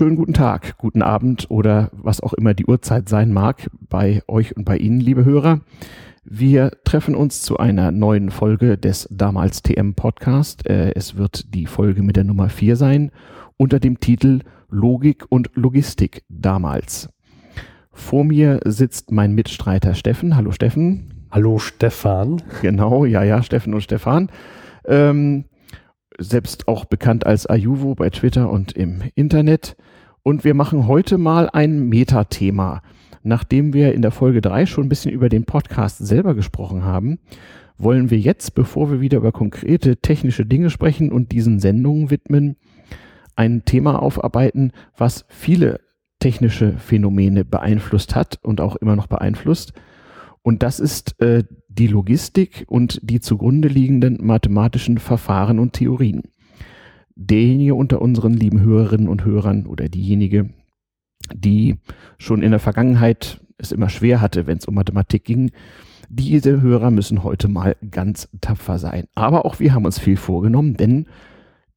Schönen guten Tag, guten Abend oder was auch immer die Uhrzeit sein mag bei euch und bei Ihnen, liebe Hörer. Wir treffen uns zu einer neuen Folge des damals TM Podcast. Äh, es wird die Folge mit der Nummer 4 sein unter dem Titel Logik und Logistik damals. Vor mir sitzt mein Mitstreiter Steffen. Hallo Steffen. Hallo Stefan. Genau, ja, ja, Steffen und Stefan. Ähm, selbst auch bekannt als Ayuvo bei Twitter und im Internet. Und wir machen heute mal ein Metathema. Nachdem wir in der Folge 3 schon ein bisschen über den Podcast selber gesprochen haben, wollen wir jetzt, bevor wir wieder über konkrete technische Dinge sprechen und diesen Sendungen widmen, ein Thema aufarbeiten, was viele technische Phänomene beeinflusst hat und auch immer noch beeinflusst. Und das ist äh, die Logistik und die zugrunde liegenden mathematischen Verfahren und Theorien. Derjenige unter unseren lieben Hörerinnen und Hörern oder diejenige, die schon in der Vergangenheit es immer schwer hatte, wenn es um Mathematik ging, diese Hörer müssen heute mal ganz tapfer sein. Aber auch wir haben uns viel vorgenommen, denn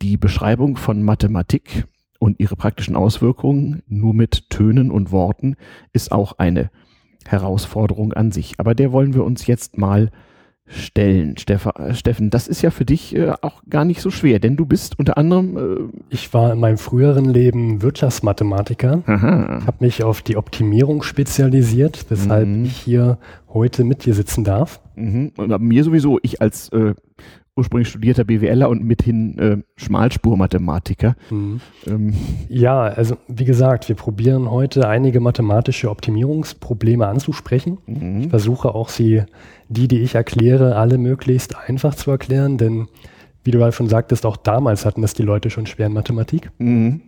die Beschreibung von Mathematik und ihre praktischen Auswirkungen nur mit Tönen und Worten ist auch eine Herausforderung an sich. Aber der wollen wir uns jetzt mal stellen. Äh, Steffen, das ist ja für dich äh, auch gar nicht so schwer, denn du bist unter anderem. Äh ich war in meinem früheren Leben Wirtschaftsmathematiker, habe mich auf die Optimierung spezialisiert, weshalb mhm. ich hier heute mit dir sitzen darf. Mhm. Und mir sowieso, ich als äh, ursprünglich studierter BWLer und mithin äh, Schmalspurmathematiker. Mhm. Ähm. Ja, also wie gesagt, wir probieren heute einige mathematische Optimierungsprobleme anzusprechen. Mhm. Ich versuche auch sie, die, die ich erkläre, alle möglichst einfach zu erklären, denn wie du halt schon sagtest, auch damals hatten das die Leute schon schwer in Mathematik. Mhm.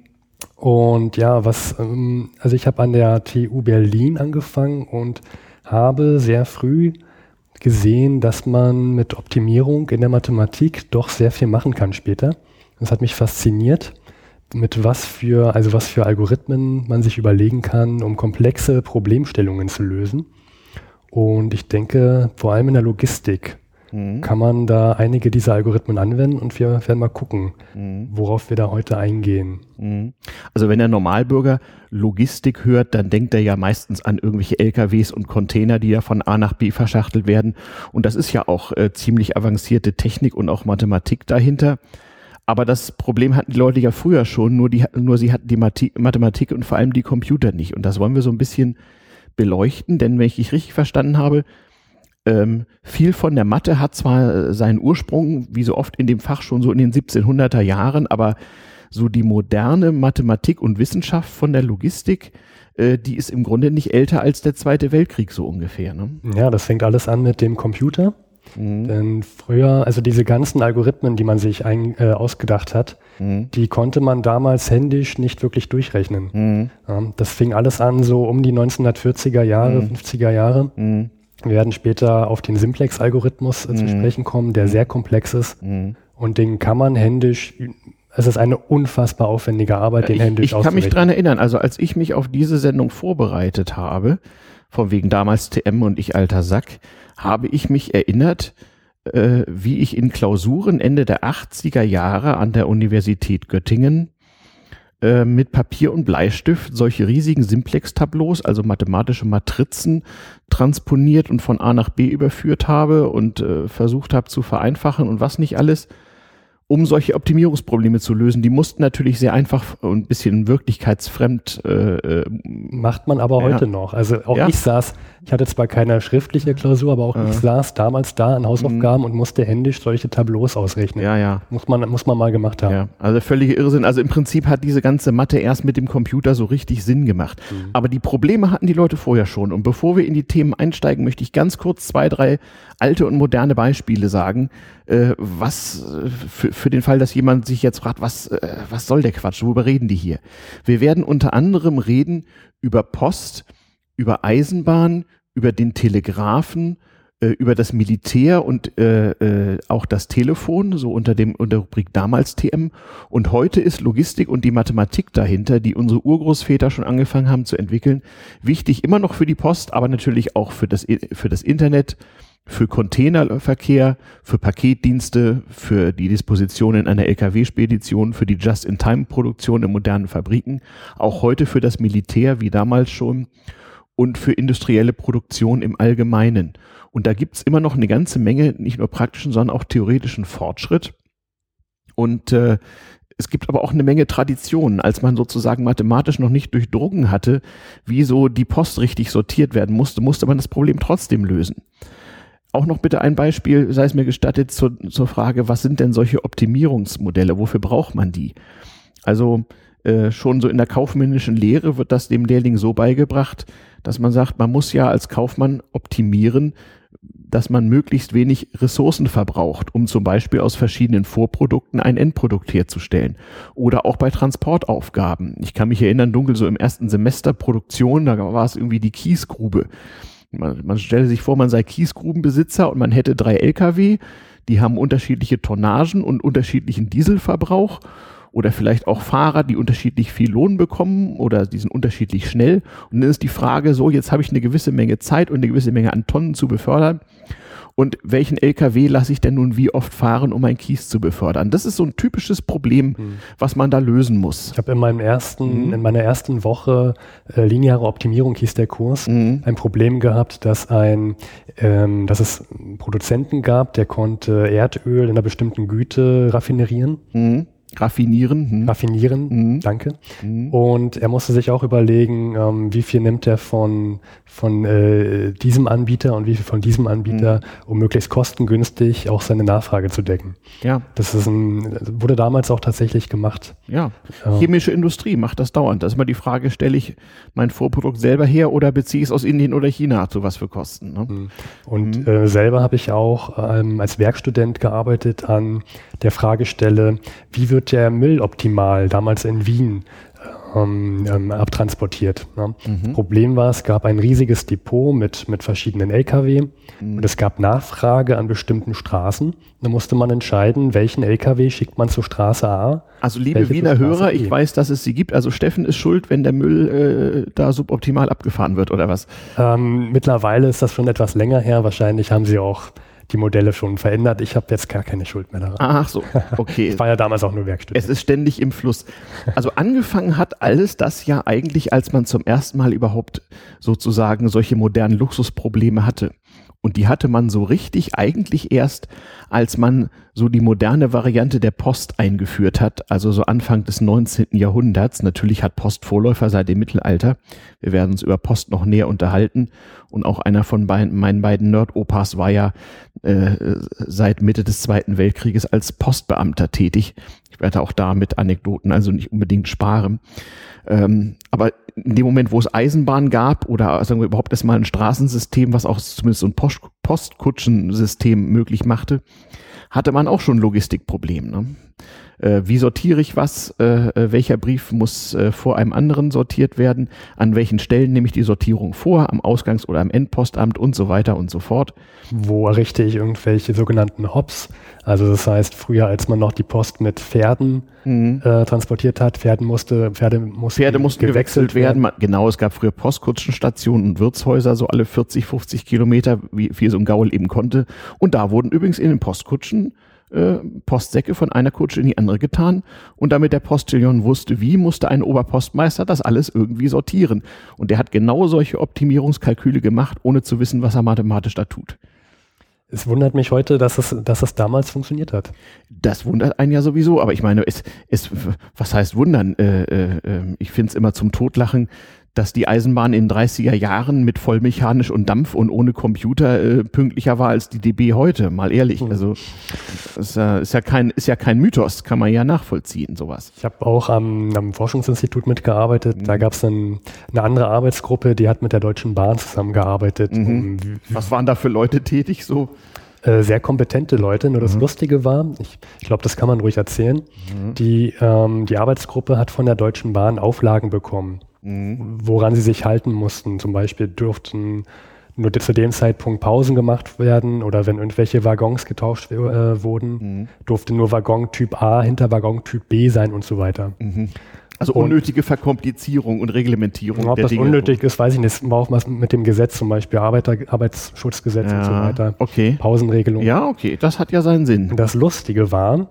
Und ja, was, ähm, also ich habe an der TU Berlin angefangen und habe sehr früh gesehen, dass man mit Optimierung in der Mathematik doch sehr viel machen kann später. Das hat mich fasziniert, mit was für, also was für Algorithmen man sich überlegen kann, um komplexe Problemstellungen zu lösen. Und ich denke, vor allem in der Logistik mhm. kann man da einige dieser Algorithmen anwenden und wir werden mal gucken, mhm. worauf wir da heute eingehen. Mhm. Also wenn der Normalbürger Logistik hört, dann denkt er ja meistens an irgendwelche LKWs und Container, die ja von A nach B verschachtelt werden. Und das ist ja auch äh, ziemlich avancierte Technik und auch Mathematik dahinter. Aber das Problem hatten die Leute ja früher schon, nur, die, nur sie hatten die Mathematik und vor allem die Computer nicht. Und das wollen wir so ein bisschen beleuchten, denn wenn ich dich richtig verstanden habe, ähm, viel von der Mathe hat zwar äh, seinen Ursprung, wie so oft in dem Fach schon so in den 1700er Jahren, aber so die moderne Mathematik und Wissenschaft von der Logistik, äh, die ist im Grunde nicht älter als der Zweite Weltkrieg so ungefähr. Ne? Ja, das fängt alles an mit dem Computer. Mhm. Denn früher, also diese ganzen Algorithmen, die man sich ein, äh, ausgedacht hat, mhm. die konnte man damals händisch nicht wirklich durchrechnen. Mhm. Ja, das fing alles an so um die 1940er Jahre, 50er mhm. Jahre. Mhm. Wir werden später auf den Simplex-Algorithmus äh, zu mhm. sprechen kommen, der sehr komplex ist. Und den kann man händisch es ist eine unfassbar aufwendige Arbeit, den händisch Ich, ich kann mich daran erinnern, also als ich mich auf diese Sendung vorbereitet habe, von wegen damals TM und ich alter Sack, habe ich mich erinnert, äh, wie ich in Klausuren Ende der 80er Jahre an der Universität Göttingen äh, mit Papier und Bleistift solche riesigen Simplex-Tableaus, also mathematische Matrizen, transponiert und von A nach B überführt habe und äh, versucht habe zu vereinfachen und was nicht alles um solche Optimierungsprobleme zu lösen. Die mussten natürlich sehr einfach und ein bisschen wirklichkeitsfremd. Äh, äh Macht man aber ja. heute noch. Also auch ja. ich saß, ich hatte zwar keine schriftliche Klausur, aber auch äh. ich saß damals da an Hausaufgaben mhm. und musste händisch solche Tableaus ausrechnen. Ja, ja. Muss man, muss man mal gemacht haben. Ja, also völlige Irrsinn. Also im Prinzip hat diese ganze Mathe erst mit dem Computer so richtig Sinn gemacht. Mhm. Aber die Probleme hatten die Leute vorher schon. Und bevor wir in die Themen einsteigen, möchte ich ganz kurz zwei, drei alte und moderne Beispiele sagen, äh, was äh, für, für den Fall, dass jemand sich jetzt fragt, was, äh, was soll der Quatsch, worüber reden die hier? Wir werden unter anderem reden über Post, über Eisenbahn, über den Telegraphen, äh, über das Militär und äh, äh, auch das Telefon, so unter dem unter der Rubrik damals TM. Und heute ist Logistik und die Mathematik dahinter, die unsere Urgroßväter schon angefangen haben zu entwickeln, wichtig immer noch für die Post, aber natürlich auch für das für das Internet für Containerverkehr, für Paketdienste, für die Disposition in einer Lkw-Spedition, für die Just-in-Time-Produktion in modernen Fabriken, auch heute für das Militär wie damals schon und für industrielle Produktion im Allgemeinen. Und da gibt's immer noch eine ganze Menge, nicht nur praktischen, sondern auch theoretischen Fortschritt. Und äh, es gibt aber auch eine Menge Traditionen, als man sozusagen mathematisch noch nicht durchdrungen hatte, wie so die Post richtig sortiert werden musste, musste man das Problem trotzdem lösen. Auch noch bitte ein Beispiel, sei es mir gestattet, zur, zur Frage, was sind denn solche Optimierungsmodelle? Wofür braucht man die? Also äh, schon so in der kaufmännischen Lehre wird das dem Lehrling so beigebracht, dass man sagt, man muss ja als Kaufmann optimieren, dass man möglichst wenig Ressourcen verbraucht, um zum Beispiel aus verschiedenen Vorprodukten ein Endprodukt herzustellen. Oder auch bei Transportaufgaben. Ich kann mich erinnern, dunkel so im ersten Semester Produktion, da war es irgendwie die Kiesgrube. Man, man stelle sich vor, man sei Kiesgrubenbesitzer und man hätte drei Lkw, die haben unterschiedliche Tonnagen und unterschiedlichen Dieselverbrauch oder vielleicht auch Fahrer, die unterschiedlich viel Lohn bekommen oder die sind unterschiedlich schnell. Und dann ist die Frage so, jetzt habe ich eine gewisse Menge Zeit und eine gewisse Menge an Tonnen zu befördern und welchen LKW lasse ich denn nun wie oft fahren, um ein Kies zu befördern? Das ist so ein typisches Problem, hm. was man da lösen muss. Ich habe in meinem ersten, mhm. in meiner ersten Woche äh, lineare Optimierung hieß der Kurs, mhm. ein Problem gehabt, dass ein, ähm, dass es einen Produzenten gab, der konnte Erdöl in einer bestimmten Güte raffinerieren. Raffinieren. Hm. Raffinieren, mhm. danke. Mhm. Und er musste sich auch überlegen, ähm, wie viel nimmt er von, von äh, diesem Anbieter und wie viel von diesem Anbieter, mhm. um möglichst kostengünstig auch seine Nachfrage zu decken. Ja. Das ist ein, wurde damals auch tatsächlich gemacht. Ja. Ähm, Chemische Industrie macht das dauernd. Das ist immer die Frage, stelle ich mein Vorprodukt selber her oder beziehe ich es aus Indien oder China zu was für Kosten. Ne? Hm. Und äh, selber habe ich auch ähm, als Werkstudent gearbeitet an der Fragestelle, wie wird der Müll optimal, damals in Wien, ähm, ähm, abtransportiert. Ne? Mhm. Problem war, es gab ein riesiges Depot mit, mit verschiedenen Lkw mhm. und es gab Nachfrage an bestimmten Straßen. Da musste man entscheiden, welchen Lkw schickt man zur Straße A. Also liebe Wiener Hörer, ich weiß, dass es sie gibt. Also Steffen ist schuld, wenn der Müll äh, da suboptimal abgefahren wird oder was? Ähm, mittlerweile ist das schon etwas länger her. Wahrscheinlich haben sie auch die Modelle schon verändert. Ich habe jetzt gar keine Schuld mehr daran. Ach so, okay. ich war ja damals auch nur Werkstudent. Es ist ständig im Fluss. Also angefangen hat alles das ja eigentlich, als man zum ersten Mal überhaupt sozusagen solche modernen Luxusprobleme hatte. Und die hatte man so richtig eigentlich erst, als man so die moderne Variante der Post eingeführt hat, also so Anfang des 19. Jahrhunderts. Natürlich hat Post Vorläufer seit dem Mittelalter. Wir werden uns über Post noch näher unterhalten. Und auch einer von beiden, meinen beiden Nerd-Opas war ja äh, seit Mitte des Zweiten Weltkrieges als Postbeamter tätig. Ich werde auch da mit Anekdoten also nicht unbedingt sparen. Ähm, aber in dem Moment, wo es Eisenbahn gab oder sagen wir überhaupt erstmal ein Straßensystem, was auch zumindest so ein Post Postkutschensystem möglich machte, hatte man auch schon Logistikprobleme. Ne? Äh, wie sortiere ich was, äh, äh, welcher Brief muss äh, vor einem anderen sortiert werden, an welchen Stellen nehme ich die Sortierung vor, am Ausgangs- oder am Endpostamt und so weiter und so fort. Wo errichte ich irgendwelche sogenannten Hops? Also das heißt, früher, als man noch die Post mit Pferden mhm. äh, transportiert hat, Pferden musste, Pferde mussten, Pferde mussten gewechselt, gewechselt werden. werden. Genau, es gab früher Postkutschenstationen und Wirtshäuser, so alle 40, 50 Kilometer, wie viel so ein Gaul eben konnte. Und da wurden übrigens in den Postkutschen äh, Postsäcke von einer Kutsche in die andere getan und damit der Postillon wusste, wie, musste ein Oberpostmeister das alles irgendwie sortieren. Und der hat genau solche Optimierungskalküle gemacht, ohne zu wissen, was er mathematisch da tut. Es wundert mich heute, dass es, dass es damals funktioniert hat. Das wundert einen ja sowieso, aber ich meine, es, es, was heißt wundern? Äh, äh, äh ich finde es immer zum Totlachen, dass die Eisenbahn in 30er Jahren mit vollmechanisch und Dampf und ohne Computer äh, pünktlicher war als die DB heute, mal ehrlich. Mhm. Also ist, äh, ist, ja kein, ist ja kein Mythos, kann man ja nachvollziehen, sowas. Ich habe auch am, am, Forschungsinstitut mitgearbeitet. Mhm. Da gab es eine andere Arbeitsgruppe, die hat mit der Deutschen Bahn zusammengearbeitet. Mhm. Um, Was waren da für Leute tätig so? Äh, sehr kompetente Leute. Nur das mhm. Lustige war, ich, ich glaube, das kann man ruhig erzählen, mhm. die, ähm, die Arbeitsgruppe hat von der Deutschen Bahn Auflagen bekommen mhm. woran sie sich halten mussten. Zum Beispiel durften nur zu dem Zeitpunkt Pausen gemacht werden oder wenn irgendwelche Waggons getauscht äh, wurden, mhm. durfte nur Waggon Typ A hinter Waggon Typ B sein und so weiter. Mhm. Also unnötige Verkomplizierung und Reglementierung. Ob das Dinge. unnötig ist, weiß ich nicht. War auch was mit dem Gesetz zum Beispiel, Arbeiter, Arbeitsschutzgesetz ja, und so weiter. Okay. Pausenregelung. Ja, okay, das hat ja seinen Sinn. Das Lustige war,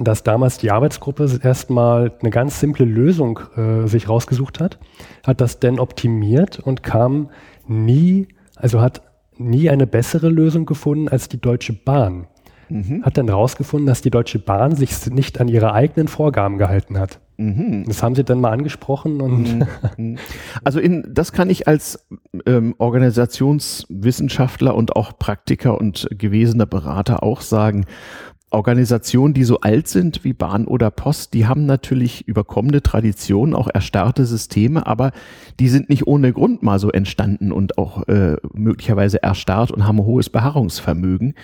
dass damals die Arbeitsgruppe erstmal eine ganz simple Lösung äh, sich rausgesucht hat, hat das denn optimiert und kam nie, also hat nie eine bessere Lösung gefunden als die Deutsche Bahn. Mhm. Hat dann rausgefunden, dass die Deutsche Bahn sich nicht an ihre eigenen Vorgaben gehalten hat. Mhm. Das haben sie dann mal angesprochen und mhm. mhm. also in das kann ich als ähm, Organisationswissenschaftler und auch Praktiker und gewesener Berater auch sagen. Organisationen, die so alt sind wie Bahn oder Post, die haben natürlich überkommene Traditionen, auch erstarrte Systeme, aber die sind nicht ohne Grund mal so entstanden und auch äh, möglicherweise erstarrt und haben hohes Beharrungsvermögen.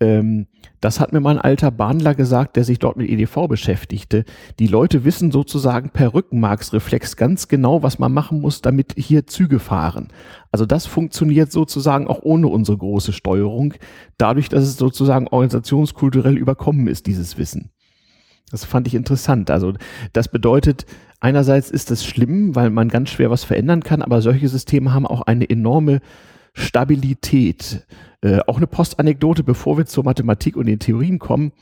Ähm, das hat mir mal ein alter Bahnler gesagt, der sich dort mit EDV beschäftigte. Die Leute wissen sozusagen per Rückenmarksreflex ganz genau, was man machen muss, damit hier Züge fahren. Also das funktioniert sozusagen auch ohne unsere große Steuerung, dadurch, dass es sozusagen organisationskulturell überkommen ist, dieses Wissen. Das fand ich interessant. Also das bedeutet, einerseits ist es schlimm, weil man ganz schwer was verändern kann, aber solche Systeme haben auch eine enorme Stabilität. Äh, auch eine Postanekdote, bevor wir zur Mathematik und den Theorien kommen.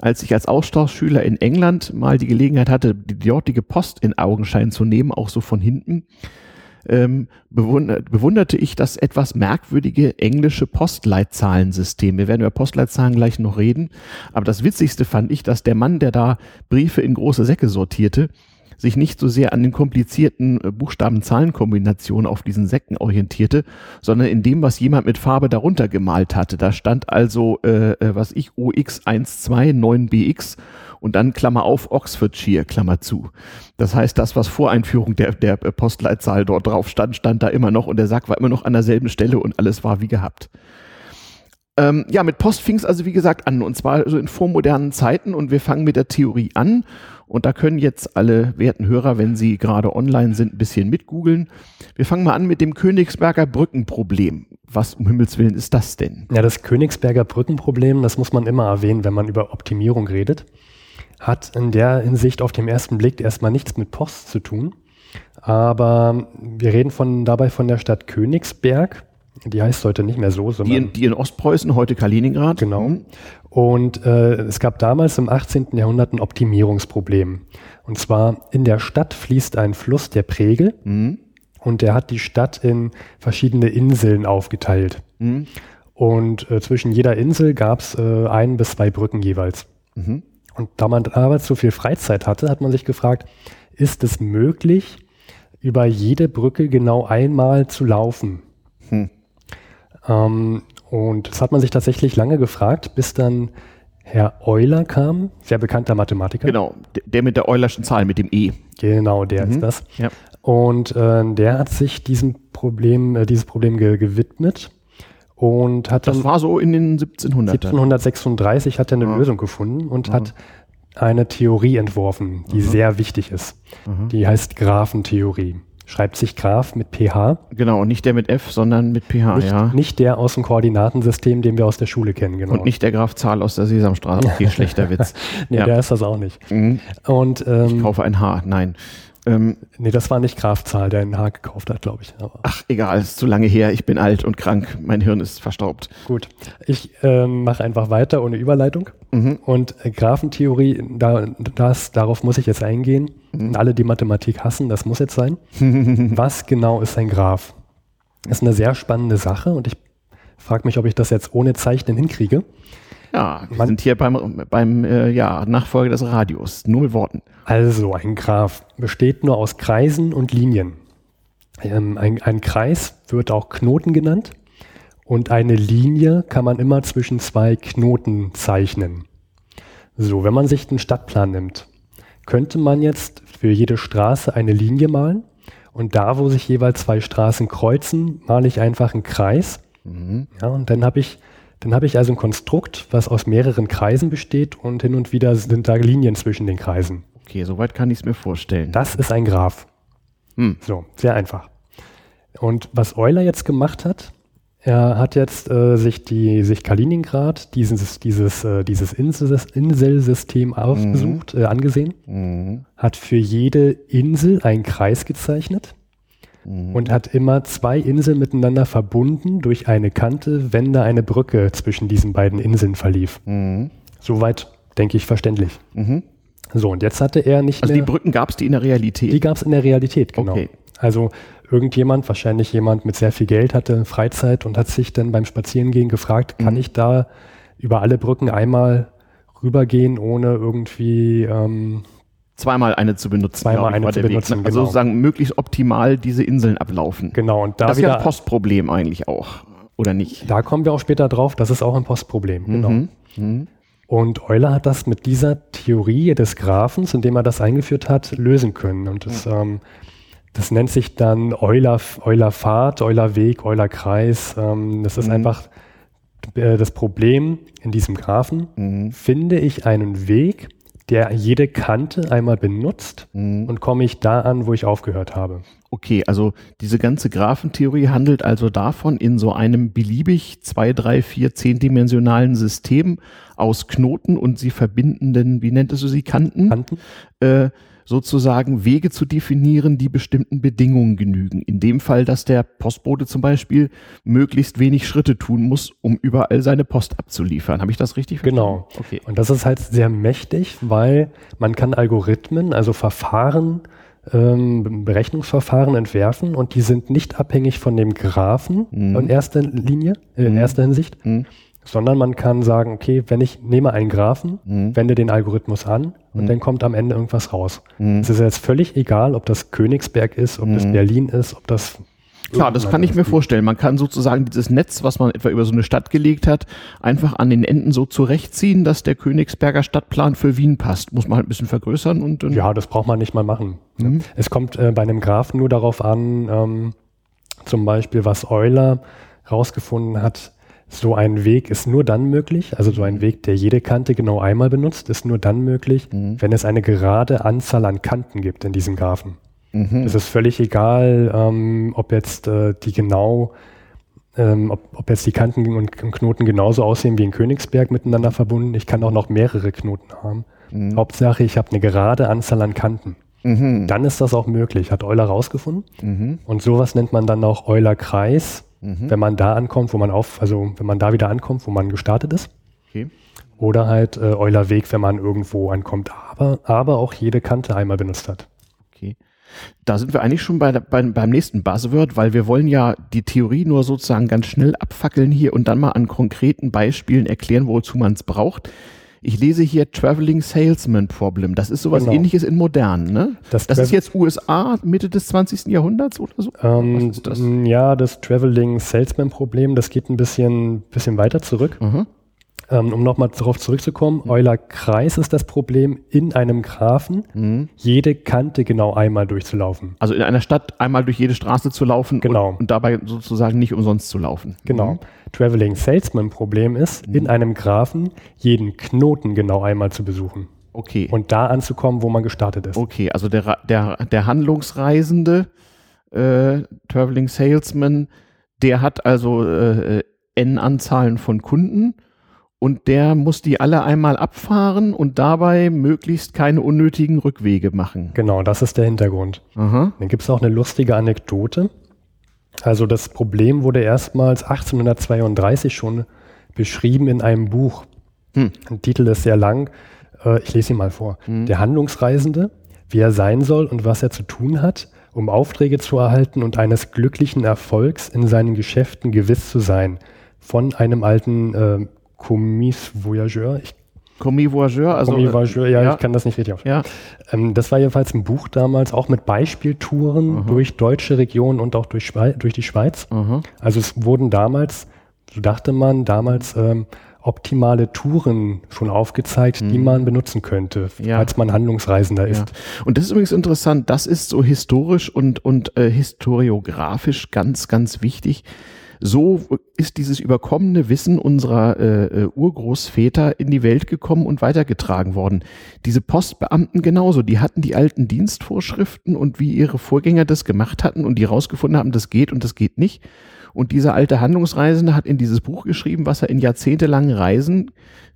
Als ich als Austauschschüler in England mal die Gelegenheit hatte, die dortige Post in Augenschein zu nehmen, auch so von hinten, ähm, bewundert, bewunderte ich das etwas merkwürdige englische Postleitzahlensystem. Wir werden über Postleitzahlen gleich noch reden. Aber das Witzigste fand ich, dass der Mann, der da Briefe in große Säcke sortierte, sich nicht so sehr an den komplizierten äh, Buchstaben-Zahlen-Kombinationen auf diesen Säcken orientierte, sondern in dem, was jemand mit Farbe darunter gemalt hatte. Da stand also, äh, äh was ich, OX129BX und dann Klammer auf Oxfordshire, Klammer zu. Das heißt, das, was vor Einführung der, der Postleitzahl dort drauf stand, stand da immer noch und der Sack war immer noch an derselben Stelle und alles war wie gehabt. Ähm, ja, mit Post fing es also wie gesagt an und zwar so in vormodernen Zeiten und wir fangen mit der Theorie an und da können jetzt alle werten Hörer, wenn sie gerade online sind, ein bisschen mitgoogeln. Wir fangen mal an mit dem Königsberger Brückenproblem. Was um Himmels Willen ist das denn? Ja, das Königsberger Brückenproblem, das muss man immer erwähnen, wenn man über Optimierung redet, hat in der Hinsicht auf den ersten Blick erstmal nichts mit Post zu tun. Aber wir reden von, dabei von der Stadt Königsberg. Die heißt heute nicht mehr so, sondern. Die in, die in Ostpreußen, heute Kaliningrad. Genau. Und äh, es gab damals im 18. Jahrhundert ein Optimierungsproblem. Und zwar in der Stadt fließt ein Fluss, der Pregel, mhm. und der hat die Stadt in verschiedene Inseln aufgeteilt. Mhm. Und äh, zwischen jeder Insel gab es äh, ein bis zwei Brücken jeweils. Mhm. Und da man damals so viel Freizeit hatte, hat man sich gefragt, ist es möglich, über jede Brücke genau einmal zu laufen? Hm. Ähm, und das hat man sich tatsächlich lange gefragt, bis dann Herr Euler kam, sehr bekannter Mathematiker. Genau, der mit der Eulerschen Zahl, mit dem E. Genau, der mhm. ist das. Ja. Und äh, der hat sich diesem Problem, äh, dieses Problem ge gewidmet und hat das dann. war so in den 1700 1736 hat er eine ja. Lösung gefunden und ja. hat eine Theorie entworfen, die mhm. sehr wichtig ist. Mhm. Die heißt Graphentheorie schreibt sich Graph mit PH. Genau, und nicht der mit F, sondern mit PH, nicht, ja. Nicht der aus dem Koordinatensystem, den wir aus der Schule kennen, genau. Und nicht der Graph Zahl aus der Sesamstraße. Okay, schlechter Witz. nee, ja. der ist das auch nicht. Mhm. Und, ähm, ich kaufe ein H, nein. Ähm, nee, das war nicht Graf Zahl, der ein Haar gekauft hat, glaube ich. Aber Ach, egal, ist zu lange her. Ich bin alt und krank. Mein Hirn ist verstaubt. Gut. Ich ähm, mache einfach weiter ohne Überleitung. Mhm. Und äh, Graphentheorie, da, das, darauf muss ich jetzt eingehen. Mhm. Alle, die Mathematik hassen, das muss jetzt sein. Was genau ist ein Graph? Das ist eine sehr spannende Sache und ich frage mich, ob ich das jetzt ohne Zeichnen hinkriege. Ja, wir Man, sind hier beim, beim äh, ja, Nachfolger des Radios. Nur mit Worten. Also, ein Graph besteht nur aus Kreisen und Linien. Ähm, ein, ein Kreis wird auch Knoten genannt und eine Linie kann man immer zwischen zwei Knoten zeichnen. So, wenn man sich den Stadtplan nimmt, könnte man jetzt für jede Straße eine Linie malen und da, wo sich jeweils zwei Straßen kreuzen, male ich einfach einen Kreis. Mhm. Ja, und dann habe ich dann habe ich also ein Konstrukt, was aus mehreren Kreisen besteht und hin und wieder sind da Linien zwischen den Kreisen. Okay, soweit kann ich es mir vorstellen. Das ist ein Graph. Hm. So, sehr einfach. Und was Euler jetzt gemacht hat, Er hat jetzt äh, sich, die, sich Kaliningrad, dieses, dieses, äh, dieses Insel, Inselsystem ausgesucht, mhm. äh, angesehen, mhm. hat für jede Insel einen Kreis gezeichnet mhm. und hat immer zwei Inseln miteinander verbunden durch eine Kante, wenn da eine Brücke zwischen diesen beiden Inseln verlief. Mhm. Soweit, denke ich, verständlich. Mhm. So, und jetzt hatte er nicht also mehr... Also die Brücken gab es die in der Realität? Die gab es in der Realität, genau. Okay. Also irgendjemand, wahrscheinlich jemand mit sehr viel Geld, hatte Freizeit und hat sich dann beim Spazierengehen gefragt, kann mhm. ich da über alle Brücken einmal rübergehen, ohne irgendwie ähm, zweimal eine zu benutzen. Zweimal eine zu benutzen. Weg, ne? Also genau. sozusagen möglichst optimal diese Inseln ablaufen. Genau. Und da das ist ja ein Postproblem eigentlich auch, oder nicht? Da kommen wir auch später drauf, das ist auch ein Postproblem. Mhm. Genau. Mhm. Und Euler hat das mit dieser Theorie des Graphens, indem er das eingeführt hat, lösen können. Und das, ähm, das nennt sich dann Euler, Euler Pfad, Euler Weg, Euler Kreis. Ähm, das ist mhm. einfach äh, das Problem in diesem Graphen. Mhm. Finde ich einen Weg, der jede Kante einmal benutzt mhm. und komme ich da an, wo ich aufgehört habe. Okay, also diese ganze Graphentheorie handelt also davon, in so einem beliebig zwei, drei, vier, zehndimensionalen System aus Knoten und sie verbindenden, wie nennt es so sie, Kanten, Kanten? Äh, sozusagen Wege zu definieren, die bestimmten Bedingungen genügen. In dem Fall, dass der Postbote zum Beispiel möglichst wenig Schritte tun muss, um überall seine Post abzuliefern. Habe ich das richtig verstanden? Genau. Okay. Und das ist halt sehr mächtig, weil man kann Algorithmen, also Verfahren, ähm, Berechnungsverfahren entwerfen und die sind nicht abhängig von dem Graphen mhm. in erster Linie, äh, in mhm. erster Hinsicht, mhm sondern man kann sagen, okay, wenn ich nehme einen Graphen, mhm. wende den Algorithmus an und mhm. dann kommt am Ende irgendwas raus. Mhm. Es ist jetzt völlig egal, ob das Königsberg ist, ob das mhm. Berlin ist, ob das Klar, das kann ich mir vorstellen. Man kann sozusagen dieses Netz, was man etwa über so eine Stadt gelegt hat, einfach an den Enden so zurechtziehen, dass der Königsberger Stadtplan für Wien passt. Muss man halt ein bisschen vergrößern und. ja, das braucht man nicht mal machen. Mhm. Es kommt äh, bei einem Graphen nur darauf an, ähm, zum Beispiel, was Euler rausgefunden hat, so ein Weg ist nur dann möglich, also so ein Weg, der jede Kante genau einmal benutzt, ist nur dann möglich, mhm. wenn es eine gerade Anzahl an Kanten gibt in diesem Graphen. Mhm. Es ist völlig egal, ähm, ob jetzt äh, die genau, ähm, ob, ob, jetzt die Kanten und Knoten genauso aussehen wie in Königsberg miteinander verbunden. Ich kann auch noch mehrere Knoten haben. Mhm. Hauptsache, ich habe eine gerade Anzahl an Kanten. Mhm. Dann ist das auch möglich, hat Euler rausgefunden. Mhm. Und sowas nennt man dann auch Euler-Kreis mhm. wenn man da ankommt, wo man auf, also wenn man da wieder ankommt, wo man gestartet ist. Okay. Oder halt äh, Euler Weg, wenn man irgendwo ankommt, aber, aber auch jede Kante einmal benutzt hat. Okay. Da sind wir eigentlich schon bei, bei, beim nächsten Buzzword, weil wir wollen ja die Theorie nur sozusagen ganz schnell abfackeln hier und dann mal an konkreten Beispielen erklären, wozu man es braucht. Ich lese hier Traveling Salesman Problem. Das ist sowas genau. ähnliches in modern, ne? Das, das ist jetzt USA Mitte des 20. Jahrhunderts oder so? Ähm, das? Ja, das Traveling Salesman Problem, das geht ein bisschen, bisschen weiter zurück. Mhm. Ähm, um nochmal darauf zurückzukommen, mhm. Euler-Kreis ist das Problem, in einem Graphen mhm. jede Kante genau einmal durchzulaufen. Also in einer Stadt einmal durch jede Straße zu laufen genau. und, und dabei sozusagen nicht umsonst zu laufen. Genau. Traveling Salesman-Problem ist, mhm. in einem Graphen jeden Knoten genau einmal zu besuchen. Okay. Und da anzukommen, wo man gestartet ist. Okay, also der, der, der Handlungsreisende, äh, Traveling Salesman, der hat also äh, n Anzahlen von Kunden und der muss die alle einmal abfahren und dabei möglichst keine unnötigen Rückwege machen. Genau, das ist der Hintergrund. Aha. Dann gibt es auch eine lustige Anekdote. Also das Problem wurde erstmals 1832 schon beschrieben in einem Buch. Hm. Der Titel ist sehr lang. Äh, ich lese ihn mal vor. Hm. Der Handlungsreisende, wie er sein soll und was er zu tun hat, um Aufträge zu erhalten und eines glücklichen Erfolgs in seinen Geschäften gewiss zu sein. Von einem alten äh, Commis Voyageur. Ich Commis Voyageur, also. Commis Voyageur, ja, ja, ich kann das nicht richtig aussprechen. Ja. Ähm, das war jedenfalls ein Buch damals, auch mit Beispieltouren Aha. durch deutsche Regionen und auch durch, durch die Schweiz. Aha. Also es wurden damals, so dachte man, damals ähm, optimale Touren schon aufgezeigt, mhm. die man benutzen könnte, ja. als man Handlungsreisender ist. Und das ist übrigens interessant, das ist so historisch und, und äh, historiografisch ganz, ganz wichtig so ist dieses überkommene Wissen unserer äh, äh, Urgroßväter in die Welt gekommen und weitergetragen worden. Diese Postbeamten genauso, die hatten die alten Dienstvorschriften und wie ihre Vorgänger das gemacht hatten und die rausgefunden haben, das geht und das geht nicht. Und dieser alte Handlungsreisende hat in dieses Buch geschrieben, was er in jahrzehntelangen Reisen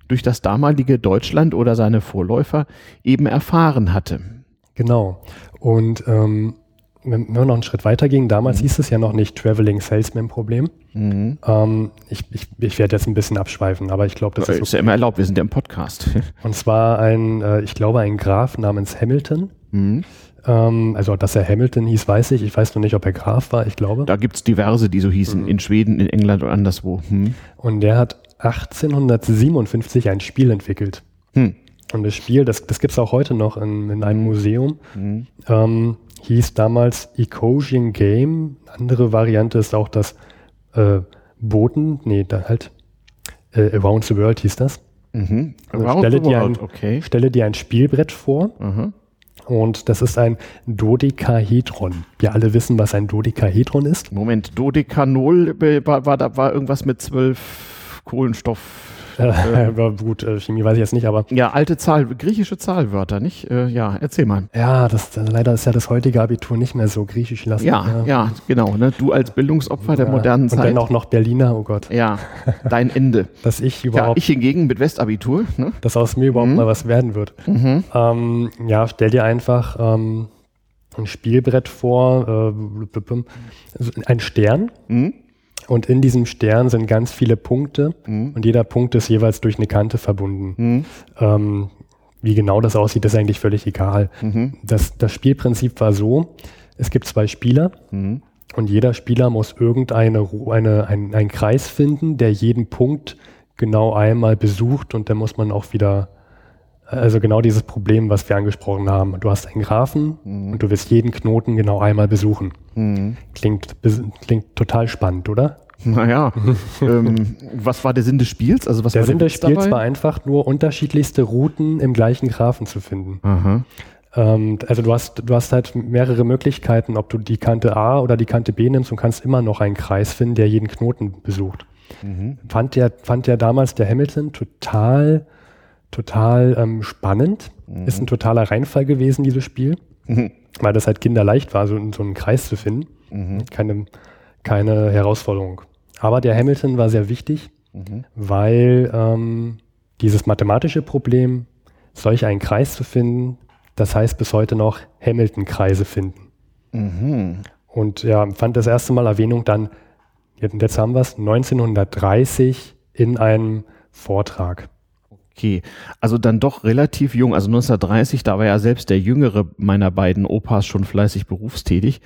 durch das damalige Deutschland oder seine Vorläufer eben erfahren hatte. Genau. Und ähm, wenn wir noch einen Schritt weiter gingen, damals mhm. hieß es ja noch nicht Traveling Salesman Problem. Mhm. Ähm, ich, ich, ich werde jetzt ein bisschen abschweifen, aber ich glaube, das ist, ist ja immer erlaubt, wir sind ja im Podcast. Und zwar ein, äh, ich glaube, ein Graf namens Hamilton. Mhm. Ähm, also, dass er Hamilton hieß, weiß ich. Ich weiß noch nicht, ob er Graf war, ich glaube. Da gibt es diverse, die so hießen, mhm. in Schweden, in England und anderswo. Hm. Und der hat 1857 ein Spiel entwickelt. Hm. Und das Spiel, das, das gibt es auch heute noch in, in einem Museum. Mhm. Ähm, hieß damals Ecosian Game. Andere Variante ist auch das äh, Boten, nee, da halt äh, Around the World hieß das. Mhm. Also stelle, dir ein, okay. stelle dir ein Spielbrett vor mhm. und das ist ein Dodekahedron. Wir alle wissen, was ein Dodekahedron ist. Moment, Dodekanol war, war, war irgendwas mit zwölf Kohlenstoff äh, gut, äh, Chemie weiß ich jetzt nicht, aber. Ja, alte Zahl, griechische Zahlwörter, nicht? Äh, ja, erzähl mal. Ja, das, leider ist ja das heutige Abitur nicht mehr so griechisch lassen. Ja, ja, ja, genau. Ne? Du als Bildungsopfer der modernen Zeit. Und dann auch noch Berliner, oh Gott. Ja, dein Ende. Dass ich überhaupt. Ja, ich hingegen mit Westabitur. Ne? Dass aus mir überhaupt mhm. mal was werden wird. Mhm. Ähm, ja, stell dir einfach ähm, ein Spielbrett vor, äh, ein Stern. Mhm und in diesem Stern sind ganz viele Punkte mhm. und jeder Punkt ist jeweils durch eine Kante verbunden. Mhm. Ähm, wie genau das aussieht, ist eigentlich völlig egal. Mhm. Das, das Spielprinzip war so, es gibt zwei Spieler mhm. und jeder Spieler muss irgendeine eine, ein, einen Kreis finden, der jeden Punkt genau einmal besucht und dann muss man auch wieder also genau dieses Problem, was wir angesprochen haben. Du hast einen Graphen mhm. und du wirst jeden Knoten genau einmal besuchen. Mhm. Klingt, klingt total spannend, oder? Naja, ähm, was war der Sinn des Spiels? Also was der Sinn des Spiels dabei? war einfach nur unterschiedlichste Routen im gleichen Graphen zu finden. Ähm, also du hast, du hast halt mehrere Möglichkeiten, ob du die Kante A oder die Kante B nimmst und kannst immer noch einen Kreis finden, der jeden Knoten besucht. Mhm. Fand, der, fand der damals der Hamilton total total ähm, spannend. Mhm. Ist ein totaler Reinfall gewesen, dieses Spiel. Mhm. Weil das halt kinderleicht war, so, so einen Kreis zu finden. Mhm. Keine, keine Herausforderung. Aber der Hamilton war sehr wichtig, mhm. weil ähm, dieses mathematische Problem, solch einen Kreis zu finden, das heißt bis heute noch Hamilton-Kreise finden. Mhm. Und ja, fand das erste Mal Erwähnung dann, jetzt haben wir es, 1930 in einem Vortrag. Okay, also dann doch relativ jung. Also 1930, da war ja selbst der jüngere meiner beiden Opas schon fleißig berufstätig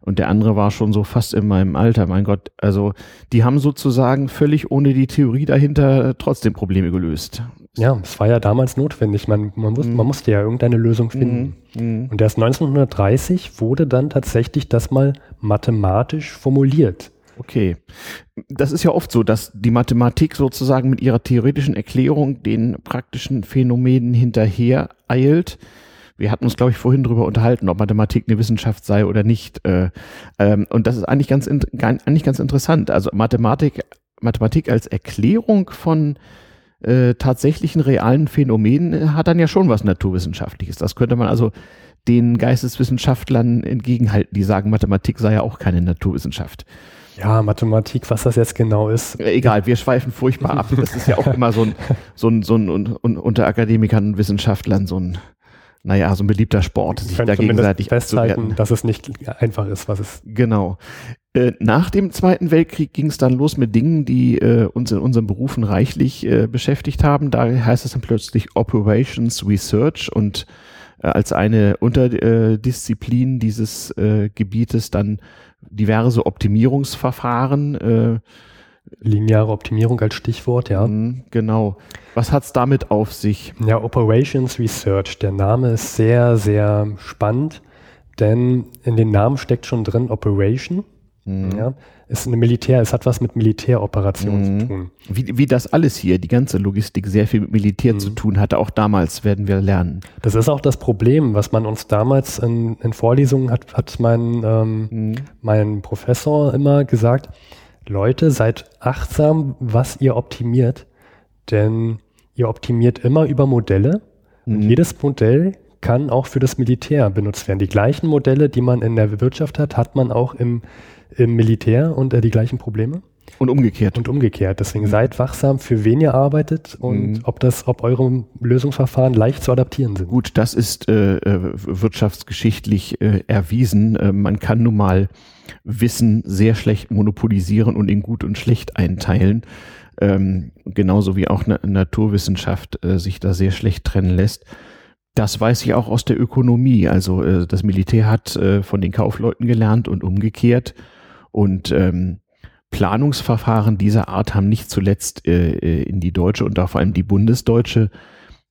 und der andere war schon so fast in meinem Alter. Mein Gott, also die haben sozusagen völlig ohne die Theorie dahinter trotzdem Probleme gelöst. Ja, es war ja damals notwendig. Man, man, muss, mhm. man musste ja irgendeine Lösung finden. Mhm. mhm. Und erst 1930 wurde dann tatsächlich das mal mathematisch formuliert. Okay. Das ist ja oft so, dass die Mathematik sozusagen mit ihrer theoretischen Erklärung den praktischen Phänomenen hinterher eilt. Wir hatten uns, glaube ich, vorhin darüber unterhalten, ob Mathematik eine Wissenschaft sei oder nicht. Äh, ähm, und das ist eigentlich ganz, eigentlich ganz interessant. Also Mathematik, Mathematik als Erklärung von äh, tatsächlichen realen Phänomenen hat dann ja schon was Naturwissenschaftliches. Das könnte man also den Geisteswissenschaftlern entgegenhalten, die sagen, Mathematik sei ja auch keine Naturwissenschaft. Ja, Mathematik, was das jetzt genau ist. Egal, wir schweifen furchtbar ab. Das ist ja auch immer so ein, so ein, so ein, un, un, unter Akademikern und Wissenschaftlern so ein, naja, so ein beliebter Sport, sich da gegenseitig festhalten, dass es nicht einfach ist, was es. Genau. Äh, nach dem Zweiten Weltkrieg ging es dann los mit Dingen, die äh, uns in unseren Berufen reichlich äh, beschäftigt haben. Da heißt es dann plötzlich Operations Research und äh, als eine Unterdisziplin dieses äh, Gebietes dann diverse Optimierungsverfahren. Äh, Lineare Optimierung als Stichwort, ja. Mhm, genau. Was hat es damit auf sich? Ja, Operations Research. Der Name ist sehr, sehr spannend, denn in den Namen steckt schon drin Operation. Mhm. Ja, ist eine Militär, es hat was mit Militäroperationen mhm. zu tun. Wie, wie das alles hier, die ganze Logistik, sehr viel mit Militär mhm. zu tun hatte, auch damals werden wir lernen. Das ist auch das Problem, was man uns damals in, in Vorlesungen hat, hat mein, ähm, mhm. mein Professor immer gesagt, Leute, seid achtsam, was ihr optimiert, denn ihr optimiert immer über Modelle mhm. und jedes Modell kann auch für das Militär benutzt werden. Die gleichen Modelle, die man in der Wirtschaft hat, hat man auch im, im Militär und äh, die gleichen Probleme. Und umgekehrt. Und umgekehrt. Deswegen mhm. seid wachsam, für wen ihr arbeitet und mhm. ob das, ob eure Lösungsverfahren leicht zu adaptieren sind. Gut, das ist äh, äh wirtschaftsgeschichtlich äh, erwiesen. Äh, man kann nun mal Wissen sehr schlecht monopolisieren und in gut und schlecht einteilen. Ähm, genauso wie auch eine Naturwissenschaft äh, sich da sehr schlecht trennen lässt. Das weiß ich auch aus der Ökonomie. Also äh, das Militär hat von den Kaufleuten gelernt und umgekehrt. Und ähm, Planungsverfahren dieser Art haben nicht zuletzt äh, äh, in die deutsche und auch vor allem die bundesdeutsche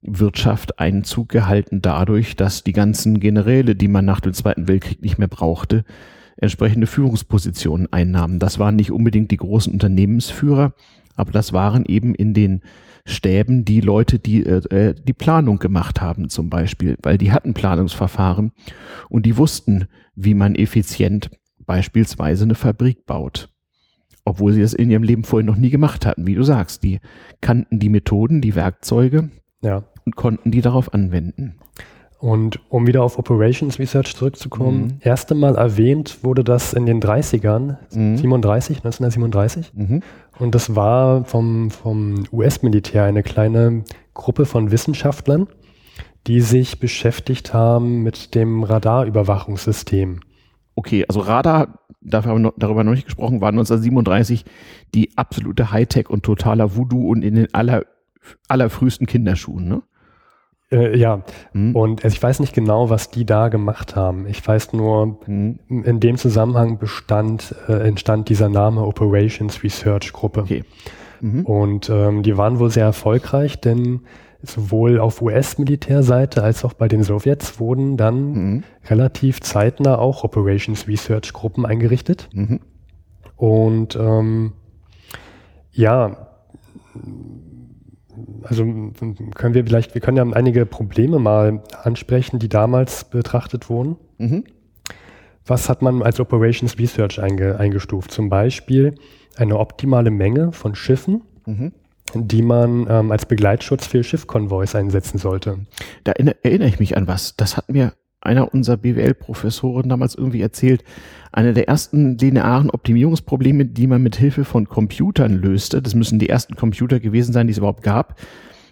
Wirtschaft Einzug gehalten dadurch, dass die ganzen Generäle, die man nach dem Zweiten Weltkrieg nicht mehr brauchte, entsprechende Führungspositionen einnahmen. Das waren nicht unbedingt die großen Unternehmensführer, aber das waren eben in den Stäben die Leute, die äh, die Planung gemacht haben zum Beispiel, weil die hatten Planungsverfahren und die wussten, wie man effizient beispielsweise eine Fabrik baut obwohl sie das in ihrem Leben vorher noch nie gemacht hatten, wie du sagst. Die kannten die Methoden, die Werkzeuge ja. und konnten die darauf anwenden. Und um wieder auf Operations Research zurückzukommen, mhm. erste Mal erwähnt wurde das in den 30ern, mhm. 37, 1937. Mhm. Und das war vom, vom US-Militär eine kleine Gruppe von Wissenschaftlern, die sich beschäftigt haben mit dem Radarüberwachungssystem. Okay, also Radar dafür haben wir noch, darüber noch nicht gesprochen, war 1937 die absolute Hightech und totaler Voodoo und in den aller, allerfrühesten Kinderschuhen, ne? Äh, ja, hm. und also ich weiß nicht genau, was die da gemacht haben. Ich weiß nur, hm. in dem Zusammenhang bestand, äh, entstand dieser Name Operations Research Gruppe. Okay. Mhm. Und ähm, die waren wohl sehr erfolgreich, denn sowohl auf US-Militärseite als auch bei den Sowjets wurden dann mhm. relativ zeitnah auch Operations Research Gruppen eingerichtet. Mhm. Und ähm, ja, also können wir vielleicht, wir können ja einige Probleme mal ansprechen, die damals betrachtet wurden. Mhm. Was hat man als Operations Research einge, eingestuft? Zum Beispiel eine optimale Menge von Schiffen, mhm die man ähm, als Begleitschutz für Schiffkonvois einsetzen sollte. Da erinnere ich mich an was. Das hat mir einer unserer BWL-Professoren damals irgendwie erzählt. Eine der ersten linearen Optimierungsprobleme, die man mit Hilfe von Computern löste, das müssen die ersten Computer gewesen sein, die es überhaupt gab,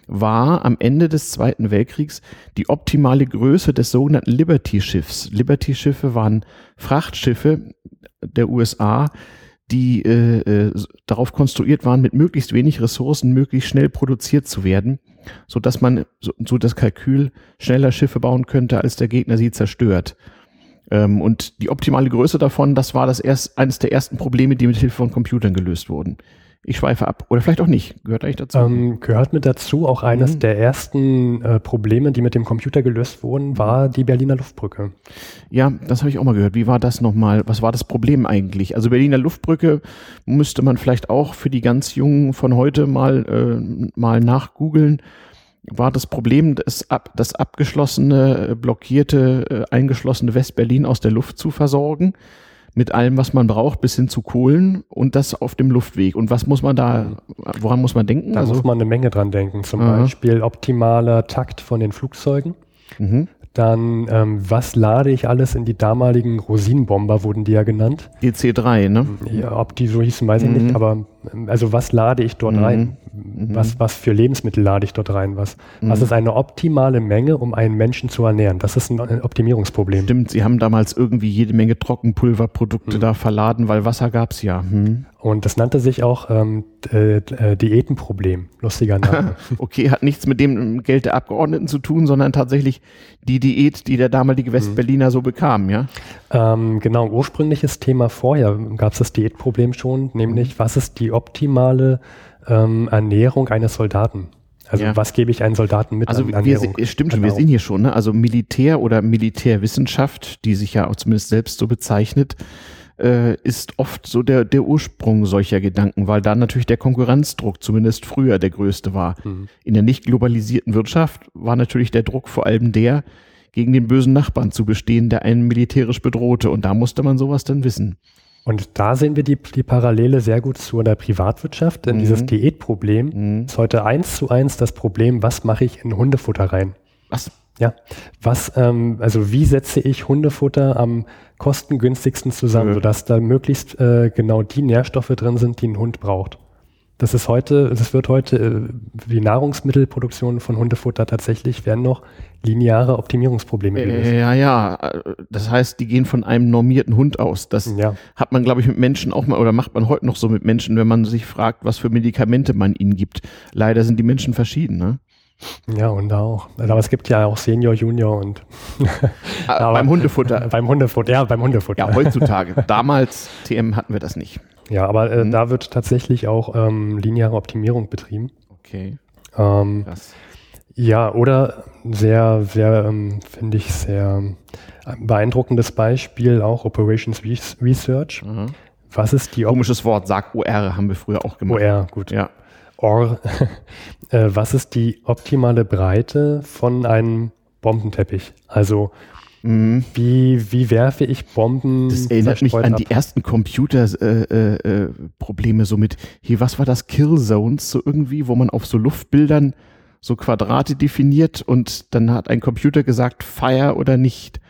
war am Ende des Zweiten Weltkriegs die optimale Größe des sogenannten Liberty-Schiffs. Liberty-Schiffe waren Frachtschiffe der USA, die äh, äh, darauf konstruiert waren, mit möglichst wenig Ressourcen möglichst schnell produziert zu werden, so dass man so, so das Kalkül schneller Schiffe bauen könnte, als der Gegner sie zerstört. Ähm, und die optimale Größe davon, das war das erst eines der ersten Probleme, die mit Hilfe von Computern gelöst wurden. Ich schweife ab. Oder vielleicht auch nicht. Gehört eigentlich dazu? Ähm, gehört mit dazu. Auch eines mhm. der ersten äh, Probleme, die mit dem Computer gelöst wurden, war die Berliner Luftbrücke. Ja, das habe ich auch mal gehört. Wie war das nochmal? Was war das Problem eigentlich? Also Berliner Luftbrücke müsste man vielleicht auch für die ganz Jungen von heute mal, äh, mal nachgoogeln. War das Problem, das, ab, das abgeschlossene, äh, blockierte, äh, eingeschlossene Westberlin aus der Luft zu versorgen? Mit allem, was man braucht, bis hin zu Kohlen und das auf dem Luftweg. Und was muss man da, woran muss man denken? Da also, muss man eine Menge dran denken. Zum aha. Beispiel optimaler Takt von den Flugzeugen. Mhm. Dann, ähm, was lade ich alles in die damaligen Rosinenbomber, wurden die ja genannt. Die C3, ne? Ja, ob die so hießen, weiß ich nicht, mhm. aber ähm, also was lade ich dort mhm. rein? Mhm. Was, was für Lebensmittel lade ich dort rein? Was, mhm. was ist eine optimale Menge, um einen Menschen zu ernähren? Das ist ein Optimierungsproblem. Stimmt, sie haben damals irgendwie jede Menge Trockenpulverprodukte mhm. da verladen, weil Wasser gab's ja. Hm. Und das nannte sich auch ähm, äh, äh, Diätenproblem. Lustiger Name. okay, hat nichts mit dem Geld der Abgeordneten zu tun, sondern tatsächlich die Diät, die der damalige Westberliner mhm. so bekam, ja? Ähm, genau, ursprüngliches Thema vorher gab es das Diätproblem schon, nämlich mhm. was ist die optimale ähm, Ernährung eines Soldaten? Also ja. was gebe ich einem Soldaten mit also an Ernährung? Wir, stimmt schon, wir genau. sehen hier schon, ne? also Militär oder Militärwissenschaft, die sich ja auch zumindest selbst so bezeichnet, äh, ist oft so der, der Ursprung solcher Gedanken, weil da natürlich der Konkurrenzdruck zumindest früher der größte war. Mhm. In der nicht globalisierten Wirtschaft war natürlich der Druck vor allem der, gegen den bösen Nachbarn zu bestehen, der einen militärisch bedrohte. Und da musste man sowas dann wissen. Und da sehen wir die, die Parallele sehr gut zu der Privatwirtschaft, denn Mhm. dieses Diätproblem Mhm. ist heute eins zu eins das Problem, was mache ich in Hundefutter rein? Was? Ja, was, ähm, also wie setze ich Hundefutter am kostengünstigsten zusammen, Ja. sodass da möglichst äh, genau die Nährstoffe drin sind, die ein Hund braucht. Das ist heute, das wird heute, äh, die Nahrungsmittelproduktion von Hundefutter tatsächlich werden noch lineare Optimierungsprobleme gelöst. Ja, ja. Das heißt, die gehen von einem normierten Hund aus. Das Ja, hat man, glaube ich, mit Menschen auch mal oder macht man heute noch so mit Menschen, wenn man sich fragt, was für Medikamente man ihnen gibt. Leider sind die Menschen verschieden. Ne? ja, und da auch. Aber es gibt ja auch Senior, Junior und Ah, Aber- beim Hundefutter. beim Hundefutter, ja, beim Hundefutter. Ja, heutzutage. Damals, TM, hatten wir das nicht. Ja, aber äh, Mhm. da wird tatsächlich auch ähm, lineare Optimierung betrieben. Okay, Ähm, krass. Ja, oder sehr, sehr, ähm, finde ich, sehr ähm, beeindruckendes Beispiel auch Operations Res- Research. Aha. Was ist die Op Komisches Wort, sag OR, haben wir früher auch gemacht. OR? Gut. Ja. Or, äh, was ist die optimale Breite von einem Bombenteppich? Also Mhm. wie, wie werfe ich Bomben? Das erinnert mich an ab? die ersten Computer-Probleme, äh, äh, Probleme so mit, hier, was war das, Killzones, so irgendwie, wo man auf so Luftbildern so Quadrate definiert und dann hat ein Computer gesagt, Fire oder nicht.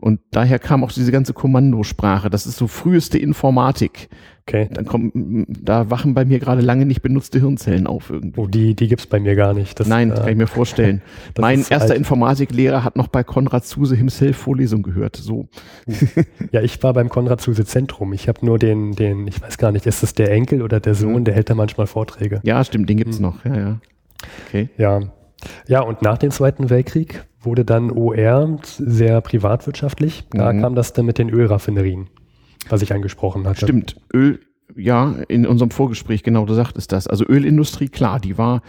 Und daher kam auch diese ganze Kommandosprache. Das ist so früheste Informatik. Okay. Dann kommen, da wachen bei mir gerade lange nicht benutzte Hirnzellen auf irgendwie. Oh, die, die gibt es bei mir gar nicht. Das, Nein, äh, kann ich mir vorstellen. mein erster alt. Informatiklehrer hat noch bei Konrad Zuse himself Vorlesung gehört. So. Ja, ich war beim Konrad Zuse Zentrum. Ich habe nur den, den, ich weiß gar nicht, ist das der Enkel oder der Sohn, Mhm. der hält da manchmal Vorträge. Ja, stimmt, den gibt's Hm. noch. Ja, ja. Okay. Ja. Ja, und nach dem Zweiten Weltkrieg wurde dann OR sehr privatwirtschaftlich. Da Mhm. kam das dann mit den Ölraffinerien, was ich angesprochen hatte. Stimmt. Öl, ja, in unserem Vorgespräch, genau, du sagtest das. Also Ölindustrie, klar, die war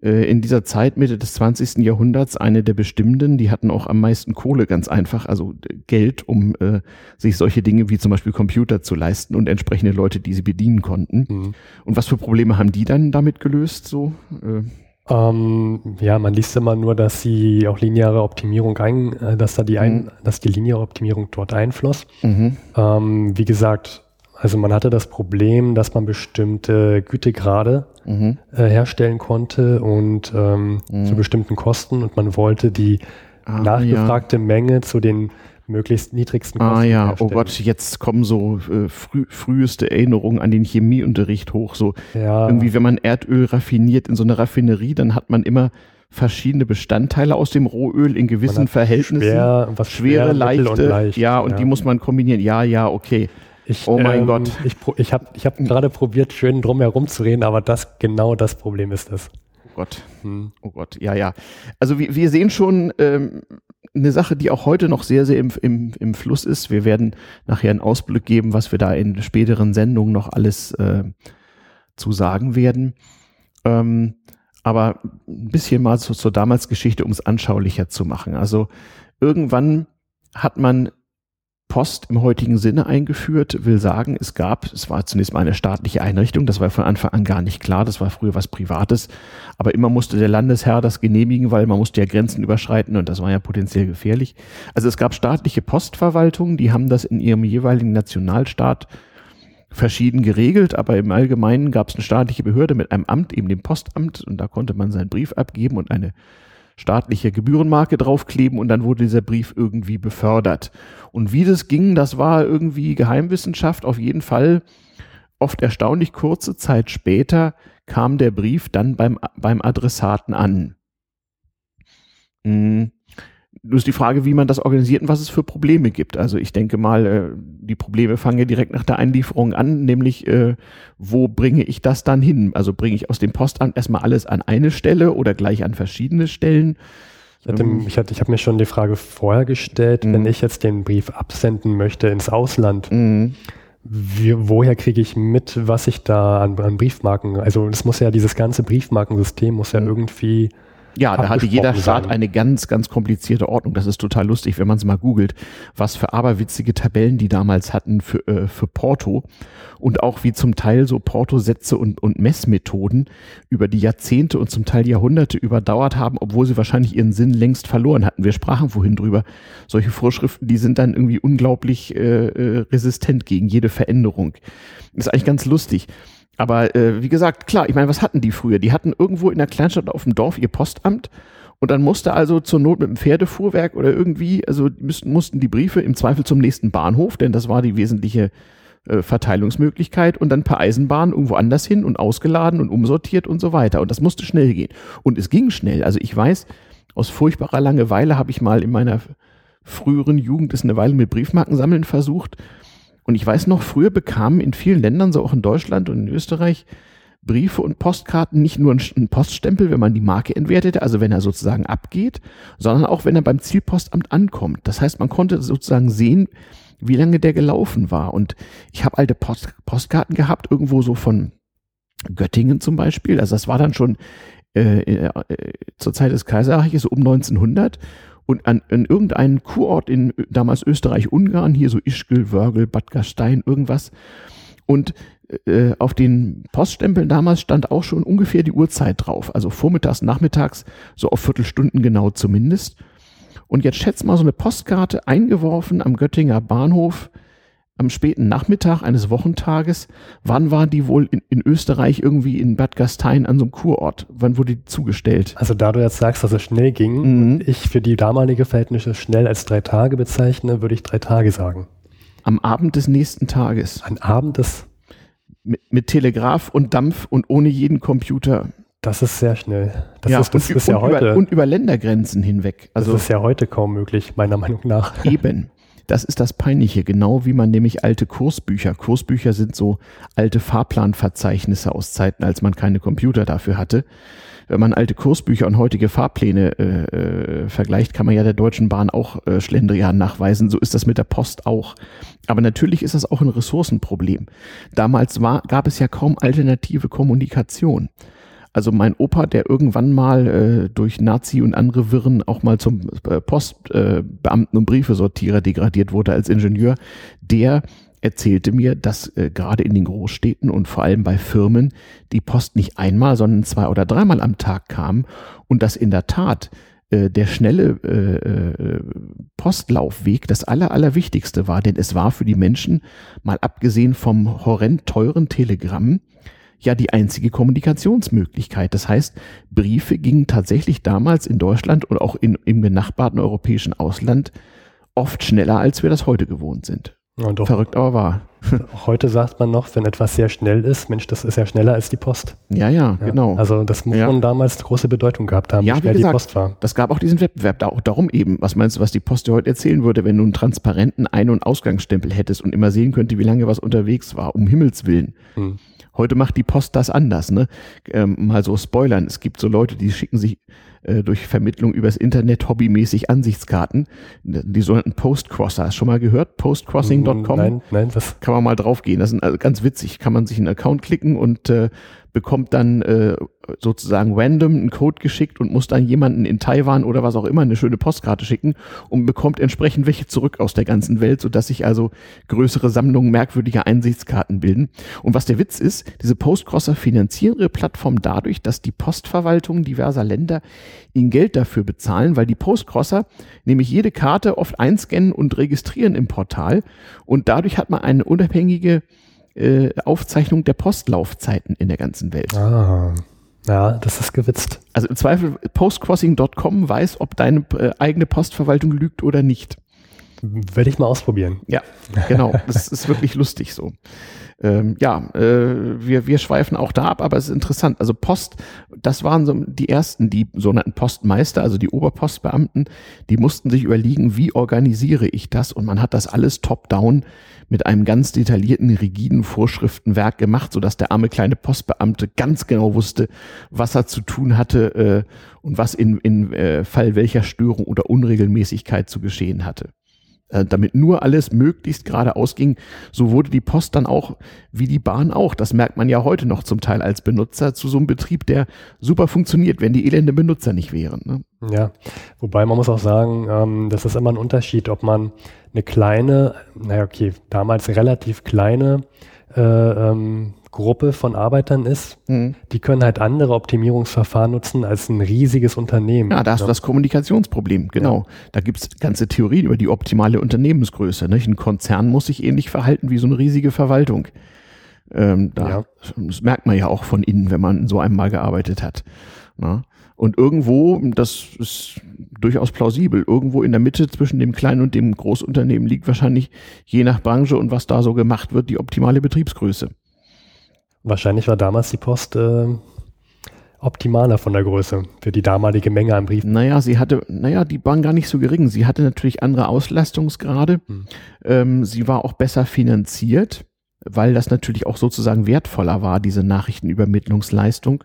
äh, in dieser Zeit, Mitte des 20. Jahrhunderts, eine der bestimmenden. Die hatten auch am meisten Kohle, ganz einfach, also äh, Geld, um äh, sich solche Dinge wie zum Beispiel Computer zu leisten und entsprechende Leute, die sie bedienen konnten. Mhm. Und was für Probleme haben die dann damit gelöst? So? Äh, Ähm, ja, man liest immer nur, dass sie auch lineare Optimierung ein, äh, dass da die ein, Mhm. dass die lineare Optimierung dort einfloss. mhm. Ähm, wie gesagt, also man hatte das Problem, dass man bestimmte Gütegrade Mhm. äh, herstellen konnte und ähm, Mhm. zu bestimmten Kosten und man wollte die Ah, ja. nachgefragte Menge zu den möglichst niedrigsten Kosten Ah ja, oh herstellen. Gott, jetzt kommen so äh, früh, früheste Erinnerungen an den Chemieunterricht hoch. So Ja, irgendwie, wenn man Erdöl raffiniert in so einer Raffinerie, dann hat man immer verschiedene Bestandteile aus dem Rohöl in gewissen Verhältnissen. schwer, was Schwere, schwer, leichte, und leicht. ja, und die muss man kombinieren. Ja, ja, okay. Ich, Oh mein ähm, Gott. Ich, ich habe ich hab gerade probiert, schön drum herum zu reden, aber das genau das Problem ist es. Oh Gott, Hm. oh Gott, ja, ja. Also wir, wir sehen schon ähm, eine Sache, die auch heute noch sehr, sehr im, im, im Fluss ist. Wir werden nachher einen Ausblick geben, was wir da in späteren Sendungen noch alles äh, zu sagen werden. Ähm, aber ein bisschen mal zu, zur Damals-Geschichte, um es anschaulicher zu machen. Also irgendwann hat man Post im heutigen Sinne eingeführt, will sagen, es gab, es war zunächst mal eine staatliche Einrichtung, das war von Anfang an gar nicht klar, das war früher was Privates, aber immer musste der Landesherr das genehmigen, weil man musste ja Grenzen überschreiten und das war ja potenziell gefährlich. Also es gab staatliche Postverwaltungen, die haben das in ihrem jeweiligen Nationalstaat verschieden geregelt, aber im Allgemeinen gab es eine staatliche Behörde mit einem Amt, eben dem Postamt, und da konnte man seinen Brief abgeben und eine staatliche Gebührenmarke draufkleben und dann wurde dieser Brief irgendwie befördert. Und wie das ging, das war irgendwie Geheimwissenschaft. Auf jeden Fall, oft erstaunlich kurze Zeit später kam der Brief dann beim, beim Adressaten an. Hm. Nur ist die Frage, wie man das organisiert und was es für Probleme gibt. Also ich denke mal, äh, die Probleme fangen ja direkt nach der Einlieferung an, nämlich äh, wo bringe ich das dann hin? Also bringe ich aus dem Postamt erstmal alles an eine Stelle oder gleich an verschiedene Stellen? Ich, hatte, Ähm. ich, hatte, ich habe mir schon die Frage vorher gestellt, Mhm. wenn ich jetzt den Brief absenden möchte ins Ausland, Mhm. wie, woher kriege ich mit, was ich da an, an Briefmarken, also es muss ja dieses ganze Briefmarkensystem muss ja Mhm. irgendwie Ja, da hatte jeder Staat eine ganz, ganz komplizierte Ordnung. Das ist total lustig, wenn man es mal googelt, was für aberwitzige Tabellen die damals hatten für, äh, für Porto und auch wie zum Teil so Porto-Sätze und, und Messmethoden über die Jahrzehnte und zum Teil Jahrhunderte überdauert haben, obwohl sie wahrscheinlich ihren Sinn längst verloren hatten. Wir sprachen vorhin drüber. Solche Vorschriften, die sind dann irgendwie unglaublich äh, äh, resistent gegen jede Veränderung. Das ist eigentlich ganz lustig. Aber äh, wie gesagt, klar, ich meine, was hatten die früher? Die hatten irgendwo in der Kleinstadt auf dem Dorf ihr Postamt und dann musste also zur Not mit dem Pferdefuhrwerk oder irgendwie, also müssten, mussten die Briefe im Zweifel zum nächsten Bahnhof, denn das war die wesentliche äh, Verteilungsmöglichkeit und dann per Eisenbahn irgendwo anders hin und ausgeladen und umsortiert und so weiter. Und das musste schnell gehen. Und es ging schnell. Also ich weiß, aus furchtbarer Langeweile habe ich mal in meiner früheren Jugend es eine Weile mit Briefmarken sammeln versucht und ich weiß noch, früher bekamen in vielen Ländern, so auch in Deutschland und in Österreich, Briefe und Postkarten nicht nur einen Poststempel, wenn man die Marke entwertete, also wenn er sozusagen abgeht, sondern auch wenn er beim Zielpostamt ankommt. Das heißt, man konnte sozusagen sehen, wie lange der gelaufen war. Und ich habe alte Post Postkarten gehabt, irgendwo so von Göttingen zum Beispiel. Also das war dann schon äh, äh, zur Zeit des Kaiserreiches um 1900 und an, an irgendeinen Kurort in damals Österreich-Ungarn, hier so Ischgl, Wörgl, Bad Gastein, irgendwas. Und äh, auf den Poststempeln damals stand auch schon ungefähr die Uhrzeit drauf. Also vormittags, nachmittags, so auf Viertelstunden genau zumindest. Und jetzt schätzt mal so eine Postkarte eingeworfen am Göttinger Bahnhof am späten Nachmittag eines Wochentages. Wann war die wohl in, in, Österreich irgendwie in Bad Gastein an so einem Kurort? Wann wurde die zugestellt? Also da du jetzt sagst, dass es schnell ging, mhm. ich für die damalige Verhältnisse schnell als drei Tage bezeichne, würde ich drei Tage sagen. Am Abend des nächsten Tages. Am Abend des... Mit, mit Telegraph und Dampf und ohne jeden Computer. Das ist sehr schnell. Das ja, ist, das und, ist ja heute. Über, und über Ländergrenzen hinweg. Also, das ist ja heute kaum möglich, meiner Meinung nach. Eben. Das ist das Peinliche, genau wie man nämlich alte Kursbücher, Kursbücher sind so alte Fahrplanverzeichnisse aus Zeiten, als man keine Computer dafür hatte. Wenn man alte Kursbücher und heutige Fahrpläne äh, äh, vergleicht, kann man ja der Deutschen Bahn auch äh, Schlendrian nachweisen. So ist das mit der Post auch. Aber natürlich ist das auch ein Ressourcenproblem. Damals war, gab es ja kaum alternative Kommunikation. Also mein Opa, der irgendwann mal äh, durch Nazi und andere Wirren auch mal zum äh, Postbeamten äh, und Briefesortierer degradiert wurde als Ingenieur, der erzählte mir, dass äh, gerade in den Großstädten und vor allem bei Firmen die Post nicht einmal, sondern zwei oder dreimal am Tag kam und dass in der Tat äh, der schnelle äh, äh, Postlaufweg das aller, allerwichtigste war, denn es war für die Menschen, mal abgesehen vom horrend teuren Telegramm, ja die einzige Kommunikationsmöglichkeit. Das heißt, Briefe gingen tatsächlich damals in Deutschland und auch in, im benachbarten europäischen Ausland oft schneller, als wir das heute gewohnt sind. Ja, Verrückt, aber wahr. Heute sagt man noch, wenn etwas sehr schnell ist, Mensch, das ist ja schneller als die Post. Ja, ja, ja genau. Also das muss ja. man damals große Bedeutung gehabt haben, ja, wie schnell gesagt, die Post war. Das gab auch diesen Wettbewerb, da auch darum eben. Was meinst du, was die Post dir heute erzählen würde, wenn du einen transparenten Ein- und Ausgangsstempel hättest und immer sehen könnte, wie lange was unterwegs war, um Himmels Willen. Hm. Heute macht die Post das anders, ne? Ähm, mal so spoilern. Es gibt so Leute, die schicken sich äh, durch Vermittlung übers Internet hobbymäßig Ansichtskarten, die sogenannten Postcrosser. Hast du schon mal gehört? Postcrossing.com? Nein, nein, das kann man mal draufgehen. Das ist also ganz witzig. Kann man sich einen Account klicken und äh, bekommt dann äh, sozusagen random einen Code geschickt und muss dann jemanden in Taiwan oder was auch immer eine schöne Postkarte schicken und bekommt entsprechend welche zurück aus der ganzen Welt, sodass sich also größere Sammlungen merkwürdiger Einsichtskarten bilden. Und was der Witz ist, diese Postcrosser finanzieren ihre Plattform dadurch, dass die Postverwaltungen diverser Länder ihnen Geld dafür bezahlen, weil die Postcrosser nämlich jede Karte oft einscannen und registrieren im Portal und dadurch hat man eine unabhängige äh, Aufzeichnung der Postlaufzeiten in der ganzen Welt. Ah. Ja, das ist gewitzt. Also im Zweifel postcrossing.com weiß, ob deine äh, eigene Postverwaltung lügt oder nicht. Werde ich mal ausprobieren. Ja, genau. Das ist wirklich lustig so. Ähm, ja, äh, wir, wir schweifen auch da ab, aber es ist interessant. Also Post, das waren so die ersten, die sogenannten Postmeister, also die Oberpostbeamten, die mussten sich überlegen, wie organisiere ich das? Und man hat das alles top-down mit einem ganz detaillierten, rigiden Vorschriftenwerk gemacht, sodass der arme kleine Postbeamte ganz genau wusste, was er zu tun hatte äh, und was in, in äh, Fall welcher Störung oder Unregelmäßigkeit zu geschehen hatte. Äh, damit nur alles möglichst geradeaus ging. So wurde die Post dann auch, wie die Bahn auch, das merkt man ja heute noch zum Teil als Benutzer, zu so einem Betrieb, der super funktioniert, wenn die elende Benutzer nicht wären. Ne? Ja, wobei man muss auch sagen, ähm, das ist immer ein Unterschied, ob man eine kleine, naja, okay, damals relativ kleine äh, ähm, Gruppe von Arbeitern ist, mhm. die können halt andere Optimierungsverfahren nutzen als ein riesiges Unternehmen. Ja, da hast du das Kommunikationsproblem, genau. Ja. Da gibt es ganze Theorien über die optimale Unternehmensgröße. Nicht? Ein Konzern muss sich ähnlich verhalten wie so eine riesige Verwaltung. Ähm, da, ja. Das merkt man ja auch von innen, wenn man in so einem mal gearbeitet hat. Na? Und irgendwo, das ist durchaus plausibel, irgendwo in der Mitte zwischen dem kleinen und dem Großunternehmen liegt wahrscheinlich je nach Branche und was da so gemacht wird, die optimale Betriebsgröße. Wahrscheinlich war damals die Post äh, optimaler von der Größe für die damalige Menge an Briefen. Naja, sie hatte, naja, die waren gar nicht so gering. Sie hatte natürlich andere Auslastungsgrade. Hm. Ähm, sie war auch besser finanziert, weil das natürlich auch sozusagen wertvoller war, diese Nachrichtenübermittlungsleistung.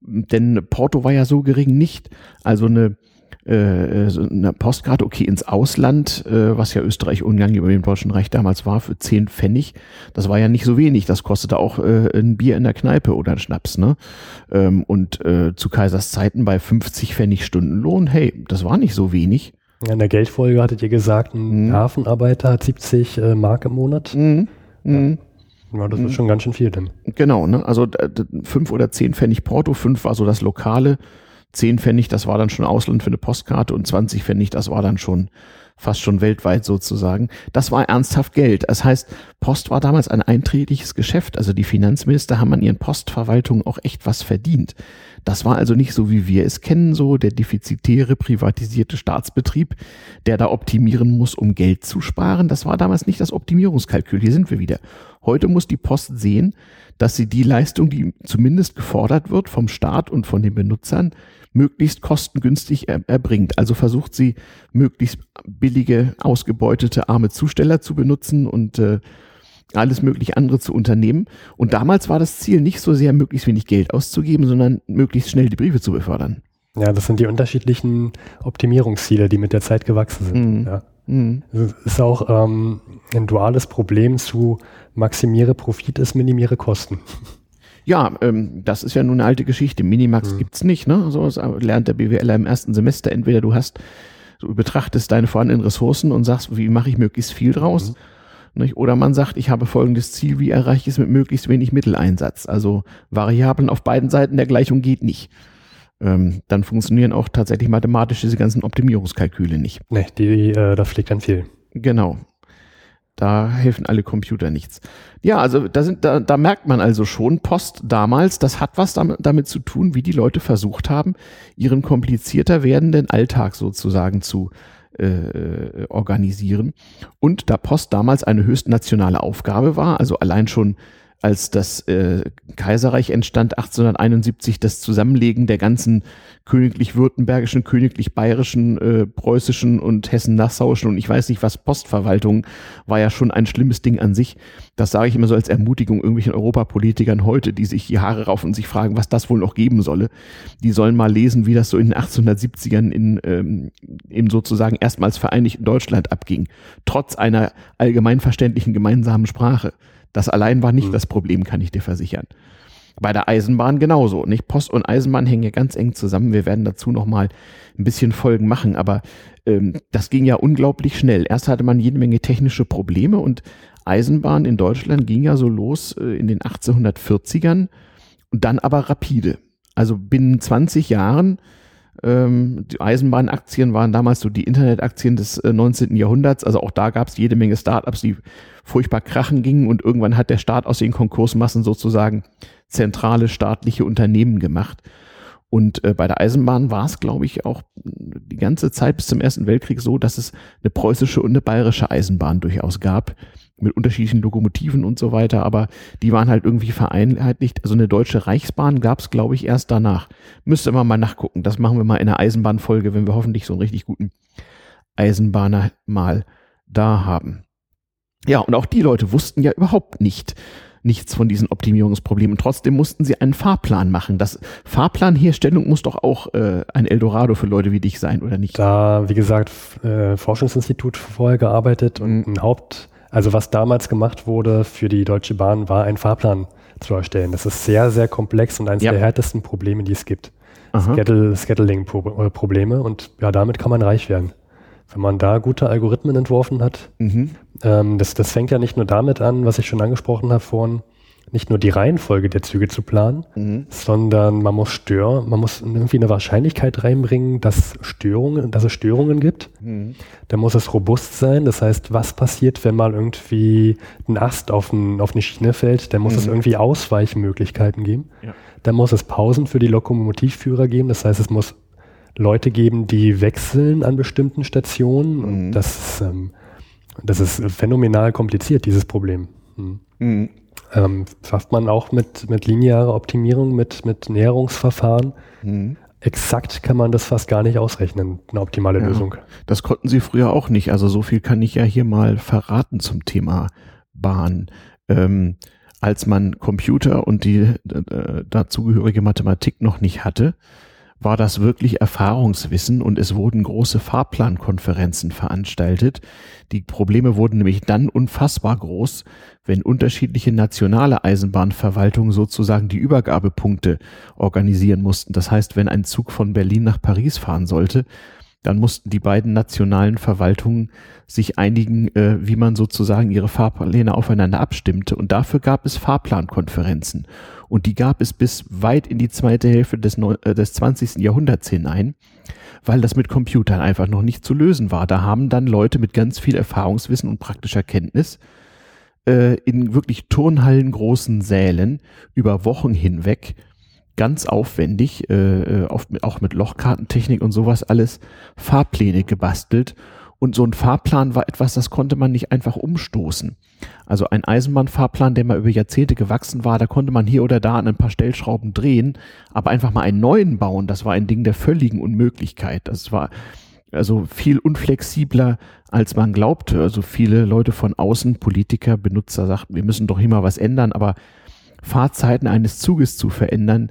Denn Porto war ja so gering nicht. Also eine äh, so eine Postkarte, okay, ins Ausland, äh, was ja Österreich-Ungarn über dem Deutschen Reich damals war, für 10 Pfennig. Das war ja nicht so wenig. Das kostete auch äh, ein Bier in der Kneipe oder ein Schnaps, ne? Ähm, und äh, zu Kaisers Zeiten bei 50 Pfennig Stundenlohn, hey, das war nicht so wenig. In der Geldfolge hattet ihr gesagt, ein mhm. Hafenarbeiter hat 70 äh, Mark im Monat. Mhm. Mhm. Ja, das ist mhm. schon ganz schön viel denn. Genau, ne? Also fünf oder zehn Pfennig Porto, fünf war so das Lokale, 10 Pfennig, das war dann schon Ausland für eine Postkarte und 20 Pfennig, das war dann schon fast schon weltweit sozusagen. Das war ernsthaft Geld. Das heißt, Post war damals ein einträgliches Geschäft. Also die Finanzminister haben an ihren Postverwaltungen auch echt was verdient. Das war also nicht so, wie wir es kennen, so der defizitäre, privatisierte Staatsbetrieb, der da optimieren muss, um Geld zu sparen. Das war damals nicht das Optimierungskalkül. Hier sind wir wieder. Heute muss die Post sehen, dass sie die Leistung, die zumindest gefordert wird vom Staat und von den Benutzern, möglichst kostengünstig er, erbringt. Also versucht sie, möglichst billige, ausgebeutete arme Zusteller zu benutzen und äh, alles mögliche andere zu unternehmen. Und damals war das Ziel nicht so sehr, möglichst wenig Geld auszugeben, sondern möglichst schnell die Briefe zu befördern. Ja, das sind die unterschiedlichen Optimierungsziele, die mit der Zeit gewachsen sind. Mhm. Ja. Mhm. Es ist auch ähm, ein duales Problem zu maximiere Profit ist minimiere Kosten. Ja, ähm, das ist ja nun eine alte Geschichte. Minimax mhm. gibt's nicht, ne? So lernt der BWLer im ersten Semester. Entweder du hast, du betrachtest deine vorhandenen Ressourcen und sagst, wie mache ich möglichst viel draus? Mhm. Nicht? Oder man sagt, ich habe folgendes Ziel, wie erreiche ich es mit möglichst wenig Mitteleinsatz? Also Variablen auf beiden Seiten der Gleichung geht nicht. Ähm, dann funktionieren auch tatsächlich mathematisch diese ganzen Optimierungskalküle nicht. Nee, die, äh, das fliegt dann viel. Genau. Da helfen alle Computer nichts. Ja, also da, sind, da, da merkt man also schon, Post damals, das hat was damit, damit zu tun, wie die Leute versucht haben, ihren komplizierter werdenden Alltag sozusagen zu äh, organisieren. Und da Post damals eine höchst nationale Aufgabe war, also allein schon als das äh, Kaiserreich entstand, 1871 das Zusammenlegen der ganzen königlich-württembergischen, königlich-bayerischen, äh, preußischen und hessen-nassauischen und ich weiß nicht was Postverwaltung war ja schon ein schlimmes Ding an sich. Das sage ich immer so als Ermutigung irgendwelchen Europapolitikern heute, die sich die Haare rauf und sich fragen, was das wohl noch geben solle. Die sollen mal lesen, wie das so in den 1870ern in ähm, eben sozusagen erstmals vereinigten Deutschland abging, trotz einer allgemeinverständlichen gemeinsamen Sprache. Das allein war nicht mhm. das Problem, kann ich dir versichern. Bei der Eisenbahn genauso. Nicht Post und Eisenbahn hängen ja ganz eng zusammen. Wir werden dazu noch mal ein bisschen Folgen machen, aber ähm, das ging ja unglaublich schnell. Erst hatte man jede Menge technische Probleme und Eisenbahn in Deutschland ging ja so los äh, in den 1840ern und dann aber rapide. Also binnen 20 Jahren ähm, die Eisenbahnaktien waren damals so die Internetaktien des äh, 19. Jahrhunderts. Also auch da gab es jede Menge Startups, die furchtbar krachen gingen und irgendwann hat der Staat aus den Konkursmassen sozusagen zentrale staatliche Unternehmen gemacht. Und äh, bei der Eisenbahn war es, glaube ich, auch die ganze Zeit bis zum Ersten Weltkrieg so, dass es eine preußische und eine bayerische Eisenbahn durchaus gab, mit unterschiedlichen Lokomotiven und so weiter, aber die waren halt irgendwie vereinheitlicht. Also eine deutsche Reichsbahn gab es, glaube ich, erst danach. Müsste man mal nachgucken. Das machen wir mal in einer Eisenbahnfolge, wenn wir hoffentlich so einen richtig guten Eisenbahner mal da haben. Ja, und auch die Leute wussten ja überhaupt nicht, nichts von diesen Optimierungsproblemen. Trotzdem mussten sie einen Fahrplan machen. Das Fahrplanherstellung muss doch auch äh, ein Eldorado für Leute wie dich sein, oder nicht? Da, wie gesagt, äh, Forschungsinstitut vorher gearbeitet und mhm. ein Haupt, also was damals gemacht wurde für die Deutsche Bahn, war ein Fahrplan zu erstellen. Das ist sehr, sehr komplex und eines ja. der härtesten Probleme, die es gibt. Scheduling-Probleme und ja, damit kann man reich werden. Wenn man da gute Algorithmen entworfen hat, mhm. ähm, das, das fängt ja nicht nur damit an, was ich schon angesprochen habe vorhin, nicht nur die Reihenfolge der Züge zu planen, mhm. sondern man muss stören, man muss irgendwie eine Wahrscheinlichkeit reinbringen, dass Störungen, dass es Störungen gibt. Mhm. Da muss es robust sein. Das heißt, was passiert, wenn mal irgendwie ein Ast auf, ein, auf eine Schiene fällt? Da muss mhm. es irgendwie Ausweichmöglichkeiten geben. Ja. Da muss es Pausen für die Lokomotivführer geben. Das heißt, es muss Leute geben, die wechseln an bestimmten Stationen. Und mhm. das, ähm, das ist phänomenal kompliziert, dieses Problem. Mhm. Ähm, schafft man auch mit, mit linearer Optimierung, mit, mit Näherungsverfahren. Mhm. Exakt kann man das fast gar nicht ausrechnen, eine optimale ja, Lösung. Das konnten Sie früher auch nicht. Also so viel kann ich ja hier mal verraten zum Thema Bahn. Ähm, als man Computer und die äh, dazugehörige Mathematik noch nicht hatte, war das wirklich Erfahrungswissen und es wurden große Fahrplankonferenzen veranstaltet. Die Probleme wurden nämlich dann unfassbar groß, wenn unterschiedliche nationale Eisenbahnverwaltungen sozusagen die Übergabepunkte organisieren mussten. Das heißt, wenn ein Zug von Berlin nach Paris fahren sollte, dann mussten die beiden nationalen Verwaltungen sich einigen, äh, wie man sozusagen ihre Fahrpläne aufeinander abstimmte. Und dafür gab es Fahrplankonferenzen. Und die gab es bis weit in die zweite Hälfte des, äh, des 20. Jahrhunderts hinein, weil das mit Computern einfach noch nicht zu lösen war. Da haben dann Leute mit ganz viel Erfahrungswissen und praktischer Kenntnis äh, in wirklich Turnhallen großen Sälen über Wochen hinweg ganz aufwendig, äh, auf, auch mit Lochkartentechnik und sowas alles, Fahrpläne gebastelt. Und so ein Fahrplan war etwas, das konnte man nicht einfach umstoßen. Also ein Eisenbahnfahrplan, der mal über Jahrzehnte gewachsen war, da konnte man hier oder da an ein paar Stellschrauben drehen, aber einfach mal einen neuen bauen, das war ein Ding der völligen Unmöglichkeit. Das war also viel unflexibler, als man glaubte. Also viele Leute von außen, Politiker, Benutzer sagten, wir müssen doch immer was ändern, aber Fahrzeiten eines Zuges zu verändern,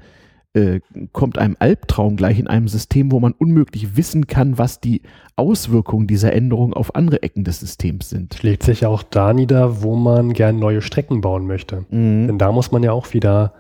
äh, kommt einem Albtraum gleich in einem System, wo man unmöglich wissen kann, was die Auswirkungen dieser Änderung auf andere Ecken des Systems sind. Schlägt sich auch da nieder, wo man gern neue Strecken bauen möchte. Mhm. Denn da muss man ja auch wieder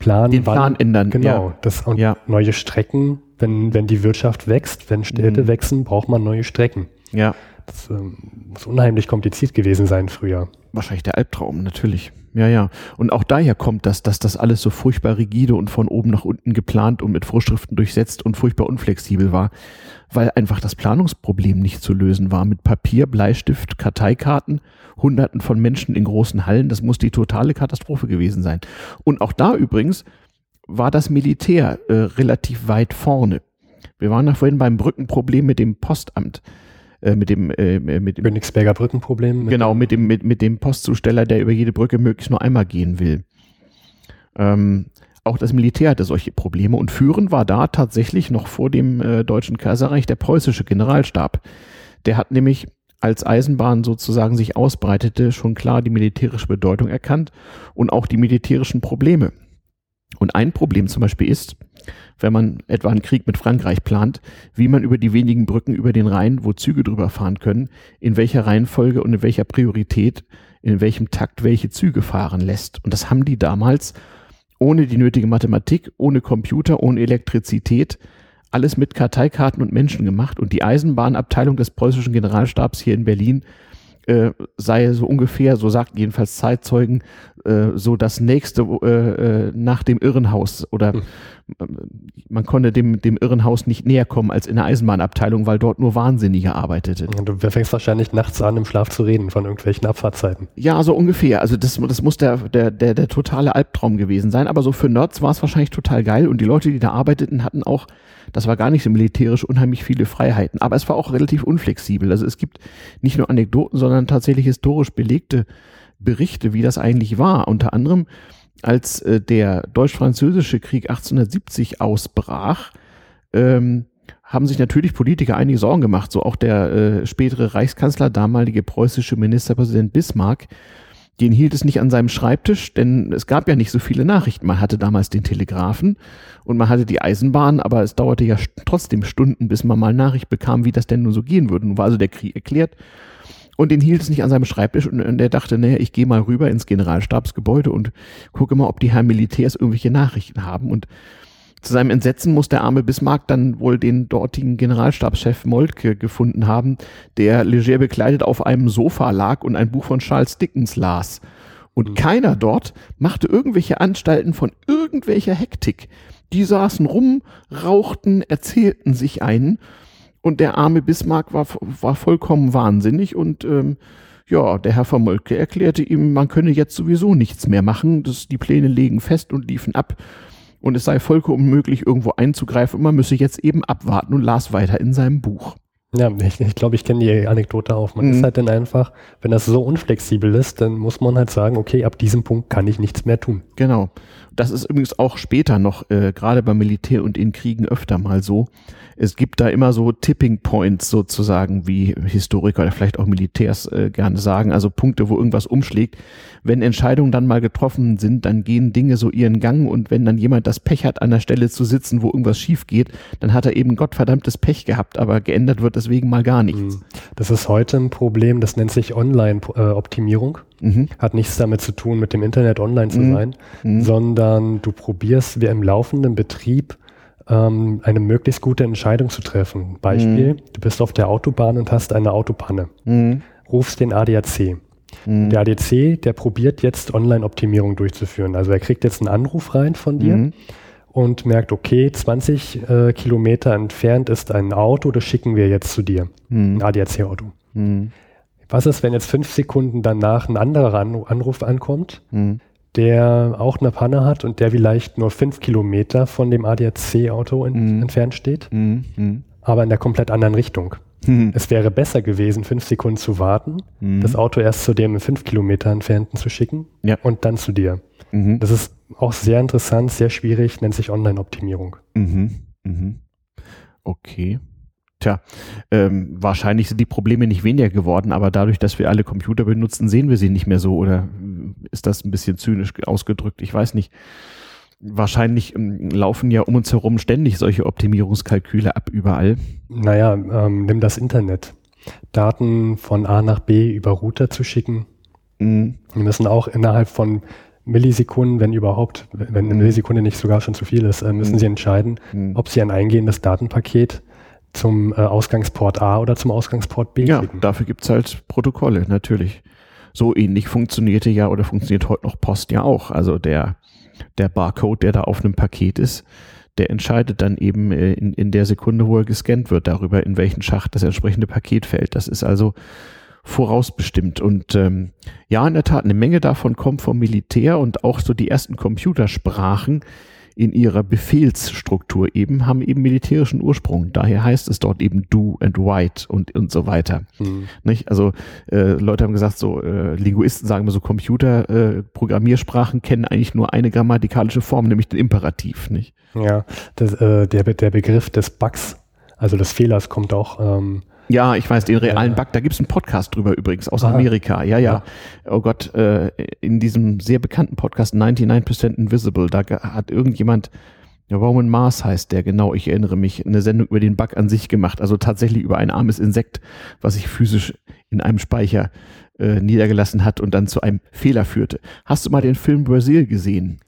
planen. Den Plan wann, ändern. Genau. Ja. Das, und ja. neue Strecken, wenn, wenn die Wirtschaft wächst, wenn Städte mhm. wachsen, braucht man neue Strecken. Ja. Das ähm, muss unheimlich kompliziert gewesen sein früher. Wahrscheinlich der Albtraum, natürlich. Ja, ja. Und auch daher kommt das, dass das alles so furchtbar rigide und von oben nach unten geplant und mit Vorschriften durchsetzt und furchtbar unflexibel war, weil einfach das Planungsproblem nicht zu lösen war. Mit Papier, Bleistift, Karteikarten, Hunderten von Menschen in großen Hallen, das muss die totale Katastrophe gewesen sein. Und auch da übrigens war das Militär äh, relativ weit vorne. Wir waren ja vorhin beim Brückenproblem mit dem Postamt äh, mit dem äh, mit dem Königsberger Brückenproblem. Genau, mit dem, mit, mit dem Postzusteller, der über jede Brücke möglichst nur einmal gehen will. Ähm, auch das Militär hatte solche Probleme und führend war da tatsächlich noch vor dem äh, Deutschen Kaiserreich der preußische Generalstab. Der hat nämlich als Eisenbahn sozusagen sich ausbreitete, schon klar die militärische Bedeutung erkannt und auch die militärischen Probleme. Und ein Problem zum Beispiel ist, wenn man etwa einen Krieg mit Frankreich plant, wie man über die wenigen Brücken über den Rhein, wo Züge drüber fahren können, in welcher Reihenfolge und in welcher Priorität, in welchem Takt welche Züge fahren lässt. Und das haben die damals ohne die nötige Mathematik, ohne Computer, ohne Elektrizität, alles mit Karteikarten und Menschen gemacht. Und die Eisenbahnabteilung des preußischen Generalstabs hier in Berlin äh, sei so ungefähr, so sagten jedenfalls Zeitzeugen, äh, so das nächste äh, äh, nach dem Irrenhaus oder hm. Man konnte dem, dem Irrenhaus nicht näher kommen als in der Eisenbahnabteilung, weil dort nur Wahnsinnige arbeiteten. Du fängst wahrscheinlich nachts an, im Schlaf zu reden von irgendwelchen Abfahrtzeiten. Ja, so ungefähr. Also das, das muss der, der, der, der totale Albtraum gewesen sein. Aber so für Nerds war es wahrscheinlich total geil und die Leute, die da arbeiteten, hatten auch das war gar nicht so militärisch unheimlich viele Freiheiten, aber es war auch relativ unflexibel. Also es gibt nicht nur Anekdoten, sondern tatsächlich historisch belegte Berichte, wie das eigentlich war. Unter anderem, als äh, der deutsch-französische Krieg 1870 ausbrach, ähm, haben sich natürlich Politiker einige Sorgen gemacht, so auch der äh, spätere Reichskanzler, damalige preußische Ministerpräsident Bismarck, den hielt es nicht an seinem Schreibtisch, denn es gab ja nicht so viele Nachrichten. Man hatte damals den Telegrafen und man hatte die Eisenbahn, aber es dauerte ja trotzdem Stunden, bis man mal Nachricht bekam, wie das denn nun so gehen würde. Nun war also der Krieg erklärt und den hielt es nicht an seinem Schreibtisch und, und er dachte, naja, ich gehe mal rüber ins Generalstabsgebäude und gucke mal, ob die Herren Militärs irgendwelche Nachrichten haben und zu seinem Entsetzen muss der arme Bismarck dann wohl den dortigen Generalstabschef Moltke gefunden haben, der leger bekleidet auf einem Sofa lag und ein Buch von Charles Dickens las. Und mhm. keiner dort machte irgendwelche Anstalten von irgendwelcher Hektik. Die saßen rum, rauchten, erzählten sich einen. Und der arme Bismarck war, war vollkommen wahnsinnig und ähm, ja, der Herr von Moltke erklärte ihm, man könne jetzt sowieso nichts mehr machen, das, die Pläne legen fest und liefen ab und es sei vollkommen unmöglich, irgendwo einzugreifen und man müsse jetzt eben abwarten und las weiter in seinem Buch. Ja, ich, ich glaube, ich kenne die Anekdote auch. Man mhm. ist halt dann einfach, wenn das so unflexibel ist, dann muss man halt sagen, okay, ab diesem Punkt kann ich nichts mehr tun. Genau. Das ist übrigens auch später noch, äh, gerade beim Militär und in Kriegen öfter mal so. Es gibt da immer so Tipping Points sozusagen, wie Historiker oder vielleicht auch Militärs äh, gerne sagen, also Punkte, wo irgendwas umschlägt. Wenn Entscheidungen dann mal getroffen sind, dann gehen Dinge so ihren Gang und wenn dann jemand das Pech hat, an der Stelle zu sitzen, wo irgendwas schief geht, dann hat er eben gottverdammtes Pech gehabt, aber geändert wird deswegen mal gar nichts. Hm. Das ist heute ein Problem, das nennt sich Online-Optimierung. Mhm. Hat nichts damit zu tun, mit dem Internet online zu mhm. sein, mhm. sondern du probierst wie im laufenden Betrieb ähm, eine möglichst gute Entscheidung zu treffen. Beispiel, mhm. du bist auf der Autobahn und hast eine Autopanne. Mhm. Rufst den ADAC. Mhm. Der ADC, der probiert jetzt Online-Optimierung durchzuführen. Also er kriegt jetzt einen Anruf rein von dir und merkt, okay, 20 äh, Kilometer entfernt ist ein Auto, das schicken wir jetzt zu dir. Ein ADAC-Auto. Was ist, wenn jetzt fünf Sekunden danach ein anderer Anruf ankommt, mhm. Der auch eine Panne hat und der vielleicht nur fünf Kilometer von dem ADAC-Auto mhm. entfernt steht, mhm. mhm. aber in der komplett anderen Richtung? Mhm. Es wäre besser gewesen, fünf Sekunden zu warten, mhm. das Auto erst zu dem fünf Kilometer entfernten zu schicken ja. und dann zu dir. Das ist auch sehr interessant, sehr schwierig, nennt sich Online-Optimierung. Okay. Tja, ähm, wahrscheinlich sind die Probleme nicht weniger geworden, aber dadurch, dass wir alle Computer benutzen, sehen wir sie nicht mehr so. Oder ist das ein bisschen zynisch ausgedrückt? Ich weiß nicht. Wahrscheinlich ähm, laufen ja um uns herum ständig solche Optimierungskalküle ab überall. Naja, ähm, nimm das Internet. Daten von A nach B über Router zu schicken. Mhm. Die müssen auch innerhalb von Millisekunden, wenn überhaupt, wenn eine Millisekunde nicht sogar schon zu viel ist, äh, müssen mhm. sie entscheiden, mhm. ob sie ein eingehendes Datenpaket zum äh, Ausgangsport A oder zum Ausgangsport B ja, klicken. dafür gibt's halt Protokolle, natürlich. So ähnlich funktionierte ja oder funktioniert heute noch Post ja auch. Also der, der Barcode, der da auf einem Paket ist, der entscheidet dann eben äh, in, in der Sekunde, wo er gescannt wird, darüber, in welchen Schacht das entsprechende Paket fällt. Das ist also vorausbestimmt. Und ähm, ja, in der Tat, eine Menge davon kommt vom Militär und auch so die ersten Computersprachen, in ihrer Befehlsstruktur eben, haben eben militärischen Ursprung. Daher heißt es dort eben do and write und, und so weiter. Mhm. Nicht? Also äh, Leute haben gesagt, so äh, Linguisten sagen immer so Computer, äh, Programmiersprachen kennen eigentlich nur eine grammatikalische Form, nämlich den Imperativ. Nicht? Ja, das, äh, der, der Begriff des Bugs, also des Fehlers, kommt auch ähm, ja, ich weiß, den realen Bug, da gibt's einen Podcast drüber übrigens aus Aha. Amerika. Ja, ja. Oh Gott, äh, in diesem sehr bekannten Podcast 99% Invisible, da hat irgendjemand, Roman Mars heißt der, genau, ich erinnere mich, eine Sendung über den Bug an sich gemacht. Also tatsächlich über ein armes Insekt, was sich physisch in einem Speicher äh, niedergelassen hat und dann zu einem Fehler führte. Hast du mal den Film Brazil gesehen?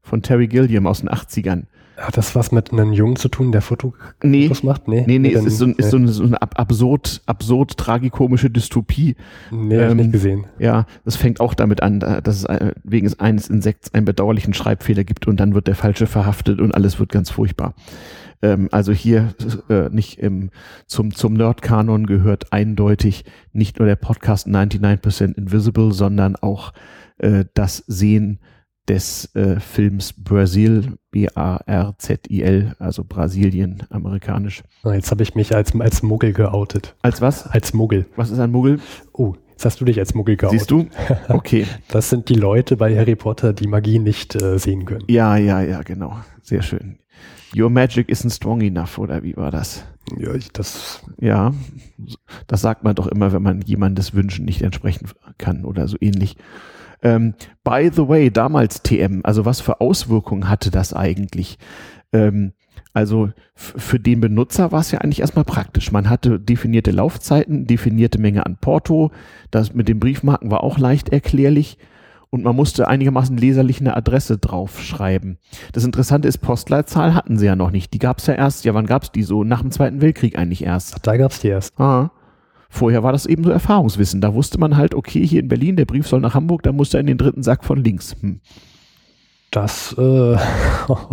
Von Terry Gilliam aus den 80ern? Hat das was mit einem Jungen zu tun, der Fotos nee, macht? Nee, nee, nee, es ist so, ist so eine, so eine absurd, absurd tragikomische Dystopie. Nee, ähm, nicht gesehen. Ja, das fängt auch damit an, dass es äh, wegen eines Insekts einen bedauerlichen Schreibfehler gibt und dann wird der Falsche verhaftet und alles wird ganz furchtbar. Ähm, also hier äh, nicht im, zum, zum Nerd-Kanon gehört eindeutig nicht nur der Podcast 99% Invisible, sondern auch äh, das Sehen des äh, Films Brazil, B-A-R-Z-I-L, also Brasilien, amerikanisch. Ah, jetzt habe ich mich als, als Muggel geoutet. Als was? Als Muggel. Was ist ein Muggel? Oh, jetzt hast du dich als Muggel geoutet. Siehst du? Okay. das sind die Leute bei Harry Potter, die Magie nicht äh, sehen können. Ja, ja, ja, genau. Sehr schön. Your magic isn't strong enough, oder wie war das? Ja, ich, das. Ja, das sagt man doch immer, wenn man jemandes Wünschen nicht entsprechen kann oder so ähnlich. Ähm, by the way, damals TM, also was für Auswirkungen hatte das eigentlich? Ähm, also für den Benutzer war es ja eigentlich erstmal praktisch. Man hatte definierte Laufzeiten, definierte Menge an Porto. Das mit den Briefmarken war auch leicht erklärlich und man musste einigermaßen leserlich eine Adresse draufschreiben. Das Interessante ist, Postleitzahl hatten sie ja noch nicht. Die gab es ja erst, ja, wann gab es die so? Nach dem Zweiten Weltkrieg eigentlich erst. Da gab es die erst. Ah. Vorher war das eben so Erfahrungswissen. Da wusste man halt, okay, hier in Berlin, der Brief soll nach Hamburg, da muss er in den dritten Sack von links. Hm. Das, äh,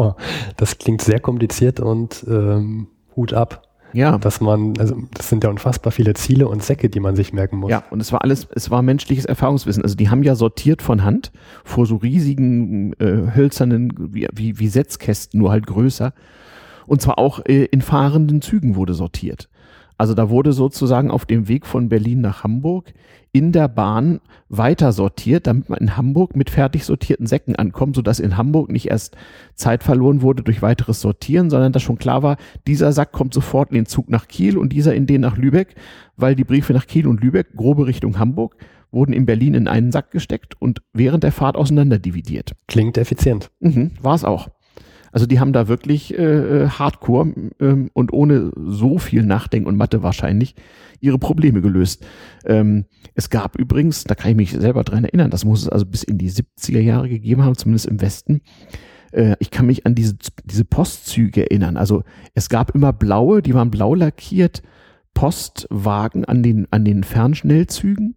das klingt sehr kompliziert und ähm, Hut ab. Ja. Dass man, also das sind ja unfassbar viele Ziele und Säcke, die man sich merken muss. Ja, und es war alles, es war menschliches Erfahrungswissen. Also die haben ja sortiert von Hand vor so riesigen äh, hölzernen, wie, wie, wie Setzkästen, nur halt größer. Und zwar auch äh, in fahrenden Zügen wurde sortiert. Also da wurde sozusagen auf dem Weg von Berlin nach Hamburg in der Bahn weiter sortiert, damit man in Hamburg mit fertig sortierten Säcken ankommt, sodass in Hamburg nicht erst Zeit verloren wurde durch weiteres Sortieren, sondern dass schon klar war, dieser Sack kommt sofort in den Zug nach Kiel und dieser in den nach Lübeck, weil die Briefe nach Kiel und Lübeck, grobe Richtung Hamburg, wurden in Berlin in einen Sack gesteckt und während der Fahrt auseinander dividiert. Klingt effizient. Mhm, war es auch. Also die haben da wirklich äh, äh, hardcore ähm, und ohne so viel Nachdenken und Mathe wahrscheinlich ihre Probleme gelöst. Ähm, es gab übrigens, da kann ich mich selber dran erinnern, das muss es also bis in die 70er Jahre gegeben haben, zumindest im Westen. Äh, ich kann mich an diese, diese Postzüge erinnern. Also es gab immer blaue, die waren blau lackiert, Postwagen an den, an den Fernschnellzügen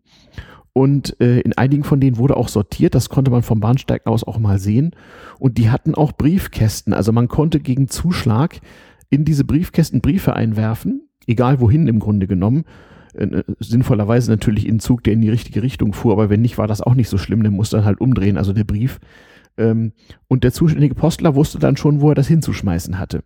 und äh, in einigen von denen wurde auch sortiert, das konnte man vom Bahnsteig aus auch mal sehen. Und die hatten auch Briefkästen, also man konnte gegen Zuschlag in diese Briefkästen Briefe einwerfen, egal wohin im Grunde genommen. Äh, äh, sinnvollerweise natürlich in Zug, der in die richtige Richtung fuhr, aber wenn nicht, war das auch nicht so schlimm, der musste dann halt umdrehen, also der Brief. Ähm, und der zuständige Postler wusste dann schon, wo er das hinzuschmeißen hatte.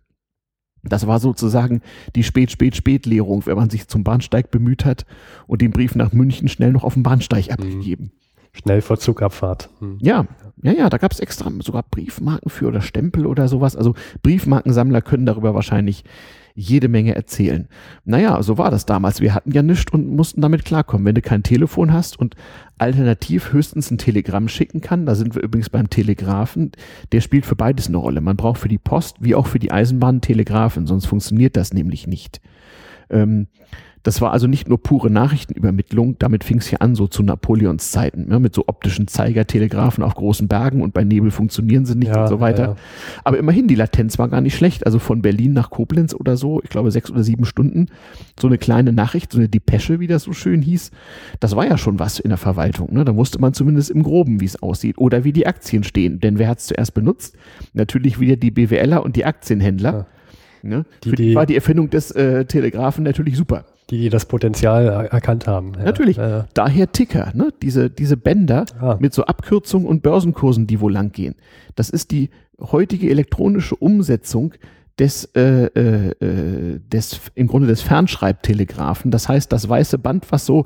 Das war sozusagen die Spät-Spät-Spät-Lehrung, wenn man sich zum Bahnsteig bemüht hat und den Brief nach München schnell noch auf dem Bahnsteig mhm. abgegeben. Schnell vor Zugabfahrt. Hm. Ja, ja, ja, da gab es extra sogar Briefmarken für oder Stempel oder sowas. Also Briefmarkensammler können darüber wahrscheinlich jede Menge erzählen. Naja, so war das damals. Wir hatten ja nichts und mussten damit klarkommen. Wenn du kein Telefon hast und alternativ höchstens ein Telegramm schicken kann, da sind wir übrigens beim Telegrafen, der spielt für beides eine Rolle. Man braucht für die Post wie auch für die Eisenbahn Telegrafen, sonst funktioniert das nämlich nicht. Ähm, das war also nicht nur pure Nachrichtenübermittlung, damit fing es ja an, so zu Napoleons Zeiten, ja, mit so optischen Zeigertelegraphen auf großen Bergen und bei Nebel funktionieren sie nicht ja, und so weiter. Ja, ja. Aber immerhin, die Latenz war gar nicht schlecht. Also von Berlin nach Koblenz oder so, ich glaube sechs oder sieben Stunden, so eine kleine Nachricht, so eine Depesche, wie das so schön hieß, das war ja schon was in der Verwaltung. Ne? Da wusste man zumindest im Groben, wie es aussieht oder wie die Aktien stehen. Denn wer hat es zuerst benutzt? Natürlich wieder die BWLer und die Aktienhändler. Ne? Die, Für die, war die Erfindung des äh, Telegraphen natürlich super die, die das Potenzial erkannt haben. Ja. Natürlich. Ja. Daher Ticker, ne? diese, diese Bänder ah. mit so Abkürzungen und Börsenkursen, die wo lang gehen. Das ist die heutige elektronische Umsetzung des, äh, äh, des im Grunde des Fernschreibtelegraphen. Das heißt, das weiße Band, was so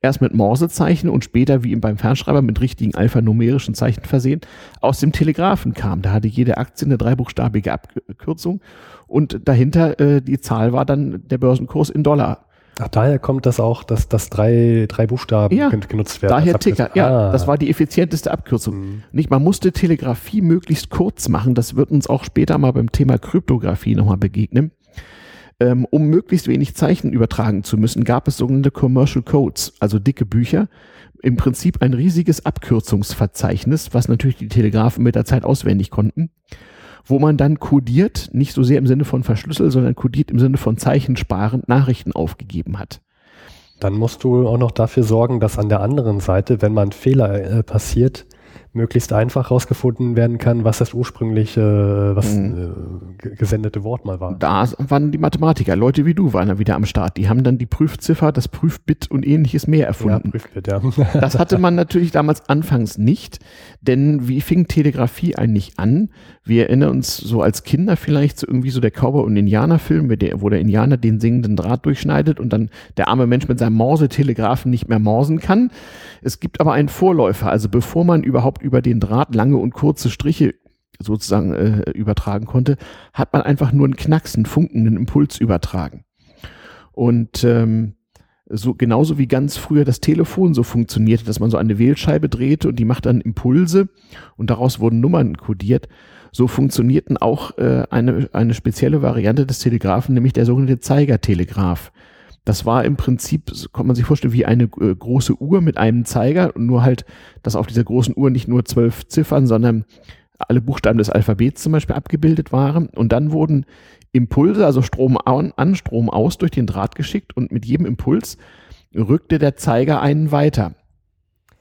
erst mit Morsezeichen und später wie beim Fernschreiber mit richtigen alphanumerischen Zeichen versehen, aus dem Telegraphen kam. Da hatte jede Aktie eine dreibuchstabige Abkürzung und dahinter äh, die Zahl war dann der Börsenkurs in Dollar. Ach, daher kommt das auch, dass, dass drei, drei Buchstaben ja, genutzt werden. Daher Ticker, ja. Ah. Das war die effizienteste Abkürzung. Mhm. Nicht, man musste Telegrafie möglichst kurz machen. Das wird uns auch später mal beim Thema Kryptographie nochmal begegnen. Ähm, um möglichst wenig Zeichen übertragen zu müssen, gab es sogenannte Commercial Codes, also dicke Bücher. Im Prinzip ein riesiges Abkürzungsverzeichnis, was natürlich die Telegrafen mit der Zeit auswendig konnten wo man dann kodiert, nicht so sehr im Sinne von verschlüsselt, sondern kodiert im Sinne von zeichensparend Nachrichten aufgegeben hat. Dann musst du auch noch dafür sorgen, dass an der anderen Seite, wenn mal ein Fehler äh, passiert, möglichst einfach herausgefunden werden kann, was das ursprüngliche, was mhm. äh, gesendete Wort mal war. Da waren die Mathematiker, Leute wie du waren da wieder am Start. Die haben dann die Prüfziffer, das Prüfbit und ähnliches mehr erfunden. Ja, Prüfbit, ja. das hatte man natürlich damals anfangs nicht, denn wie fing Telegrafie eigentlich an? Wir erinnern uns so als Kinder vielleicht so irgendwie so der Cowboy- und Indianer-Film, wo der Indianer den singenden Draht durchschneidet und dann der arme Mensch mit seinem Morse-Telegraphen nicht mehr morsen kann. Es gibt aber einen Vorläufer, also bevor man überhaupt über den Draht lange und kurze Striche sozusagen äh, übertragen konnte, hat man einfach nur einen Knacks, einen Funken, einen Impuls übertragen. Und ähm, so genauso wie ganz früher das Telefon so funktionierte, dass man so eine Wählscheibe drehte und die macht dann Impulse und daraus wurden Nummern kodiert. So funktionierten auch äh, eine, eine spezielle Variante des Telegraphen, nämlich der sogenannte Zeigertelegraph. Das war im Prinzip, kann man sich vorstellen, wie eine äh, große Uhr mit einem Zeiger, nur halt, dass auf dieser großen Uhr nicht nur zwölf Ziffern, sondern alle Buchstaben des Alphabets zum Beispiel abgebildet waren. Und dann wurden Impulse, also Strom an, Strom aus, durch den Draht geschickt und mit jedem Impuls rückte der Zeiger einen weiter.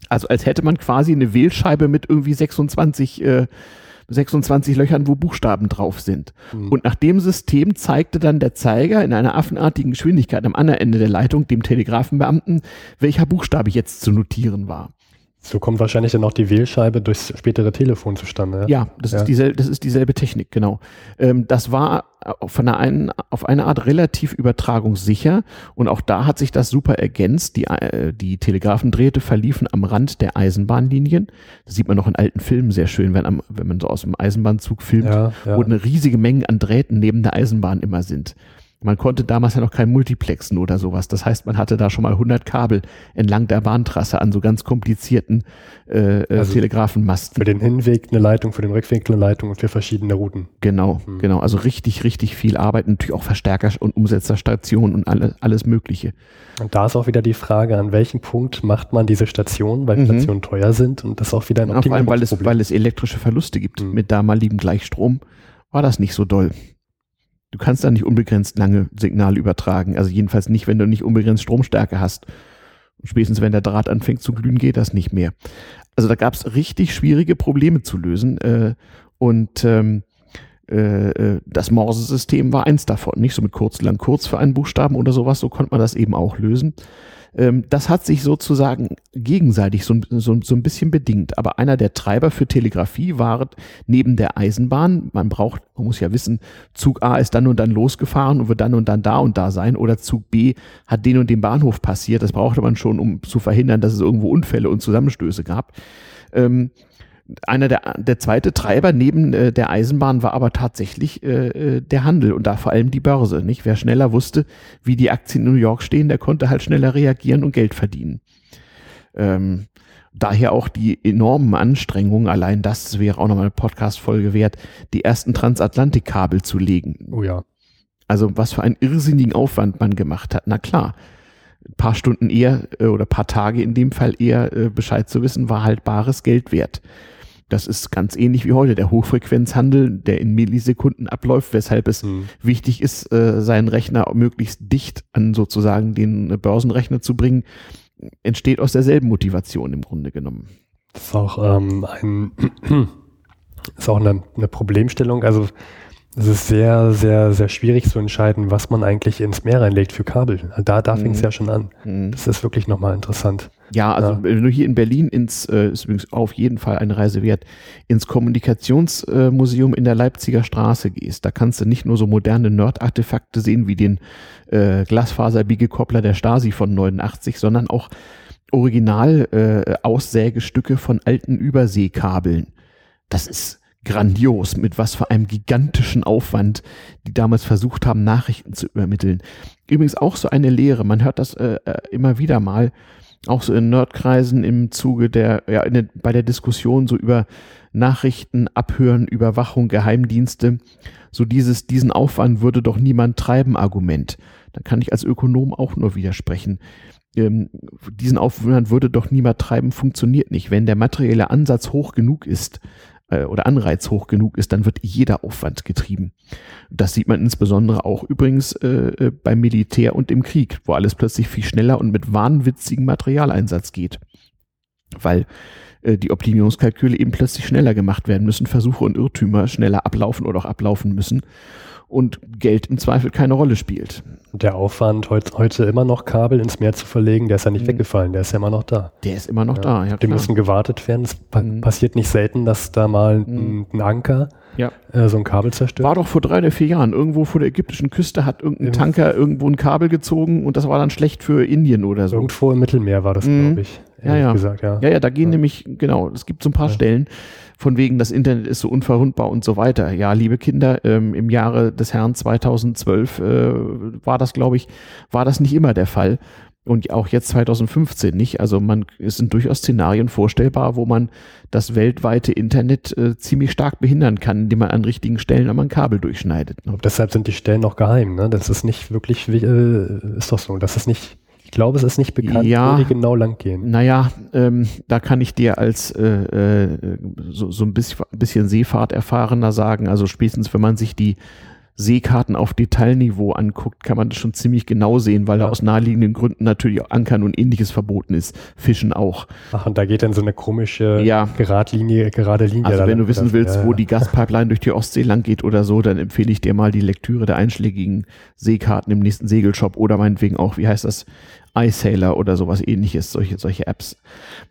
Also als hätte man quasi eine Wählscheibe mit irgendwie 26, äh, 26 Löchern, wo Buchstaben drauf sind. Mhm. Und nach dem System zeigte dann der Zeiger in einer affenartigen Geschwindigkeit am anderen Ende der Leitung dem Telegrafenbeamten, welcher Buchstabe jetzt zu notieren war. So kommt wahrscheinlich dann auch die Wählscheibe durchs spätere Telefon zustande. Ja, ja das, ja. Ist dieselbe, das ist dieselbe Technik, genau. Ähm, das war auf eine, einen, auf eine Art relativ übertragungssicher und auch da hat sich das super ergänzt. Die, äh, die Telegraphendrähte verliefen am Rand der Eisenbahnlinien. Das sieht man noch in alten Filmen sehr schön, wenn, am, wenn man so aus dem Eisenbahnzug filmt, ja, wo eine riesige Menge an Drähten neben der Eisenbahn immer sind. Man konnte damals ja noch kein Multiplexen oder sowas. Das heißt, man hatte da schon mal 100 Kabel entlang der Bahntrasse an so ganz komplizierten äh, äh, also Telegrafenmasten. Für den Hinweg eine Leitung, für den Rückweg eine Leitung und für verschiedene Routen. Genau, mhm. genau. Also richtig, richtig viel Arbeit. Natürlich auch Verstärker und Umsetzerstationen und alle, alles Mögliche. Und da ist auch wieder die Frage, an welchem Punkt macht man diese Stationen, weil mhm. Stationen teuer sind und das auch wieder ein ja, Vor allem, weil es, weil es elektrische Verluste gibt. Mhm. Mit damaligem Gleichstrom war das nicht so doll. Du kannst da nicht unbegrenzt lange Signale übertragen. Also jedenfalls nicht, wenn du nicht unbegrenzt Stromstärke hast. Spätestens wenn der Draht anfängt zu glühen, geht das nicht mehr. Also da gab es richtig schwierige Probleme zu lösen. Äh, und ähm, äh, äh, das Morse-System war eins davon. Nicht so mit kurz, lang, kurz für einen Buchstaben oder sowas. So konnte man das eben auch lösen. Ähm, das hat sich sozusagen gegenseitig so, so, so ein bisschen bedingt. Aber einer der Treiber für Telegrafie war neben der Eisenbahn, man braucht, man muss ja wissen, Zug A ist dann und dann losgefahren und wird dann und dann da und da sein oder Zug B hat den und den Bahnhof passiert. Das brauchte man schon, um zu verhindern, dass es irgendwo Unfälle und Zusammenstöße gab. Ähm, einer der, der zweite Treiber neben äh, der Eisenbahn war aber tatsächlich äh, äh, der Handel und da vor allem die Börse. Nicht? Wer schneller wusste, wie die Aktien in New York stehen, der konnte halt schneller reagieren und Geld verdienen. Ähm, daher auch die enormen Anstrengungen, allein das wäre auch nochmal eine Podcast-Folge wert, die ersten Transatlantikkabel zu legen. Oh ja. Also was für einen irrsinnigen Aufwand man gemacht hat. Na klar, ein paar Stunden eher äh, oder paar Tage in dem Fall eher äh, Bescheid zu wissen, war halt bares Geld wert. Das ist ganz ähnlich wie heute der Hochfrequenzhandel, der in Millisekunden abläuft, weshalb es mhm. wichtig ist, äh, seinen Rechner möglichst dicht an sozusagen den Börsenrechner zu bringen, entsteht aus derselben Motivation im Grunde genommen. Das ist auch ähm, ein ist auch eine, eine Problemstellung. Also es ist sehr, sehr, sehr schwierig zu entscheiden, was man eigentlich ins Meer reinlegt für Kabel. Da, da fing es mhm. ja schon an. Mhm. Das ist wirklich nochmal interessant. Ja, also ja. wenn du hier in Berlin ins, äh, ist übrigens auf jeden Fall eine Reise wert, ins Kommunikationsmuseum äh, in der Leipziger Straße gehst, da kannst du nicht nur so moderne Nerd-Artefakte sehen wie den äh, Glasfaser-Biegekoppler der Stasi von 89, sondern auch Original-Aussägestücke äh, von alten Überseekabeln. Das ist grandios, mit was für einem gigantischen Aufwand die damals versucht haben, Nachrichten zu übermitteln. Übrigens auch so eine Lehre, man hört das äh, äh immer wieder mal, auch so in Nerdkreisen im Zuge der, ja, der, bei der Diskussion so über Nachrichten, Abhören, Überwachung, Geheimdienste, so dieses, diesen Aufwand würde doch niemand treiben Argument. Da kann ich als Ökonom auch nur widersprechen. Ähm, diesen Aufwand würde doch niemand treiben, funktioniert nicht. Wenn der materielle Ansatz hoch genug ist, äh, oder Anreiz hoch genug ist, dann wird jeder Aufwand getrieben. Das sieht man insbesondere auch übrigens äh, äh, beim Militär und im Krieg, wo alles plötzlich viel schneller und mit wahnwitzigem Materialeinsatz geht. Weil äh, die Optimierungskalküle eben plötzlich schneller gemacht werden müssen, Versuche und Irrtümer schneller ablaufen oder auch ablaufen müssen und Geld im Zweifel keine Rolle spielt. Der Aufwand, heut, heute immer noch Kabel ins Meer zu verlegen, der ist ja nicht mhm. weggefallen, der ist ja immer noch da. Der ist immer noch ja. da, ja. Die klar. müssen gewartet werden. Es pa mhm. passiert nicht selten, dass da mal mhm. ein, Anker ja. äh, so ein Kabel zerstört. War doch vor drei oder vier Jahren. Irgendwo vor der ägyptischen Küste hat irgendein Tanker irgendwo ein Kabel gezogen und das war dann schlecht für Indien oder so. Irgendwo im Mittelmeer war das, mhm. glaube ich. ja, ja. gesagt, ja. Ja, ja, da gehen nämlich, genau, es gibt so ein paar. Stellen, von wegen, das Internet ist so unverwundbar und so weiter. Ja, liebe Kinder, ähm, im Jahre des Herrn 2012 äh, war das, glaube ich, war das nicht immer der Fall. Und auch jetzt 2015 nicht. Also man, es sind durchaus Szenarien vorstellbar, wo man das weltweite Internet äh, ziemlich stark behindern kann, indem man an richtigen Stellen einmal ein Kabel durchschneidet. Ne? deshalb sind die Stellen noch geheim, ne? Das ist nicht wirklich, äh, ist doch so, das ist nicht glaube, es ist nicht bekannt, ja, wo die genau lang gehen. Naja, ähm, da kann ich dir als äh, äh, so, so ein bisschen, bisschen Seefahrt-Erfahrener sagen, also spätestens wenn man sich die Seekarten auf Detailniveau anguckt, kann man das schon ziemlich genau sehen, weil ja. da aus naheliegenden Gründen natürlich auch Ankern und ähnliches verboten ist. Fischen auch. Ach, und da geht dann so eine komische ja. Geradlinie, gerade Linie. Also wenn du wissen willst, ja. wo die Gaspipeline durch die Ostsee lang geht oder so, dann empfehle ich dir mal die Lektüre der einschlägigen Seekarten im nächsten Segelshop oder meinetwegen auch, wie heißt das, iSailor oder sowas ähnliches, solche, solche Apps.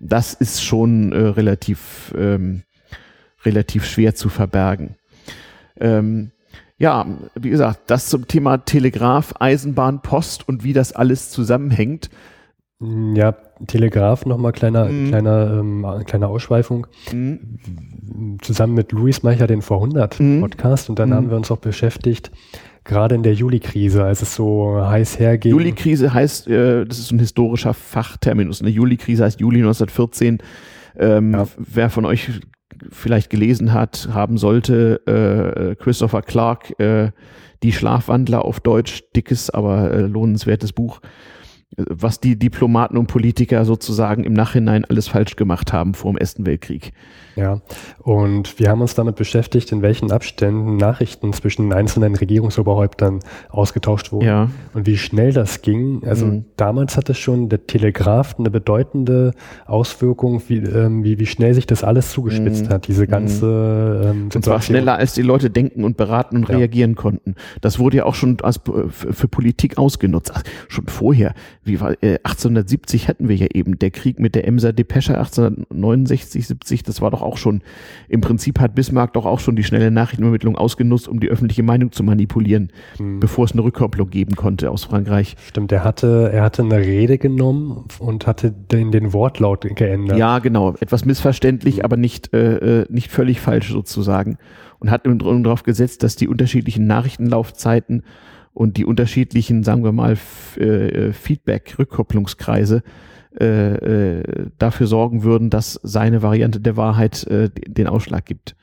Das ist schon äh, relativ, ähm, relativ schwer zu verbergen. Ähm, ja, wie gesagt, das zum Thema Telegraph, Eisenbahn, Post und wie das alles zusammenhängt. Mm, ja, Telegraph nochmal kleiner, mhm. kleiner, ähm, kleine Ausschweifung. Mhm. Zusammen mit Luis Meicher den Vorhundert mhm. Podcast und dann mhm. haben wir uns auch beschäftigt, gerade in der Juli-Krise, als es so heiß hergeht. Juli-Krise heißt, äh, das ist ein historischer Fachterminus. Eine Juli-Krise heißt Juli 1914. Ähm, ja. Wer von euch vielleicht gelesen hat, haben sollte, äh, Christopher Clark, äh, Die Schlafwandler auf Deutsch, dickes, aber äh, lohnenswertes Buch, was die Diplomaten und Politiker sozusagen im Nachhinein alles falsch gemacht haben vor dem Ersten Weltkrieg. Ja, und wir haben uns damit beschäftigt, in welchen Abständen Nachrichten zwischen den einzelnen Regierungsoberhäuptern ausgetauscht wurden ja. und wie schnell das ging. Also mhm. damals hatte schon der Telegraph eine bedeutende Auswirkung, wie, ähm, wie, wie schnell sich das alles zugespitzt mhm. hat, diese ganze ähm, Und zwar schneller, als die Leute denken und beraten und ja. reagieren konnten. Das wurde ja auch schon als, für Politik ausgenutzt. Ach, schon vorher wie war, äh, 1870 hatten wir ja eben der Krieg mit der Emser Depesche 1869, 70, das war doch auch schon, im Prinzip hat Bismarck doch auch schon die schnelle Nachrichtenübermittlung ausgenutzt, um die öffentliche Meinung zu manipulieren, mhm. bevor es eine Rückkopplung geben konnte aus Frankreich. Stimmt, er hatte, er hatte eine Rede genommen und hatte den, den Wortlaut geändert. Ja, genau, etwas missverständlich, mhm. aber nicht, äh, äh nicht völlig falsch sozusagen und hat darauf gesetzt, dass die unterschiedlichen Nachrichtenlaufzeiten und die unterschiedlichen, sagen wir mal, äh, Feedback-Rückkopplungskreise äh, äh, dafür sorgen würden, dass seine Variante der Wahrheit äh, den Ausschlag gibt.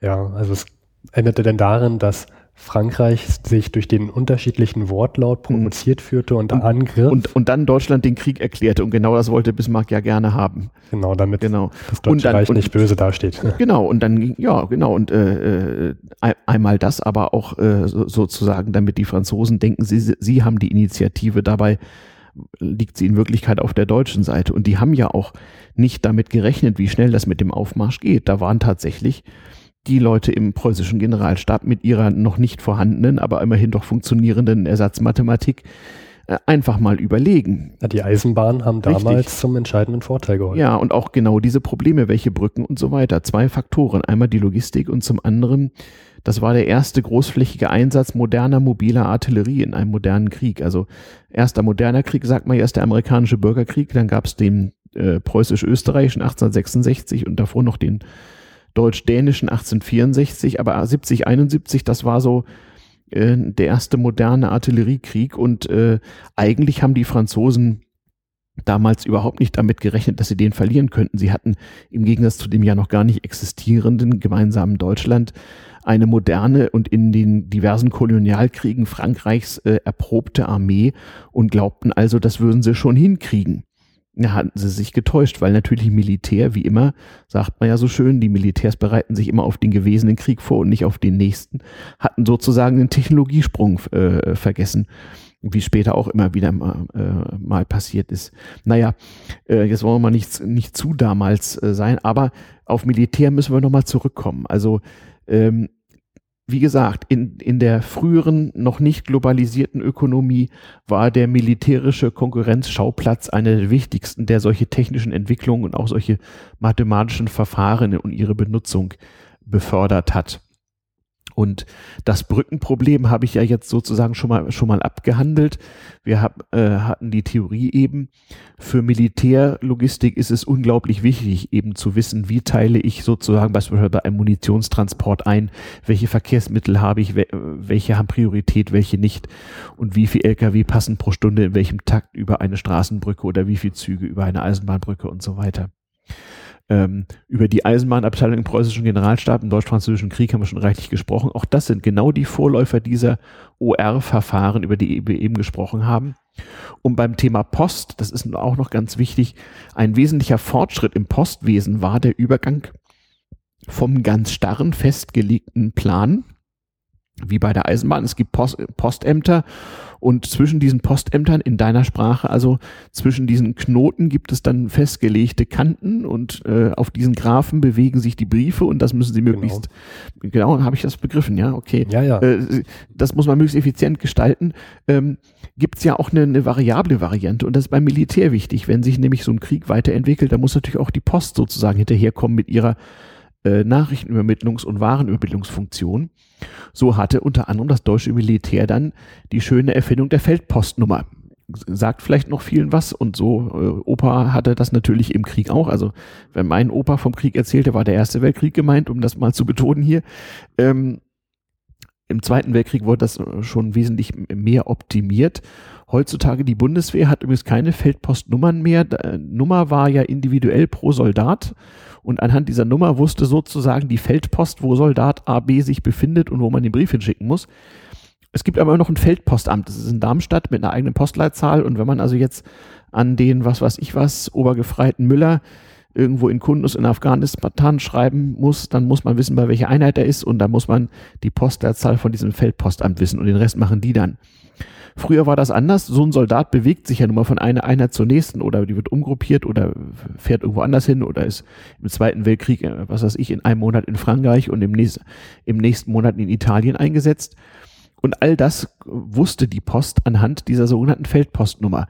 Ja, also es endete denn darin, dass Frankreich sich durch den unterschiedlichen Wortlaut mhm. provoziert führte und, und angriff. Und, und dann Deutschland den Krieg erklärte. Und genau das wollte Bismarck ja gerne haben. Genau, damit genau. das Deutsche dann, Reich nicht böse dasteht. Genau, und dann, ja, genau. Und äh, äh einmal das, aber auch äh, sozusagen, damit die Franzosen denken, sie, sie haben die Initiative. Dabei liegt sie in Wirklichkeit auf der deutschen Seite. Und die haben ja auch nicht damit gerechnet, wie schnell das mit dem Aufmarsch geht. Da waren tatsächlich die Leute im preußischen Generalstab mit ihrer noch nicht vorhandenen, aber immerhin doch funktionierenden Ersatzmathematik äh, einfach mal überlegen. Ja, die Eisenbahnen haben damals Richtig. zum entscheidenden Vorteil geholfen. Ja, und auch genau diese Probleme, welche Brücken und so weiter. Zwei Faktoren. Einmal die Logistik und zum anderen, das war der erste großflächige Einsatz moderner mobiler Artillerie in einem modernen Krieg. Also erster moderner Krieg, sagt man erst der amerikanische Bürgerkrieg, dann gab es den äh, preußisch-österreichischen 1866 und davor noch den deutsch-dänischen 1864, aber 70, 71, das war so äh, der erste moderne Artilleriekrieg und äh, eigentlich haben die Franzosen damals überhaupt nicht damit gerechnet, dass sie den verlieren könnten. Sie hatten im Gegensatz zu dem ja noch gar nicht existierenden gemeinsamen Deutschland eine moderne und in den diversen Kolonialkriegen Frankreichs äh, erprobte Armee und glaubten also, das würden sie schon hinkriegen ja, hatten sie sich getäuscht, weil natürlich Militär, wie immer, sagt man ja so schön, die Militärs bereiten sich immer auf den gewesenen Krieg vor und nicht auf den nächsten, hatten sozusagen den Technologiesprung äh, vergessen, wie später auch immer wieder mal, äh, mal passiert ist. Naja, äh, jetzt wollen wir mal nicht, nicht zu damals äh, sein, aber auf Militär müssen wir nochmal zurückkommen. Also ähm, wie gesagt, in, in der früheren, noch nicht globalisierten Ökonomie war der militärische Konkurrenzschauplatz einer der wichtigsten, der solche technischen Entwicklungen und auch solche mathematischen Verfahren und ihre Benutzung befördert hat. Und das Brückenproblem habe ich ja jetzt sozusagen schon mal, schon mal abgehandelt. Wir hab, äh, hatten die Theorie eben, für Militärlogistik ist es unglaublich wichtig, eben zu wissen, wie teile ich sozusagen beispielsweise bei einem Munitionstransport ein, welche Verkehrsmittel habe ich, welche haben Priorität, welche nicht und wie viel Lkw passen pro Stunde in welchem Takt über eine Straßenbrücke oder wie viel Züge über eine Eisenbahnbrücke und so weiter. Ähm, über die Eisenbahnabteilung im preußischen Generalstab im Deutsch-Französischen Krieg haben wir schon reichlich gesprochen. Auch das sind genau die Vorläufer dieser OR-Verfahren, über die wir eben gesprochen haben. Und beim Thema Post, das ist auch noch ganz wichtig, ein wesentlicher Fortschritt im Postwesen war der Übergang vom ganz starren festgelegten Plan, wie bei der Eisenbahn. Es gibt Post, Postämter und zwischen diesen Postämtern in deiner Sprache, also zwischen diesen Knoten gibt es dann festgelegte Kanten und äh, auf diesen Graphen bewegen sich die Briefe und das müssen sie genau. möglichst, genau, genau habe ich das begriffen, ja, okay. Ja, ja. Äh, das muss man möglichst effizient gestalten. Ähm, gibt es ja auch eine, eine variable Variante und das ist beim Militär wichtig. Wenn sich nämlich so ein Krieg weiterentwickelt, dann muss natürlich auch die Post sozusagen hinterherkommen mit ihrer äh, Nachrichtenübermittlungs- und Warenübermittlungsfunktion. So hatte unter anderem das deutsche Militär dann die schöne Erfindung der Feldpostnummer. Sagt vielleicht noch vielen was und so. Äh, Opa hatte das natürlich im Krieg auch. Also wenn mein Opa vom Krieg erzählte, war der Erste Weltkrieg gemeint, um das mal zu betonen hier. Ähm, Im Zweiten Weltkrieg wurde das schon wesentlich mehr optimiert. Heutzutage die Bundeswehr hat übrigens keine Feldpostnummern mehr. Äh, Nummer war ja individuell pro Soldat und anhand dieser Nummer wusste sozusagen die Feldpost, wo Soldat AB sich befindet und wo man den Brief hinschicken muss. Es gibt aber noch ein Feldpostamt, das ist in Darmstadt mit einer eigenen Postleitzahl und wenn man also jetzt an den, was weiß ich was, Obergefreiten Müller irgendwo in Kundus in Afghanistan schreiben muss, dann muss man wissen, bei welcher Einheit er ist und dann muss man die Postleitzahl von diesem Feldpostamt wissen und den Rest machen die dann. Früher war das anders. So ein Soldat bewegt sich ja nun mal von einer Einheit zur nächsten oder die wird umgruppiert oder fährt irgendwo anders hin oder ist im Zweiten Weltkrieg, äh, was weiß ich, in einem Monat in Frankreich und im, nächsten, im nächsten Monat in Italien eingesetzt. Und all das wusste die Post anhand dieser sogenannten Feldpostnummer.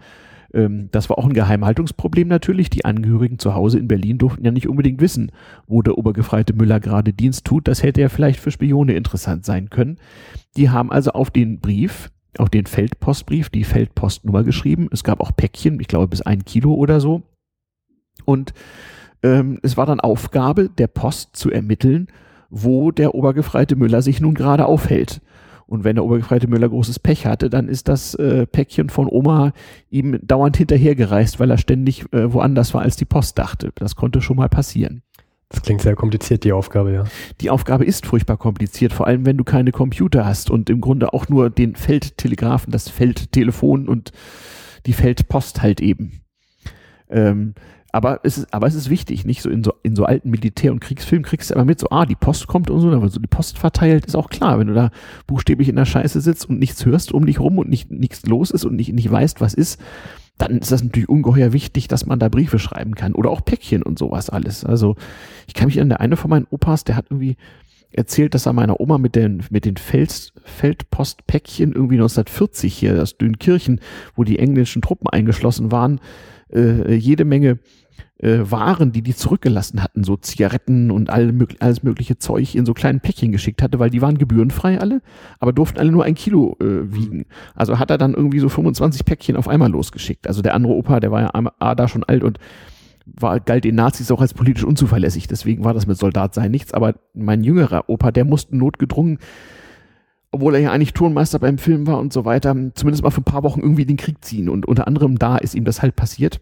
Ähm, das war auch ein Geheimhaltungsproblem natürlich. Die Angehörigen zu Hause in Berlin durften ja nicht unbedingt wissen, wo der Obergefreite Müller gerade Dienst tut. Das hätte ja vielleicht für Spione interessant sein können. Die haben also auf den Brief auch den Feldpostbrief, die Feldpostnummer geschrieben. Es gab auch Päckchen, ich glaube bis ein Kilo oder so. Und ähm, es war dann Aufgabe der Post zu ermitteln, wo der Obergefreite Müller sich nun gerade aufhält. Und wenn der Obergefreite Müller großes Pech hatte, dann ist das äh, Päckchen von Oma ihm dauernd hinterhergereist, weil er ständig äh, woanders war, als die Post dachte. Das konnte schon mal passieren. Das klingt sehr kompliziert, die Aufgabe, ja. Die Aufgabe ist furchtbar kompliziert, vor allem wenn du keine Computer hast und im Grunde auch nur den Feldtelegrafen, das Feldtelefon und die Feldpost halt eben. Ähm, aber es ist, aber es ist wichtig, nicht so in so, in so alten Militär- und Kriegsfilmen kriegst du immer mit, so, ah, die Post kommt und so, aber so die Post verteilt, ist auch klar, wenn du da buchstäblich in der Scheiße sitzt und nichts hörst um dich rum und nicht, nichts los ist und nicht, nicht weißt, was ist, dann ist das natürlich ungeheuer wichtig, dass man da Briefe schreiben kann oder auch Päckchen und sowas alles. Also ich kann mich an der eine von meinen Opas, der hat irgendwie erzählt, dass er meiner Oma mit den, mit den Feld, Feldpostpäckchen irgendwie 1940 hier, das Dünkirchen, wo die englischen Truppen eingeschlossen waren, äh, jede Menge äh, Waren, die die zurückgelassen hatten, so Zigaretten und all, alles mögliche Zeug in so kleinen Päckchen geschickt hatte, weil die waren gebührenfrei alle, aber durften alle nur ein Kilo äh, wiegen. Also hat er dann irgendwie so 25 Päckchen auf einmal losgeschickt. Also der andere Opa, der war ja A, da schon alt und war, galt den Nazis auch als politisch unzuverlässig. Deswegen war das mit Soldat sein nichts. Aber mein jüngerer Opa, der musste notgedrungen obwohl er ja eigentlich Turnmeister beim Film war und so weiter, zumindest mal für ein paar Wochen irgendwie den Krieg ziehen. Und unter anderem da ist ihm das halt passiert.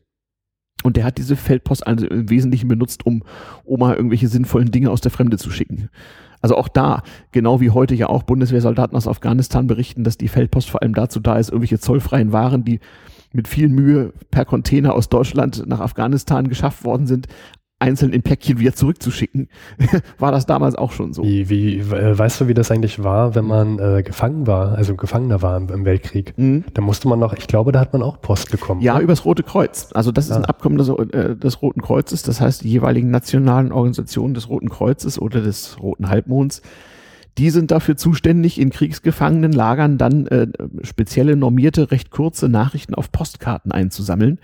Und der hat diese Feldpost also im Wesentlichen benutzt, um Oma irgendwelche sinnvollen Dinge aus der Fremde zu schicken. Also auch da, genau wie heute ja auch Bundeswehrsoldaten aus Afghanistan berichten, dass die Feldpost vor allem dazu da ist, irgendwelche zollfreien Waren, die mit viel Mühe per Container aus Deutschland nach Afghanistan geschafft worden sind, einzeln in Päckchen wieder zurückzuschicken. war das damals auch schon so. Wie, wie äh, weißt du, wie das eigentlich war, wenn man äh, gefangen war, also Gefangener war im, im Weltkrieg? Mhm. Da musste man noch, ich glaube, da hat man auch Post bekommen. Ja, oder? übers Rote Kreuz. Also das ist ein ah. Abkommen des, äh, des Roten Kreuzes, das heißt, die jeweiligen nationalen Organisationen des Roten Kreuzes oder des Roten Halbmonds, die sind dafür zuständig, in Kriegsgefangenenlagern dann äh, spezielle normierte, recht kurze Nachrichten auf Postkarten einzusammeln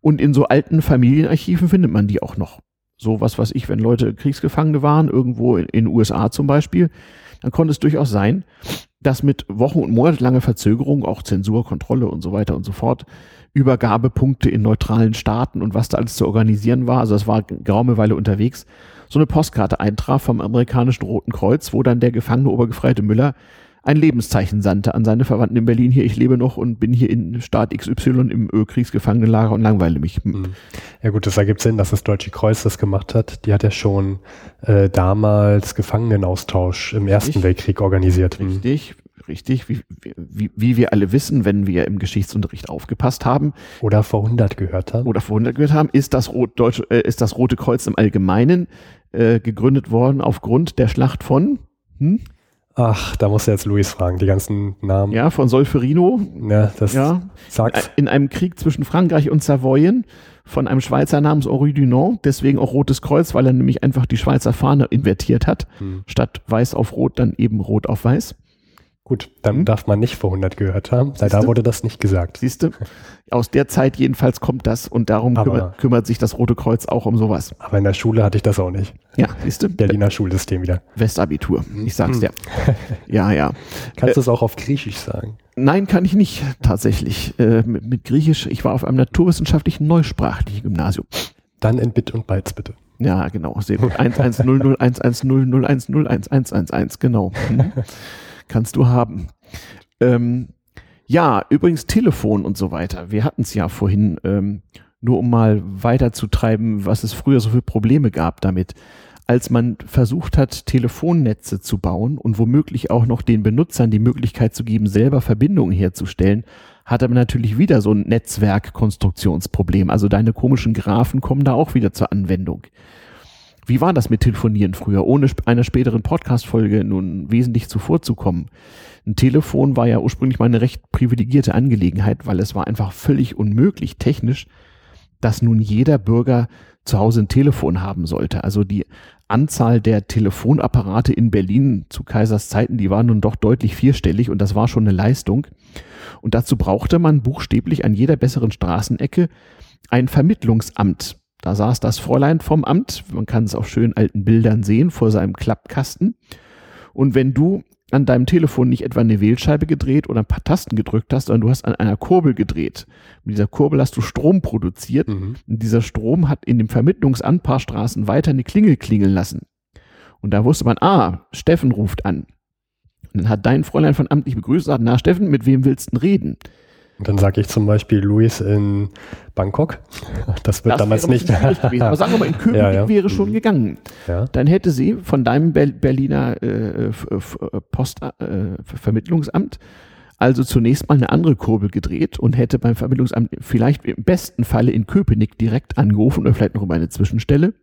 und in so alten Familienarchiven findet man die auch noch. so was weiß ich, wenn Leute Kriegsgefangene waren, irgendwo in den USA zum Beispiel, dann konnte es durchaus sein, dass mit Wochen- und monatelanger Verzögerung, auch Zensur, Kontrolle und so weiter und so fort, Übergabepunkte in neutralen Staaten und was da alles zu organisieren war, also das war geraume Weile unterwegs, so eine Postkarte eintraf vom amerikanischen Roten Kreuz, wo dann der gefangene Obergefreite Müller ein Lebenszeichen sandte an seine Verwandten in Berlin. Hier, ich lebe noch und bin hier in Staat XY im Ölkriegsgefangenenlager und langweile mich. Mhm. Ja gut, das ergibt Sinn, dass das Deutsche Kreuz das gemacht hat. Die hat ja schon äh, damals Gefangenenaustausch im Ersten richtig, Weltkrieg organisiert. Mhm. Richtig, richtig. Wie, wie, wie wir alle wissen, wenn wir im Geschichtsunterricht aufgepasst haben. Oder vor 100 gehört haben. Oder vor 100 gehört haben, ist das, Rot, Deutsche, äh, ist das Rote Kreuz im Allgemeinen äh, gegründet worden aufgrund der Schlacht von... Hm? Ach, da muss jetzt Luis fragen, die ganzen Namen. Ja, von Solferino. Ja, das ja, sagt. In einem Krieg zwischen Frankreich und Savoyen von einem Schweizer namens Henri Dunant, deswegen auch Rotes Kreuz, weil er nämlich einfach die Schweizer Fahne invertiert hat. Hm. Statt weiß auf rot, dann eben rot auf weiß. Gut, dann hm? darf man nicht vor 100 gehört haben, weil da wurde das nicht gesagt. Siehst du? Aus der Zeit jedenfalls kommt das und darum kümmert, kümmert, sich das Rote Kreuz auch um sowas. Aber in der Schule hatte ich das auch nicht. Ja, siehst du? Berliner Schulsystem wieder. Westabitur, ich sag's hm. dir. ja, ja. Kannst du es auch auf Griechisch sagen? Nein, kann ich nicht, tatsächlich. Äh, mit, mit, Griechisch, ich war auf einem naturwissenschaftlichen neusprachlichen Gymnasium. Dann in Bit und Bytes bitte. Ja, genau, sehr gut. 11001101111111, genau. Mhm kannst du haben. Ähm, ja, übrigens Telefon und so weiter. Wir hatten es ja vorhin, ähm, nur um mal weiterzutreiben, was es früher so für Probleme gab damit. Als man versucht hat, Telefonnetze zu bauen und womöglich auch noch den Benutzern die Möglichkeit zu geben, selber Verbindungen herzustellen, hatte man natürlich wieder so ein Netzwerkkonstruktionsproblem. Also deine komischen Graphen kommen da auch wieder zur Anwendung. Wie war das mit Telefonieren früher, ohne einer späteren Podcast-Folge nun wesentlich zuvorzukommen? Ein Telefon war ja ursprünglich mal eine recht privilegierte Angelegenheit, weil es war einfach völlig unmöglich technisch, dass nun jeder Bürger zu Hause ein Telefon haben sollte. Also die Anzahl der Telefonapparate in Berlin zu Kaisers Zeiten, die war nun doch deutlich vierstellig und das war schon eine Leistung. Und dazu brauchte man buchstäblich an jeder besseren Straßenecke ein Vermittlungsamt. Da saß das Fräulein vom Amt, man kann es auf schönen alten Bildern sehen, vor seinem Klappkasten. Und wenn du an deinem Telefon nicht etwa eine Wählscheibe gedreht oder ein paar Tasten gedrückt hast, sondern du hast an einer Kurbel gedreht. Mit dieser Kurbel hast du Strom produziert. Mhm. Und dieser Strom hat in dem Vermittlungsamt paar Straßen weiter eine Klingel klingeln lassen. Und da wusste man, ah, Steffen ruft an. Und dann hat dein Fräulein von Amt dich begrüßt und sagt, na Steffen, mit wem willst du denn reden? Und dann sage ich zum Beispiel Luis in Bangkok. Das wird das damals nicht. Aber sagen wir mal, in Köpenick ja, ja. wäre schon mhm. gegangen. Ja. Dann hätte sie von deinem Berliner äh, Postvermittlungsamt äh, also zunächst mal eine andere Kurbel gedreht und hätte beim Vermittlungsamt vielleicht im besten Falle in Köpenick direkt angerufen oder vielleicht noch über eine Zwischenstelle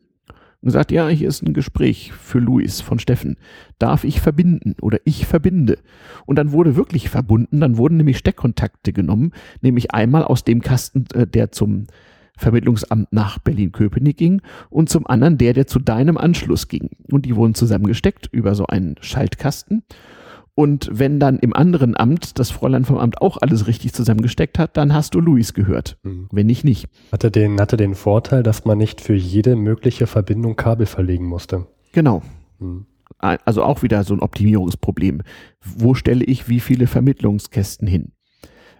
und gesagt, ja, hier ist ein Gespräch für Luis von Steffen. Darf ich verbinden oder ich verbinde? Und dann wurde wirklich verbunden, dann wurden nämlich Steckkontakte genommen, nämlich einmal aus dem Kasten, äh, der zum Vermittlungsamt nach Berlin-Köpenick ging und zum anderen der, der zu deinem Anschluss ging. Und die wurden zusammengesteckt über so einen Schaltkasten und wenn dann im anderen Amt das Fräulein vom Amt auch alles richtig zusammengesteckt hat, dann hast du Luis gehört. Mhm. Wenn nicht, nicht. Hatte den, hatte den Vorteil, dass man nicht für jede mögliche Verbindung Kabel verlegen musste. Genau. Mhm. Also auch wieder so ein Optimierungsproblem. Wo stelle ich wie viele Vermittlungskästen hin?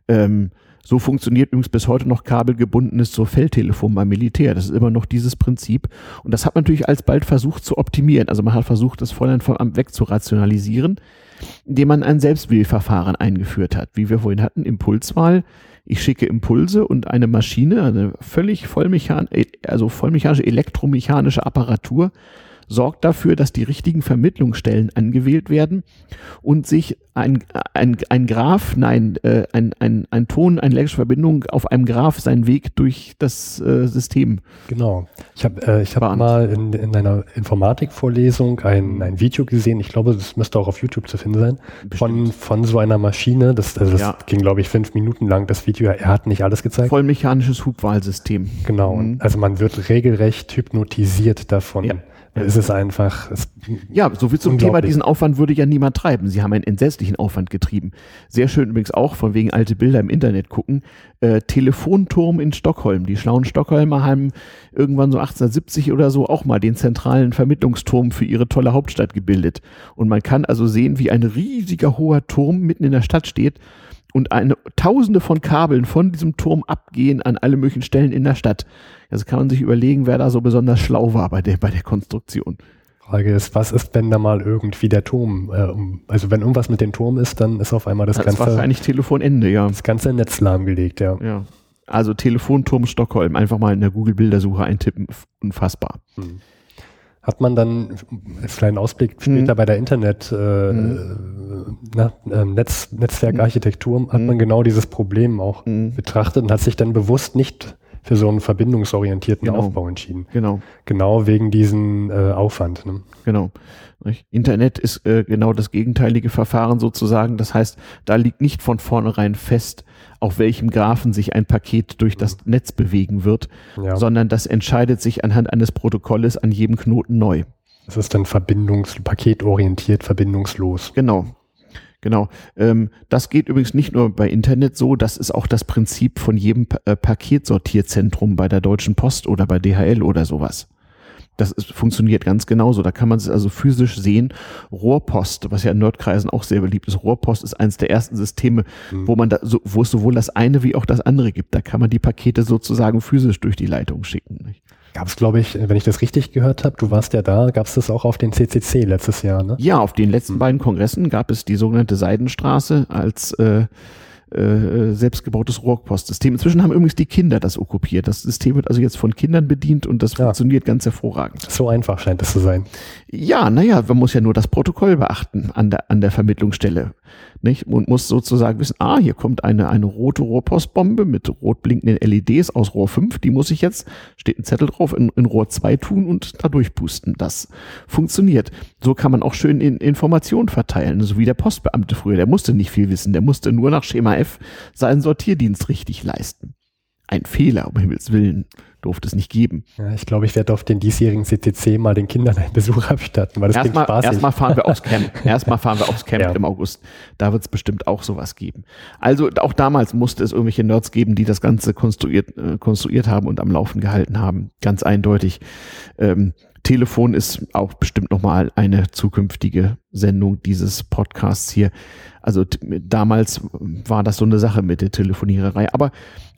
Ähm, so funktioniert übrigens bis heute noch kabelgebundenes so Feldtelefon beim Militär. Das ist immer noch dieses Prinzip. Und das hat man natürlich alsbald versucht zu optimieren. Also man hat versucht, das Fräulein vom Amt wegzurationalisieren indem man ein Selbstwählverfahren eingeführt hat. Wie wir vorhin hatten, Impulswahl. Ich schicke Impulse und eine Maschine, eine völlig vollmechan also vollmechanische elektromechanische Apparatur sorgt dafür, dass die richtigen Vermittlungsstellen angewählt werden und sich ein, ein, ein Graph, nein, äh, ein, ein, ein Ton, eine elektrische Verbindung auf einem Graph seinen Weg durch das äh, System. Genau. Ich habe äh, ich hab mal in, in einer Informatikvorlesung ein, ein Video gesehen, ich glaube, das müsste auch auf YouTube zu finden sein, von, von so einer Maschine. Das, also das ja. ging, glaube ich, fünf Minuten lang, das Video. Er hat nicht alles gezeigt. Vollmechanisches Hubwahlsystem. Genau. Mhm. Also man wird regelrecht hypnotisiert davon. Ja Es ist einfach. Es ja, so viel zum Thema, diesen Aufwand würde ja niemand treiben. Sie haben einen entsetzlichen Aufwand getrieben. Sehr schön übrigens auch, von wegen alte Bilder im Internet gucken. Äh, Telefonturm in Stockholm. Die schlauen Stockholmer haben irgendwann so 1870 oder so auch mal den zentralen Vermittlungsturm für ihre tolle Hauptstadt gebildet. Und man kann also sehen, wie ein riesiger hoher Turm mitten in der Stadt steht und eine Tausende von Kabeln von diesem Turm abgehen an alle möglichen Stellen in der Stadt. Also kann man sich überlegen, wer da so besonders schlau war bei der, bei der Konstruktion. Frage ist, was ist, wenn da mal irgendwie der Turm, äh, also wenn irgendwas mit dem Turm ist, dann ist auf einmal das, das ganze. Das wahrscheinlich Telefonende, ja. Das ganze Netz lahmgelegt, ja. Ja. Also Telefonturm Stockholm, einfach mal in der Google-Bildersuche eintippen, unfassbar. Hm. Hat man dann, als kleinen Ausblick später hm. bei der Internet, äh, hm. na, äh, Netz, Netzwerkarchitektur, hat man hm. genau dieses Problem auch hm. betrachtet und hat sich dann bewusst nicht für so einen verbindungsorientierten genau. Aufbau entschieden. Genau. Genau wegen diesem äh, Aufwand. Ne? Genau. Internet ist äh, genau das gegenteilige Verfahren sozusagen. Das heißt, da liegt nicht von vornherein fest, auf welchem Graphen sich ein Paket durch das mhm. Netz bewegen wird, ja. sondern das entscheidet sich anhand eines Protokolles an jedem Knoten neu. Das ist dann verbindungs paketorientiert, verbindungslos. Genau. Genau. Ähm, das geht übrigens nicht nur bei Internet so, das ist auch das Prinzip von jedem pa äh, Paketsortierzentrum bei der Deutschen Post oder bei DHL oder sowas. Das ist, funktioniert ganz genauso. Da kann man es also physisch sehen. Rohrpost, was ja in Nordkreisen auch sehr beliebt ist. Rohrpost ist eines der ersten Systeme, mhm. wo man da, so, wo es sowohl das eine wie auch das andere gibt. Da kann man die Pakete sozusagen physisch durch die Leitung schicken. Nicht? Gab es, glaube ich, wenn ich das richtig gehört habe, du warst ja da, gab es das auch auf den CCC letztes Jahr, ne? Ja, auf den letzten mhm. beiden Kongressen gab es die sogenannte Seidenstraße als äh, äh, selbstgebautes Rohrpostsystem. Inzwischen haben übrigens die Kinder das okkupiert. Das System wird also jetzt von Kindern bedient und das ja. funktioniert ganz hervorragend. So einfach scheint es zu sein. Ja, naja, man muss ja nur das Protokoll beachten an der, an der Vermittlungsstelle. Nicht? Und muss sozusagen wissen, ah, hier kommt eine, eine rote Rohrpostbombe mit rot blinkenden LEDs aus Rohr 5, die muss ich jetzt, steht ein Zettel drauf, in, in Rohr 2 tun und da durchpusten. Das funktioniert. So kann man auch schön in Informationen verteilen, so wie der Postbeamte früher. Der musste nicht viel wissen, der musste nur nach Schema F seinen Sortierdienst richtig leisten. Ein Fehler, um Himmels Willen durfte es nicht geben. Ja, ich glaube, ich werde auf den diesjährigen CCC mal den Kindern einen Besuch abstatten, weil das erstmal, klingt spaßig. Erstmal fahren wir aufs Camp. Erstmal fahren wir aufs Camp ja. im August. Da wird es bestimmt auch sowas geben. Also auch damals musste es irgendwelche Nerds geben, die das Ganze konstruiert, äh, konstruiert haben und am Laufen gehalten haben. Ganz eindeutig. Ähm, Telefon ist auch bestimmt nochmal eine zukünftige Sendung dieses Podcasts hier. Also damals war das so eine Sache mit der Telefoniererei. Aber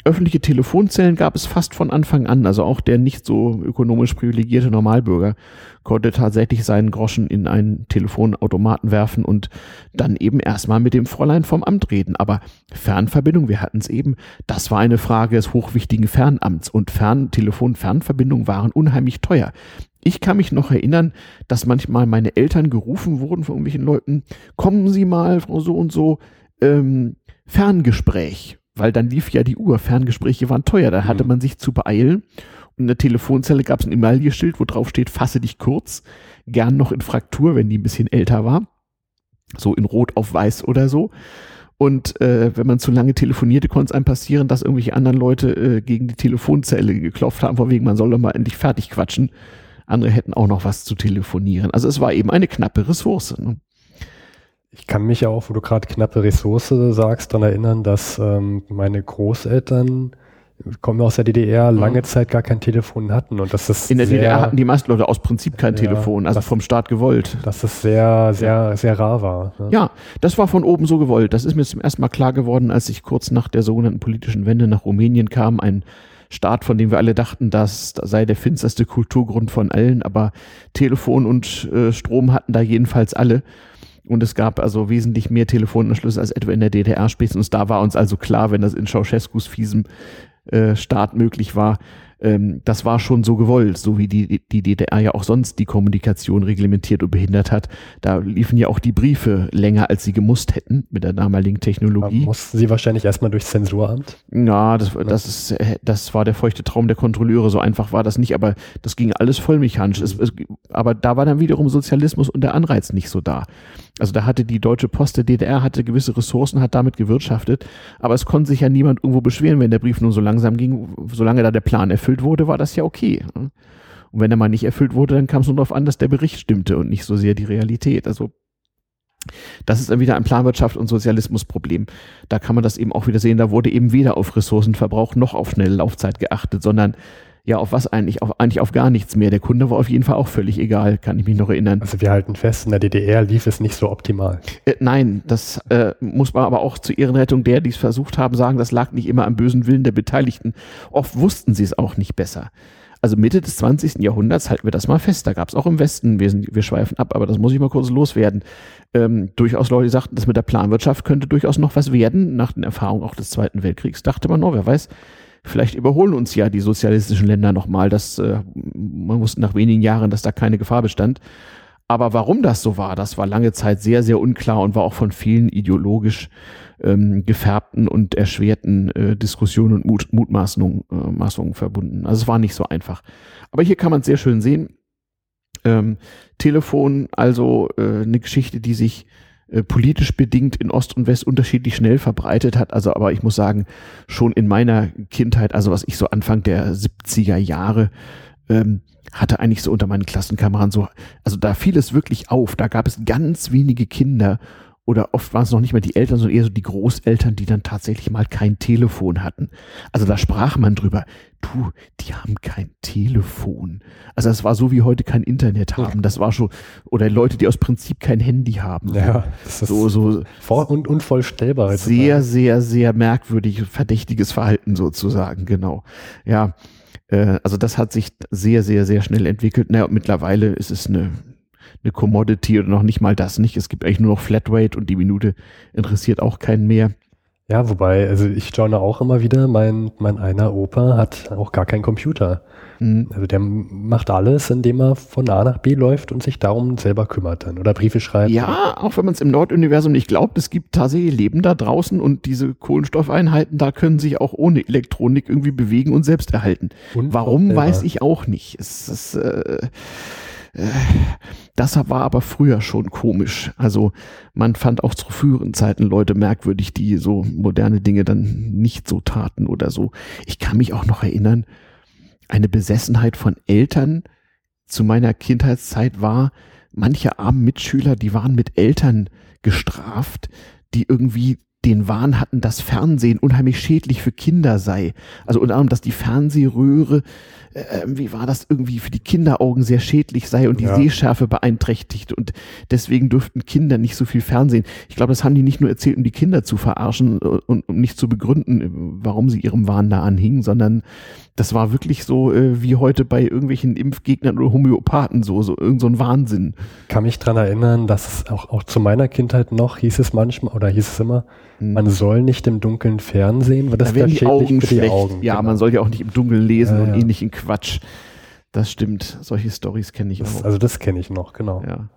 öffentliche Telefonzellen gab es fast von Anfang an. Also auch der nicht so ökonomisch privilegierte Normalbürger konnte tatsächlich seinen Groschen in einen Telefonautomaten werfen und dann eben erstmal mit dem Fräulein vom Amt reden. Aber Fernverbindung, wir hatten es eben, das war eine Frage des hochwichtigen Fernamts und Fern Telefon-Fernverbindungen waren unheimlich teuer. Ich kann mich noch erinnern, dass manchmal meine Eltern gerufen wurden von irgendwelchen Leuten, kommen Sie mal, Frau so und so, ähm, Ferngespräch weil dann lief ja die Uhr. Ferngespräche waren teuer, da hatte mhm. man sich zu beeilen. Und in der Telefonzelle gab es ein Emailleschild, wo drauf steht, fasse dich kurz, gern noch in Fraktur, wenn die ein bisschen älter war. So in Rot auf Weiß oder so. Und äh, wenn man zu lange telefonierte, konnte es einem passieren, dass irgendwelche anderen Leute äh, gegen die Telefonzelle geklopft haben, vor wegen, man soll doch mal endlich fertig quatschen. Andere hätten auch noch was zu telefonieren. Also es war eben eine knappe Ressource. Ne? Ich kann mich ja auch, wo du gerade knappe Ressource sagst, daran erinnern, dass ähm, meine Großeltern kommen aus der DDR, mhm. lange Zeit gar kein Telefon hatten und das ist in der sehr, DDR hatten die meisten Leute aus Prinzip kein ja, Telefon, also das, vom Staat gewollt. Dass das sehr, sehr, sehr rar war. Ne? Ja, das war von oben so gewollt. Das ist mir zum ersten Mal klar geworden, als ich kurz nach der sogenannten politischen Wende nach Rumänien kam, ein Staat, von dem wir alle dachten, das sei der finsterste Kulturgrund von allen, aber Telefon und äh, Strom hatten da jedenfalls alle. Und es gab also wesentlich mehr Telefonanschlüsse als etwa in der DDR spätestens. Da war uns also klar, wenn das in Ceausescus fiesem äh, Staat möglich war, ähm, das war schon so gewollt, so wie die, die DDR ja auch sonst die Kommunikation reglementiert und behindert hat. Da liefen ja auch die Briefe länger, als sie gemusst hätten mit der damaligen Technologie. Da mussten sie wahrscheinlich erstmal durchs Zensuramt? Ja, das, das, ist, äh, das war der feuchte Traum der Kontrolleure. So einfach war das nicht, aber das ging alles vollmechanisch. Es, es, aber da war dann wiederum Sozialismus und der Anreiz nicht so da. Also da hatte die Deutsche Post der DDR hatte gewisse Ressourcen, hat damit gewirtschaftet, aber es konnte sich ja niemand irgendwo beschweren, wenn der Brief nur so langsam ging, solange da der Plan erfüllt wurde, war das ja okay. Und wenn er mal nicht erfüllt wurde, dann kam es nur darauf an, dass der Bericht stimmte und nicht so sehr die Realität. Also das ist dann wieder ein Planwirtschaft und Sozialismusproblem. Da kann man das eben auch wieder sehen. Da wurde eben weder auf Ressourcenverbrauch noch auf schnelle Laufzeit geachtet, sondern ja, auf was eigentlich? Auf, eigentlich auf gar nichts mehr. Der Kunde war auf jeden Fall auch völlig egal, kann ich mich noch erinnern. Also wir halten fest, in der DDR lief es nicht so optimal. Äh, nein, das äh, muss man aber auch zur Ehrenrettung der, die es versucht haben, sagen, das lag nicht immer am bösen Willen der Beteiligten. Oft wussten sie es auch nicht besser. Also Mitte des 20. Jahrhunderts halten wir das mal fest. Da gab es auch im Westen, wir, sind, wir schweifen ab, aber das muss ich mal kurz loswerden. Ähm, durchaus Leute, sagten, das mit der Planwirtschaft könnte durchaus noch was werden. Nach den Erfahrungen auch des Zweiten Weltkriegs dachte man, oh, wer weiß, vielleicht überholen uns ja die sozialistischen Länder nochmal. Das, äh, man wusste nach wenigen Jahren, dass da keine Gefahr bestand. Aber warum das so war, das war lange Zeit sehr, sehr unklar und war auch von vielen ideologisch ähm, gefärbten und erschwerten äh, Diskussionen und Mut, Mutmaßungen äh, Maßungen verbunden. Also es war nicht so einfach. Aber hier kann man es sehr schön sehen. Ähm, Telefon, also äh, eine Geschichte, die sich äh, politisch bedingt in Ost und West unterschiedlich schnell verbreitet hat. Also, aber ich muss sagen, schon in meiner Kindheit, also was ich so Anfang der 70er Jahre ähm, hatte eigentlich so unter meinen Klassenkameraden so, also da fiel es wirklich auf. Da gab es ganz wenige Kinder oder oft waren es noch nicht mal die Eltern, sondern eher so die Großeltern, die dann tatsächlich mal kein Telefon hatten. Also da sprach man drüber, du, die haben kein Telefon. Also es war so wie heute kein Internet haben. Das war schon, oder Leute, die aus Prinzip kein Handy haben. Ja, das ist so, so vor und unvollstellbar. Sehr, sehr, sehr merkwürdig, verdächtiges Verhalten sozusagen, genau. Ja, äh, also das hat sich sehr, sehr, sehr schnell entwickelt. Naja, und mittlerweile ist es eine eine Commodity oder noch nicht mal das nicht. Es gibt eigentlich nur noch Flatrate und die Minute interessiert auch keinen mehr. Ja, wobei, also ich staune auch immer wieder, mein, mein einer Opa hat auch gar keinen Computer. Mhm. Also der macht alles, indem er von A nach B läuft und sich darum selber kümmert dann oder Briefe schreibt. Ja, auch wenn man es im Norduniversum nicht glaubt, es gibt tatsächlich Leben da draußen und diese Kohlenstoffeinheiten, da können sich auch ohne Elektronik irgendwie bewegen und selbst erhalten. Und Warum, weiß ich auch nicht. Es ist, äh, das war aber früher schon komisch. Also man fand auch zu früheren Zeiten Leute merkwürdig, die so moderne Dinge dann nicht so taten oder so. Ich kann mich auch noch erinnern, eine Besessenheit von Eltern zu meiner Kindheitszeit war, manche armen Mitschüler, die waren mit Eltern gestraft, die irgendwie den Wahn hatten, dass Fernsehen unheimlich schädlich für Kinder sei. Also unter anderem, dass die Fernsehröhre äh, wie war das irgendwie für die Kinderaugen sehr schädlich sei und die ja. Sehschärfe beeinträchtigt und deswegen dürften Kinder nicht so viel Fernsehen. Ich glaube, das haben die nicht nur erzählt, um die Kinder zu verarschen und um nicht zu begründen, warum sie ihrem Wahn da anhingen, sondern das war wirklich so äh, wie heute bei irgendwelchen Impfgegnern oder Homöopathen so, so irgend so ein Wahnsinn. Kann mich dran erinnern, dass es auch, auch zu meiner Kindheit noch hieß es manchmal oder hieß es immer, hm. man soll nicht im Dunkeln fernsehen, weil das da werden die Augen schlecht. Die Augen, ja, genau. man soll ja auch nicht im Dunkeln lesen ja, und ja. ähnlichen Quatsch. Das stimmt. Solche Stories kenne ich das, auch. Also das kenne ich noch, genau. Ja.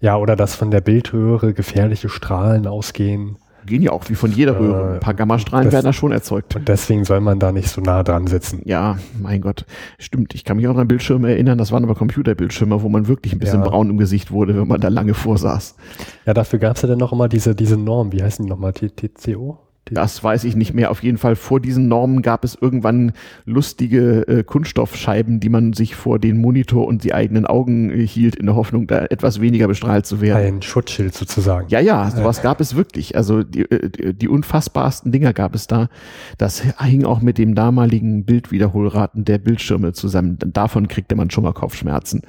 ja, oder dass von der Bildröhre gefährliche Strahlen ausgehen gehen ja auch wie von jeder Röhre. Ein paar Gammastrahlen das, werden da schon erzeugt. Und deswegen soll man da nicht so nah dran sitzen. Ja, mein Gott. Stimmt. Ich kann mich auch an Bildschirme erinnern. Das waren aber Computerbildschirme, wo man wirklich ein bisschen ja. braun im Gesicht wurde, wenn man da lange vorsaß. Ja, dafür gab es ja dann noch immer diese, diese Norm. Wie heißen die nochmal? TCO? Das weiß ich nicht mehr. Auf jeden Fall vor diesen Normen gab es irgendwann lustige äh, Kunststoffscheiben, die man sich vor den Monitor und die eigenen Augen äh, hielt, in der Hoffnung, da etwas weniger bestrahlt zu werden. Ein Schutzschild sozusagen. Ja, ja, sowas äh. gab es wirklich. Also die, äh, die unfassbarsten Dinger gab es da. Das hing auch mit dem damaligen Bildwiederholraten der Bildschirme zusammen. Davon kriegte man schon mal Kopfschmerzen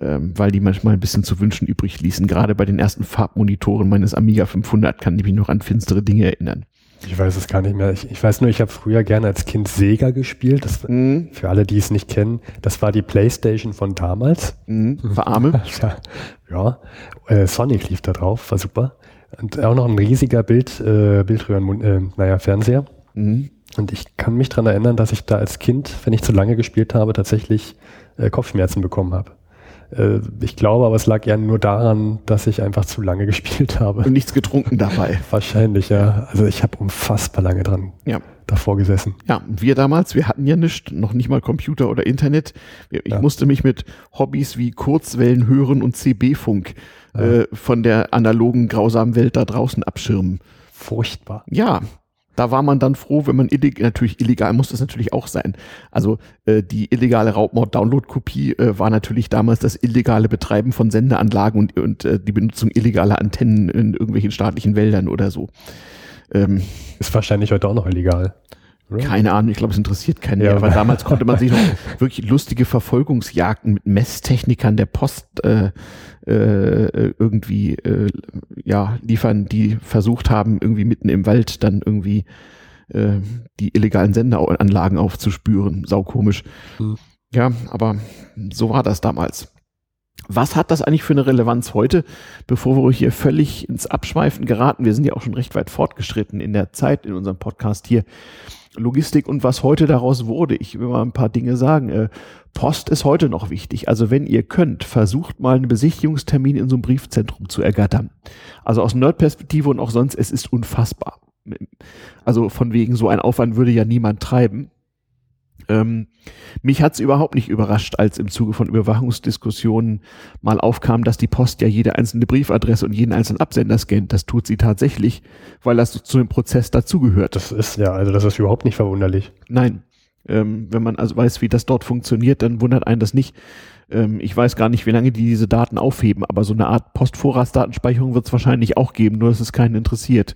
ähm, weil die manchmal ein bisschen zu wünschen übrig ließen. Gerade bei den ersten Farbmonitoren meines Amiga 500 kann ich mich noch an finstere Dinge erinnern. Ich weiß es gar nicht mehr. Ich, ich weiß nur, ich habe früher gerne als Kind Sega gespielt. Das, mhm. Für alle, die es nicht kennen, das war die Playstation von damals. Mhm. Verarme. ja. Äh, Sonic lief da drauf, war super. Und auch noch ein riesiger Bild, äh, Bildröhren, äh, naja, Fernseher. Mhm. Und ich kann mich dran erinnern, dass ich da als Kind, wenn ich zu lange gespielt habe, tatsächlich äh, Kopfschmerzen bekommen habe. Äh, ich glaube aber, es lag ja nur daran, dass ich einfach zu lange gespielt habe. Und nichts getrunken dabei. Wahrscheinlich, ja. Also ich habe unfassbar lange dran ja. davor gesessen. Ja, wir damals, wir hatten ja nichts, noch nicht mal Computer oder Internet. Ich ja. musste mich mit Hobbys wie Kurzwellen hören und CB-Funk ja. äh, von der analogen, grausamen Welt da draußen abschirmen. Furchtbar. Ja, Da war man dann froh, wenn man illegal, natürlich illegal muss das natürlich auch sein. Also äh, die illegale Raubmord-Download-Kopie äh, war natürlich damals das illegale Betreiben von Sendeanlagen und, und äh, die Benutzung illegaler Antennen in irgendwelchen staatlichen Wäldern oder so. Ähm, Ist wahrscheinlich heute auch noch illegal. Keine Ahnung, ich glaube, es interessiert keinen ja. mehr, weil damals konnte man sich noch wirklich lustige Verfolgungsjagden mit Messtechnikern der Post äh, äh, irgendwie äh, ja liefern, die versucht haben, irgendwie mitten im Wald dann irgendwie äh, die illegalen Senderanlagen aufzuspüren. Saukomisch. Mhm. Ja, aber so war das damals. Was hat das eigentlich für eine Relevanz heute, bevor wir hier völlig ins Abschweifen geraten? Wir sind ja auch schon recht weit fortgeschritten in der Zeit in unserem Podcast hier. Logistik und was heute daraus wurde. Ich will mal ein paar Dinge sagen. Äh, Post ist heute noch wichtig. Also wenn ihr könnt, versucht mal einen Besichtigungstermin in so einem Briefzentrum zu ergattern. Also aus Nerd-Perspektive und auch sonst, es ist unfassbar. Also von wegen so ein Aufwand würde ja niemand treiben. Ähm, mich hat es überhaupt nicht überrascht, als im Zuge von Überwachungsdiskussionen mal aufkam, dass die Post ja jede einzelne Briefadresse und jeden einzelnen Absender scannt. Das tut sie tatsächlich, weil das zu dem Prozess dazugehört. Das ist ja, also das ist überhaupt nicht verwunderlich. Nein. Ähm, wenn man also weiß, wie das dort funktioniert, dann wundert einen das nicht. Ähm, ich weiß gar nicht, wie lange die diese Daten aufheben, aber so eine Art Postvorratsdatenspeicherung wird es wahrscheinlich auch geben, nur dass es keinen interessiert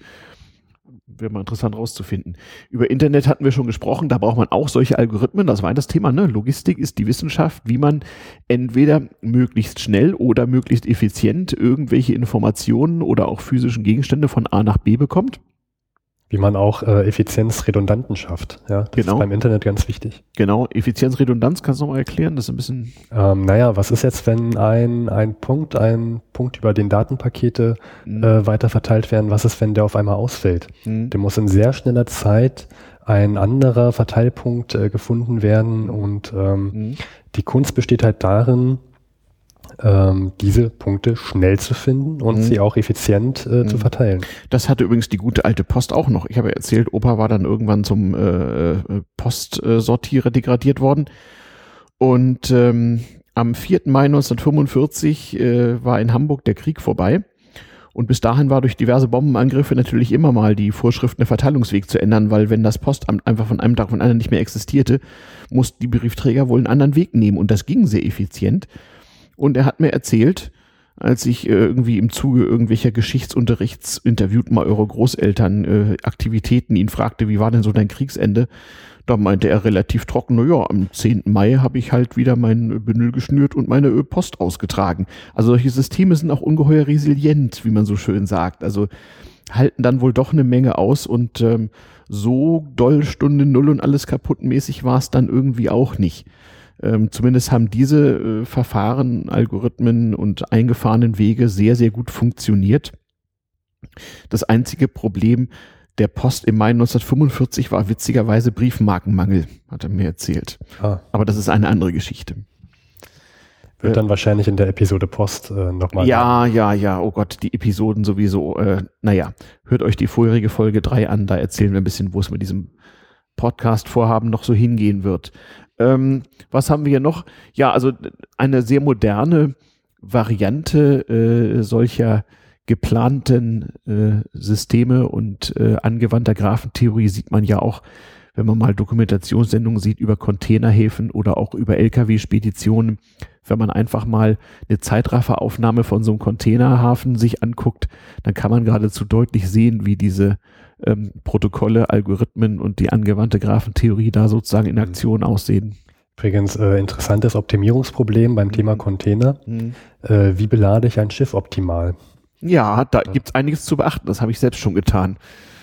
wäre mal interessant rauszufinden. Über Internet hatten wir schon gesprochen, da braucht man auch solche Algorithmen, das war das Thema, ne? Logistik ist die Wissenschaft, wie man entweder möglichst schnell oder möglichst effizient irgendwelche Informationen oder auch physischen Gegenstände von A nach B bekommt. Wie man auch äh, Effizienz Redundanten schafft. Ja, das genau. ist beim Internet ganz wichtig. Genau, Effizienz Redundanz kannst du nochmal erklären, das ist ein bisschen. Ähm, naja, was ist jetzt, wenn ein, ein Punkt, ein Punkt über den Datenpakete mhm. äh, weiter verteilt werden, was ist, wenn der auf einmal ausfällt? Mhm. Der muss in sehr schneller Zeit ein anderer Verteilpunkt äh, gefunden werden und ähm, mhm. die Kunst besteht halt darin, ähm, diese Punkte schnell zu finden und mhm. sie auch effizient äh, mhm. zu verteilen. Das hatte übrigens die gute alte Post auch noch. Ich habe erzählt, Opa war dann irgendwann zum äh, äh Postsortierer degradiert worden. Und ähm, am 4. Mai 1945 äh, war in Hamburg der Krieg vorbei. Und bis dahin war durch diverse Bombenangriffe natürlich immer mal die Vorschriften der Verteilungsweg zu ändern, weil wenn das Postamt einfach von einem Tag von anderen nicht mehr existierte, mussten die Briefträger wohl einen anderen Weg nehmen. Und das ging sehr effizient. Und er hat mir erzählt, als ich äh, irgendwie im Zuge irgendwelcher Geschichtsunterrichts interviewt mal eure Großeltern äh, Aktivitäten ihn fragte, wie war denn so dein Kriegsende? Da meinte er relativ trocken, na ja, am 10. Mai habe ich halt wieder mein Bündel geschnürt und meine Post ausgetragen. Also solche Systeme sind auch ungeheuer resilient, wie man so schön sagt. Also halten dann wohl doch eine Menge aus und ähm, so doll Stunde Null und alles kaputtmäßig war es dann irgendwie auch nicht. Ähm, zumindest haben diese äh, Verfahren, Algorithmen und eingefahrenen Wege sehr, sehr gut funktioniert. Das einzige Problem der Post im Mai 1945 war witzigerweise Briefmarkenmangel, hat er mir erzählt. Ah. Aber das ist eine andere Geschichte. Wird dann wahrscheinlich in der Episode Post äh, nochmal. Ja, ja, ja, oh Gott, die Episoden sowieso. Äh, naja, hört euch die vorherige Folge 3 an, da erzählen wir ein bisschen, wo es mit diesem Podcast-Vorhaben noch so hingehen wird. Ähm, was haben wir hier noch? Ja, also eine sehr moderne Variante äh, solcher geplanten äh, Systeme und äh, angewandter Graphentheorie sieht man ja auch, wenn man mal Dokumentationssendungen sieht über Containerhäfen oder auch über Lkw-Speditionen, wenn man einfach mal eine Zeitrafferaufnahme von so einem Containerhafen sich anguckt, dann kann man geradezu deutlich sehen, wie diese ähm, Protokolle, Algorithmen und die angewandte Graphentheorie da sozusagen in mhm. Aktion aussehen. Übrigens äh, interessantes Optimierungsproblem beim Thema mhm. Container. Mhm. Äh, wie belade ich ein Schiff optimal? Ja, da ja. gibt es einiges zu beachten. Das habe ich selbst schon getan.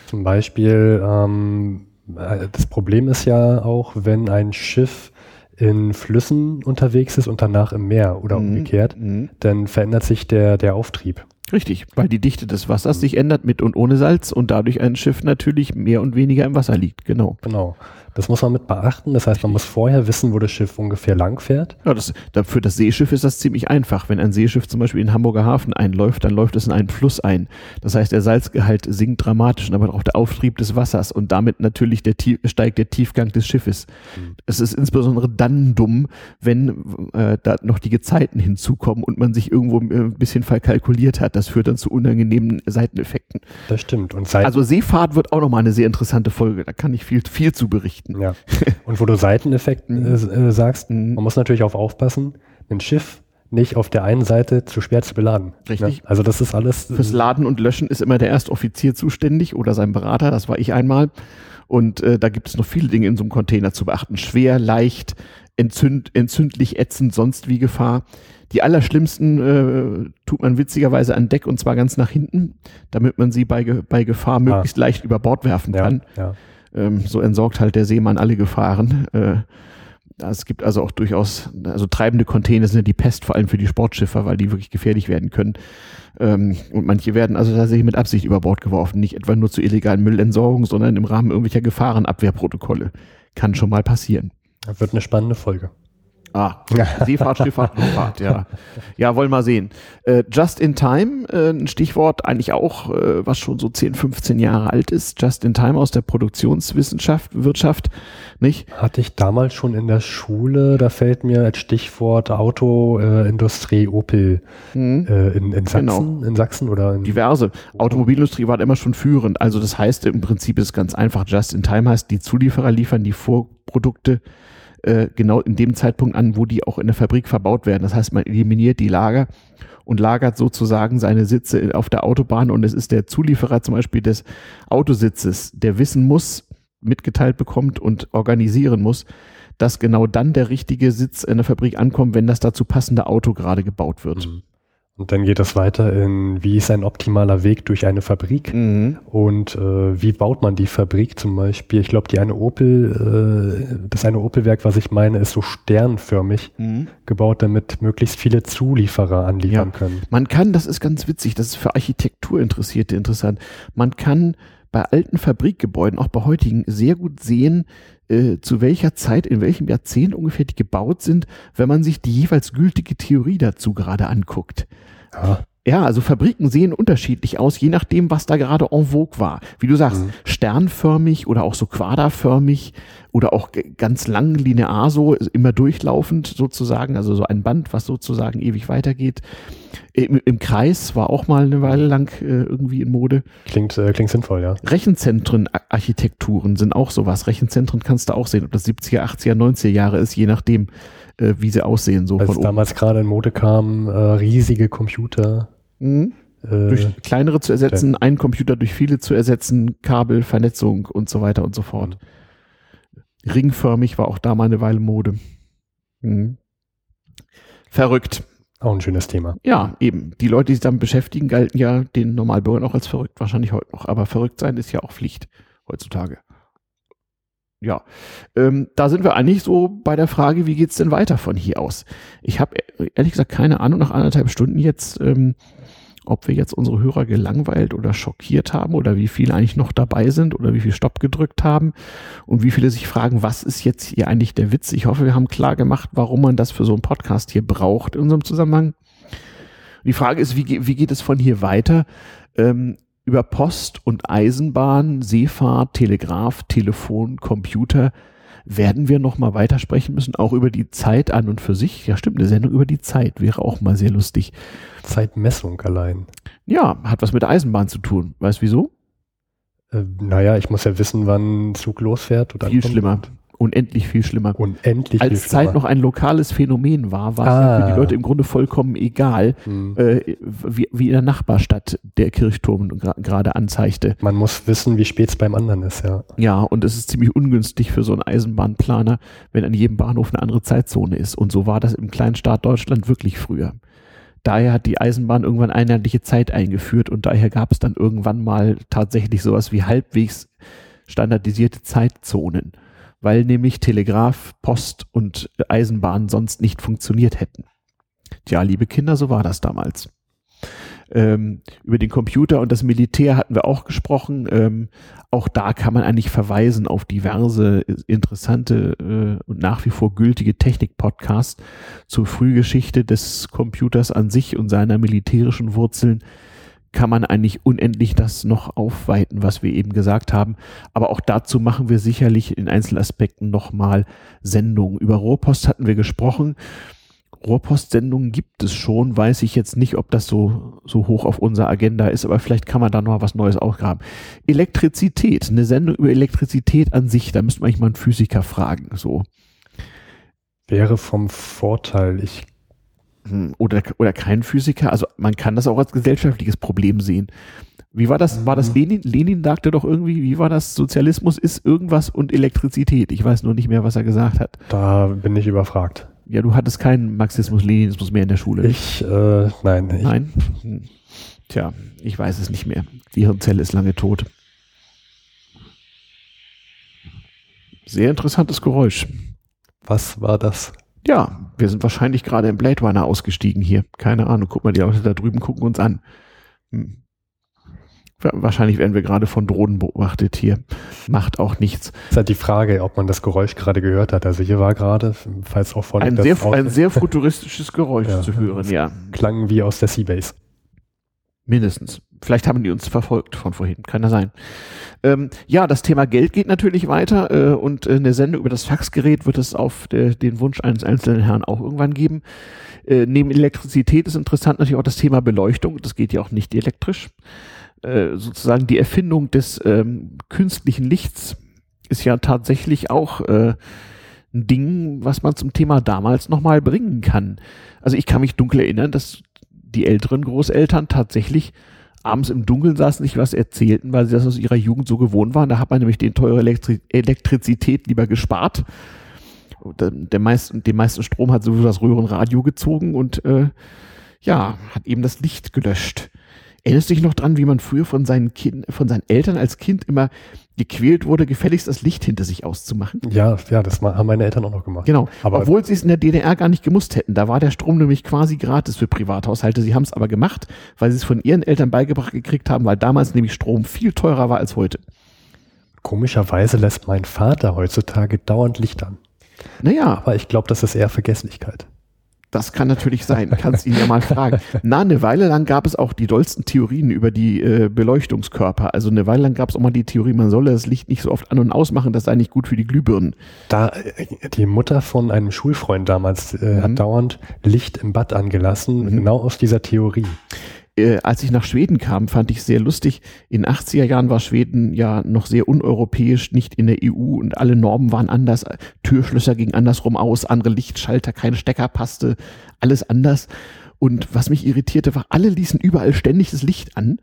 Zum Beispiel, ähm, äh, das Problem ist ja auch, wenn ein Schiff in Flüssen unterwegs ist und danach im Meer oder mhm. umgekehrt, mhm. dann verändert sich der, der Auftrieb. Richtig, weil die Dichte des Wassers sich ändert mit und ohne Salz und dadurch ein Schiff natürlich mehr und weniger im Wasser liegt. Genau. Genau. Das muss man mit beachten. Das heißt, man muss vorher wissen, wo das Schiff ungefähr lang fährt. Ja, das, für das Seeschiff ist das ziemlich einfach. Wenn ein Seeschiff zum Beispiel in Hamburger Hafen einläuft, dann läuft es in einen Fluss ein. Das heißt, der Salzgehalt sinkt dramatisch, aber auch der Auftrieb des Wassers und damit natürlich der, steigt der Tiefgang des Schiffes. Mhm. Es ist insbesondere dann dumm, wenn äh, da noch die Gezeiten hinzukommen und man sich irgendwo äh, ein bisschen verkalkuliert hat. Das das führt dann zu unangenehmen Seiteneffekten. Das stimmt. Und Seiten also Seefahrt wird auch nochmal eine sehr interessante Folge. Da kann ich viel, viel zu berichten. Ja. Und wo du Seiteneffekten mhm. äh, sagst, mhm. man muss natürlich auch aufpassen, ein Schiff nicht auf der einen Seite zu schwer zu beladen. Richtig. Also das ist alles. Fürs Laden und Löschen ist immer der Erstoffizier zuständig oder sein Berater. Das war ich einmal. Und äh, da gibt es noch viele Dinge in so einem Container zu beachten. Schwer, leicht, entzünd, entzündlich, ätzend, sonst wie Gefahr. Die allerschlimmsten äh, tut man witzigerweise an Deck und zwar ganz nach hinten, damit man sie bei, bei Gefahr ah. möglichst leicht über Bord werfen kann. Ja, ja. Ähm, so entsorgt halt der Seemann alle Gefahren. Äh, es gibt also auch durchaus, also treibende Container sind ja die Pest, vor allem für die Sportschiffer, weil die wirklich gefährlich werden können. Ähm, und manche werden also tatsächlich mit Absicht über Bord geworfen, nicht etwa nur zur illegalen Müllentsorgung, sondern im Rahmen irgendwelcher Gefahrenabwehrprotokolle. Kann schon mal passieren. Das wird eine spannende Folge. Ah, Seefahrt, Schifffahrt, Luftfahrt, ja. Ja, wollen wir mal sehen. Äh, Just in Time, äh, ein Stichwort eigentlich auch, äh, was schon so 10, 15 Jahre alt ist. Just in Time aus der Produktionswissenschaft, Wirtschaft, nicht? Hatte ich damals schon in der Schule, da fällt mir als Stichwort Autoindustrie Opel mhm. Äh, in, in, Sachsen, genau. in Sachsen oder in Diverse. Automobilindustrie war immer schon führend. Also das heißt, im Prinzip ist es ganz einfach. Just in Time heißt, die Zulieferer liefern die Vorprodukte äh, genau in dem Zeitpunkt an, wo die auch in der Fabrik verbaut werden. Das heißt, man eliminiert die Lager und lagert sozusagen seine Sitze auf der Autobahn und es ist der Zulieferer zum Beispiel des Autositzes, der wissen muss, mitgeteilt bekommt und organisieren muss, dass genau dann der richtige Sitz in der Fabrik ankommt, wenn das dazu passende Auto gerade gebaut wird. Mhm. Und dann geht es weiter in, wie ist ein optimaler Weg durch eine Fabrik mhm. und äh, wie baut man die Fabrik zum Beispiel. Ich glaube, die eine Opel, äh, das eine Opelwerk, was ich meine, ist so sternförmig mhm. gebaut, damit möglichst viele Zulieferer anliefern ja. können. Man kann, das ist ganz witzig, das ist für Architekturinteressierte interessant, man kann bei alten Fabrikgebäuden, auch bei heutigen, sehr gut sehen, äh, zu welcher Zeit, in welchem Jahrzehnt ungefähr die gebaut sind, wenn man sich die jeweils gültige Theorie dazu gerade anguckt. Ja. Ja, also Fabriken sehen unterschiedlich aus, je nachdem, was da gerade en vogue war. Wie du sagst, mhm. sternförmig oder auch so quaderförmig oder auch ganz lang linear so, immer durchlaufend sozusagen, also so ein Band, was sozusagen ewig weitergeht. Im, im Kreis war auch mal eine Weile lang äh, irgendwie in Mode. Klingt, äh, klingt sinnvoll, ja. Rechenzentren, Architekturen sind auch sowas. Rechenzentren kannst du auch sehen, ob das 70er, 80er, 90er Jahre ist, je nachdem, äh, wie sie aussehen. So Als damals gerade in Mode kam, äh, riesige Computer. Mhm. Äh, durch kleinere zu ersetzen, ja. einen Computer durch viele zu ersetzen, Kabel, Vernetzung und so weiter und so fort. Ringförmig war auch da mal eine Weile Mode. Mhm. Verrückt. Auch ein schönes Thema. Ja, eben. Die Leute, die sich damit beschäftigen, galten ja den Normalbürgern auch als verrückt, wahrscheinlich heute noch. Aber verrückt sein ist ja auch Pflicht heutzutage ja, ähm, da sind wir eigentlich so bei der Frage, wie geht's denn weiter von hier aus? Ich habe ehrlich gesagt keine Ahnung nach anderthalb Stunden jetzt, ähm, ob wir jetzt unsere Hörer gelangweilt oder schockiert haben oder wie viele eigentlich noch dabei sind oder wie viel Stopp gedrückt haben und wie viele sich fragen, was ist jetzt hier eigentlich der Witz? Ich hoffe, wir haben klar gemacht, warum man das für so einen Podcast hier braucht in unserem Zusammenhang. Die Frage ist, wie, wie geht es von hier weiter? Ähm, über Post und Eisenbahn, Seefahrt, Telegraph, Telefon, Computer werden wir noch mal weitersprechen müssen, auch über die Zeit an und für sich. Ja, stimmt, eine Sendung über die Zeit wäre auch mal sehr lustig. Zeitmessung allein. Ja, hat was mit der Eisenbahn zu tun. Weißt wieso? Äh, naja, ich muss ja wissen, wann ein Zug losfährt. Oder Viel schlimmer unendlich viel schlimmer. Unendlich Als viel Zeit noch ein lokales Phänomen war, war ah. für die Leute im Grunde vollkommen egal, hm. äh, wie, wie in der Nachbarstadt der Kirchturm gerade anzeigte. Man muss wissen, wie spät es beim anderen ist, ja. Ja, und es ist ziemlich ungünstig für so einen Eisenbahnplaner, wenn an jedem Bahnhof eine andere Zeitzone ist. Und so war das im kleinen Staat Deutschland wirklich früher. Daher hat die Eisenbahn irgendwann einheitliche Zeit eingeführt und daher gab es dann irgendwann mal tatsächlich sowas wie halbwegs standardisierte Zeitzonen weil nämlich Telegraph, Post und Eisenbahn sonst nicht funktioniert hätten. Tja, liebe Kinder, so war das damals. Ähm, über den Computer und das Militär hatten wir auch gesprochen. Ähm, auch da kann man eigentlich verweisen auf diverse interessante äh, und nach wie vor gültige Technik-Podcasts zur Frühgeschichte des Computers an sich und seiner militärischen Wurzeln kann man eigentlich unendlich das noch aufweiten, was wir eben gesagt haben. Aber auch dazu machen wir sicherlich in Einzelaspekten nochmal Sendungen. Über Rohrpost hatten wir gesprochen. Rohrpostsendungen gibt es schon, weiß ich jetzt nicht, ob das so, so hoch auf unserer Agenda ist, aber vielleicht kann man da noch was Neues ausgraben. Elektrizität, eine Sendung über Elektrizität an sich, da müsste man eigentlich mal einen Physiker fragen, so. Wäre vom Vorteil, ich oder, oder kein Physiker, also man kann das auch als gesellschaftliches Problem sehen. Wie war das? War das mhm. Lenin? Lenin sagte doch irgendwie, wie war das? Sozialismus ist irgendwas und Elektrizität. Ich weiß nur nicht mehr, was er gesagt hat. Da bin ich überfragt. Ja, du hattest keinen Marxismus-Leninismus mehr in der Schule. Ich, äh, nein. Ich nein? Hm. Tja, ich weiß es nicht mehr. Die Hirnzelle ist lange tot. Sehr interessantes Geräusch. Was war das? Ja, wir sind wahrscheinlich gerade im Blade Runner ausgestiegen hier. Keine Ahnung. Guck mal, die Leute da drüben gucken uns an. Hm. Wahrscheinlich werden wir gerade von Drohnen beobachtet hier. Macht auch nichts. Das ist halt die Frage, ob man das Geräusch gerade gehört hat. Also hier war gerade, falls auch von ein, sehr, ein sehr futuristisches Geräusch ja, zu hören, ja. Klang wie aus der Seabase. Mindestens. Vielleicht haben die uns verfolgt von vorhin. Kann ja sein. Ähm, ja, das Thema Geld geht natürlich weiter äh, und äh, eine Sendung über das Faxgerät wird es auf de, den Wunsch eines einzelnen Herrn auch irgendwann geben. Äh, neben Elektrizität ist interessant natürlich auch das Thema Beleuchtung. Das geht ja auch nicht elektrisch. Äh, sozusagen die Erfindung des ähm, künstlichen Lichts ist ja tatsächlich auch äh, ein Ding, was man zum Thema damals nochmal bringen kann. Also ich kann mich dunkel erinnern, dass die älteren Großeltern tatsächlich abends im Dunkeln saßen, sich was erzählten, weil sie das aus ihrer Jugend so gewohnt waren. Da hat man nämlich den teure Elektri Elektrizität lieber gespart. Der meisten, den meisten Strom hat sowieso das Röhrenradio gezogen und äh, ja, hat eben das Licht gelöscht. Erinnerst du dich noch dran, wie man früher von seinen kind, von seinen Eltern als Kind immer gequält wurde, gefälligst das Licht hinter sich auszumachen? Ja, ja, das haben meine Eltern auch noch gemacht. Genau. Aber obwohl sie es in der DDR gar nicht gemusst hätten. Da war der Strom nämlich quasi gratis für Privathaushalte. Sie haben es aber gemacht, weil sie es von ihren Eltern beigebracht gekriegt haben, weil damals nämlich Strom viel teurer war als heute. Komischerweise lässt mein Vater heutzutage dauernd Licht an. Naja. Aber ich glaube, das ist eher Vergesslichkeit. Das kann natürlich sein. Kannst ihn ja mal fragen. Na, eine Weile lang gab es auch die dollsten Theorien über die äh, Beleuchtungskörper. Also eine Weile lang gab es auch mal die Theorie, man solle das Licht nicht so oft an- und ausmachen, das sei nicht gut für die Glühbirnen. Da, äh, die Mutter von einem Schulfreund damals äh, mhm. hat dauernd Licht im Bad angelassen, mhm. genau aus dieser Theorie äh, als ich nach Schweden kam, fand ich sehr lustig. In 80er Jahren war Schweden ja noch sehr uneuropäisch, nicht in der EU und alle Normen waren anders. Türschlösser gingen andersrum aus, andere Lichtschalter, keine Stecker passte, alles anders. Und was mich irritierte, war, alle ließen überall ständig das Licht an,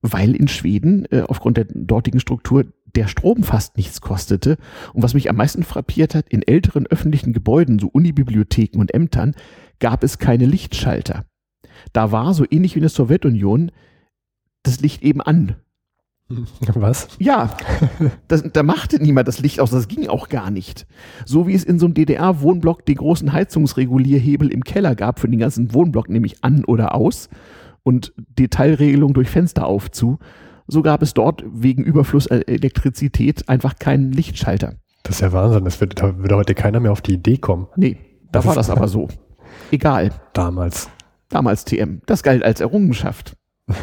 weil in Schweden äh, aufgrund der dortigen Struktur der Strom fast nichts kostete. Und was mich am meisten frappiert hat, in älteren öffentlichen Gebäuden, so Unibibliotheken und Ämtern, gab es keine Lichtschalter da war, so ähnlich wie in der Sowjetunion, das Licht eben an. Was? Ja, das, da machte niemand das Licht aus, das ging auch gar nicht. So wie es in so einem DDR-Wohnblock den großen Heizungsregulierhebel im Keller gab für den ganzen Wohnblock, nämlich an oder aus und Detailregelung durch Fenster auf zu, so gab es dort wegen Überfluss Elektrizität einfach keinen Lichtschalter. Das ist ja Wahnsinn, das würde heute keiner mehr auf die Idee kommen. Nee, da das war das aber so. Egal. Damals. Damals TM. Das galt als Errungenschaft.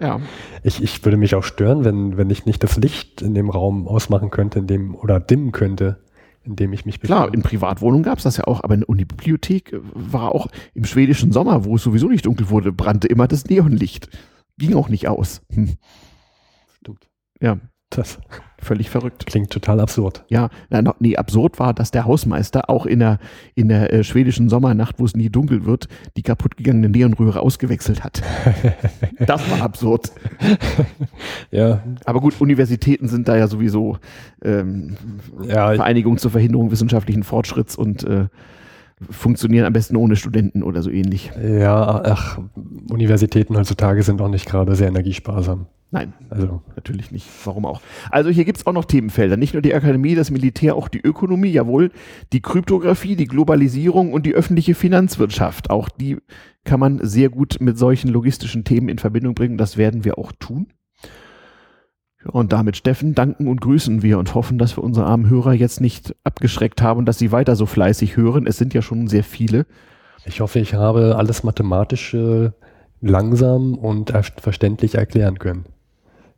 ja. Ich, ich würde mich auch stören, wenn, wenn ich nicht das Licht in dem Raum ausmachen könnte, in dem, oder dimmen könnte, in dem ich mich befinde. Klar, in Privatwohnungen gab es das ja auch, aber in der Unibibliothek war auch im schwedischen Sommer, wo es sowieso nicht dunkel wurde, brannte immer das Neonlicht. Ging auch nicht aus. Hm. Stimmt. Ja. Das völlig verrückt. Klingt total absurd. Ja, nee, absurd war, dass der Hausmeister auch in der, in der äh, schwedischen Sommernacht, wo es nie dunkel wird, die kaputtgegangene Neonröhre ausgewechselt hat. das war absurd. ja. Aber gut, Universitäten sind da ja sowieso ähm, ja, Vereinigung zur Verhinderung wissenschaftlichen Fortschritts und äh, funktionieren am besten ohne Studenten oder so ähnlich. Ja, ach, Universitäten heutzutage sind auch nicht gerade sehr energiesparsam. Nein, also natürlich nicht. Warum auch? Also hier gibt es auch noch Themenfelder. Nicht nur die Akademie, das Militär, auch die Ökonomie, jawohl, die Kryptographie, die Globalisierung und die öffentliche Finanzwirtschaft. Auch die kann man sehr gut mit solchen logistischen Themen in Verbindung bringen. Das werden wir auch tun. Und damit, Steffen, danken und grüßen wir und hoffen, dass wir unsere armen Hörer jetzt nicht abgeschreckt haben und dass sie weiter so fleißig hören. Es sind ja schon sehr viele. Ich hoffe, ich habe alles mathematisch äh, langsam und verständlich erklären können.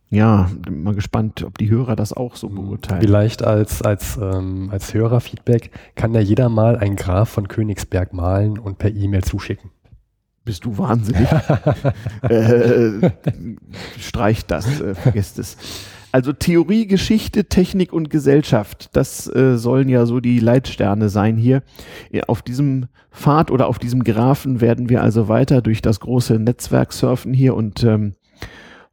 ja, mal gespannt, ob die Hörer das auch so beurteilen. Vielleicht als, als, ähm, als Hörerfeedback kann ja jeder mal ein Graph von Königsberg malen und per E-Mail zuschicken. Bist du wahnsinnig? äh, streicht das, äh, vergesst es. Also Theorie, Geschichte, Technik und Gesellschaft, das äh, sollen ja so die Leitsterne sein hier. Auf diesem Pfad oder auf diesem Graphen werden wir also weiter durch das große Netzwerk surfen hier und ähm,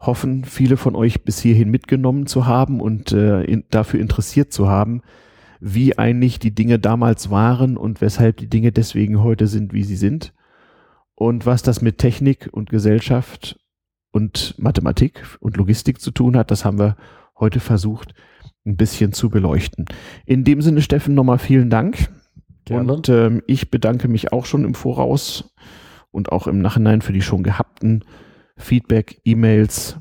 hoffen, viele von euch bis hierhin mitgenommen zu haben und äh, in, dafür interessiert zu haben, wie eigentlich die Dinge damals waren und weshalb die Dinge deswegen heute sind, wie sie sind. Und was das mit Technik und Gesellschaft und Mathematik und Logistik zu tun hat, das haben wir heute versucht, ein bisschen zu beleuchten. In dem Sinne, Steffen, nochmal vielen Dank. Gerne. Und ähm, ich bedanke mich auch schon im Voraus und auch im Nachhinein für die schon gehabten Feedback, E-Mails,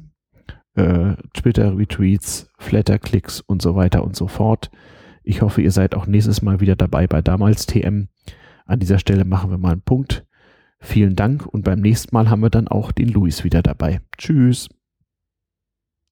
äh, Twitter-Retweets, Flatter-Klicks und so weiter und so fort. Ich hoffe, ihr seid auch nächstes Mal wieder dabei bei damals TM. An dieser Stelle machen wir mal einen Punkt. Vielen Dank und beim nächsten Mal haben wir dann auch den Luis wieder dabei. Tschüss.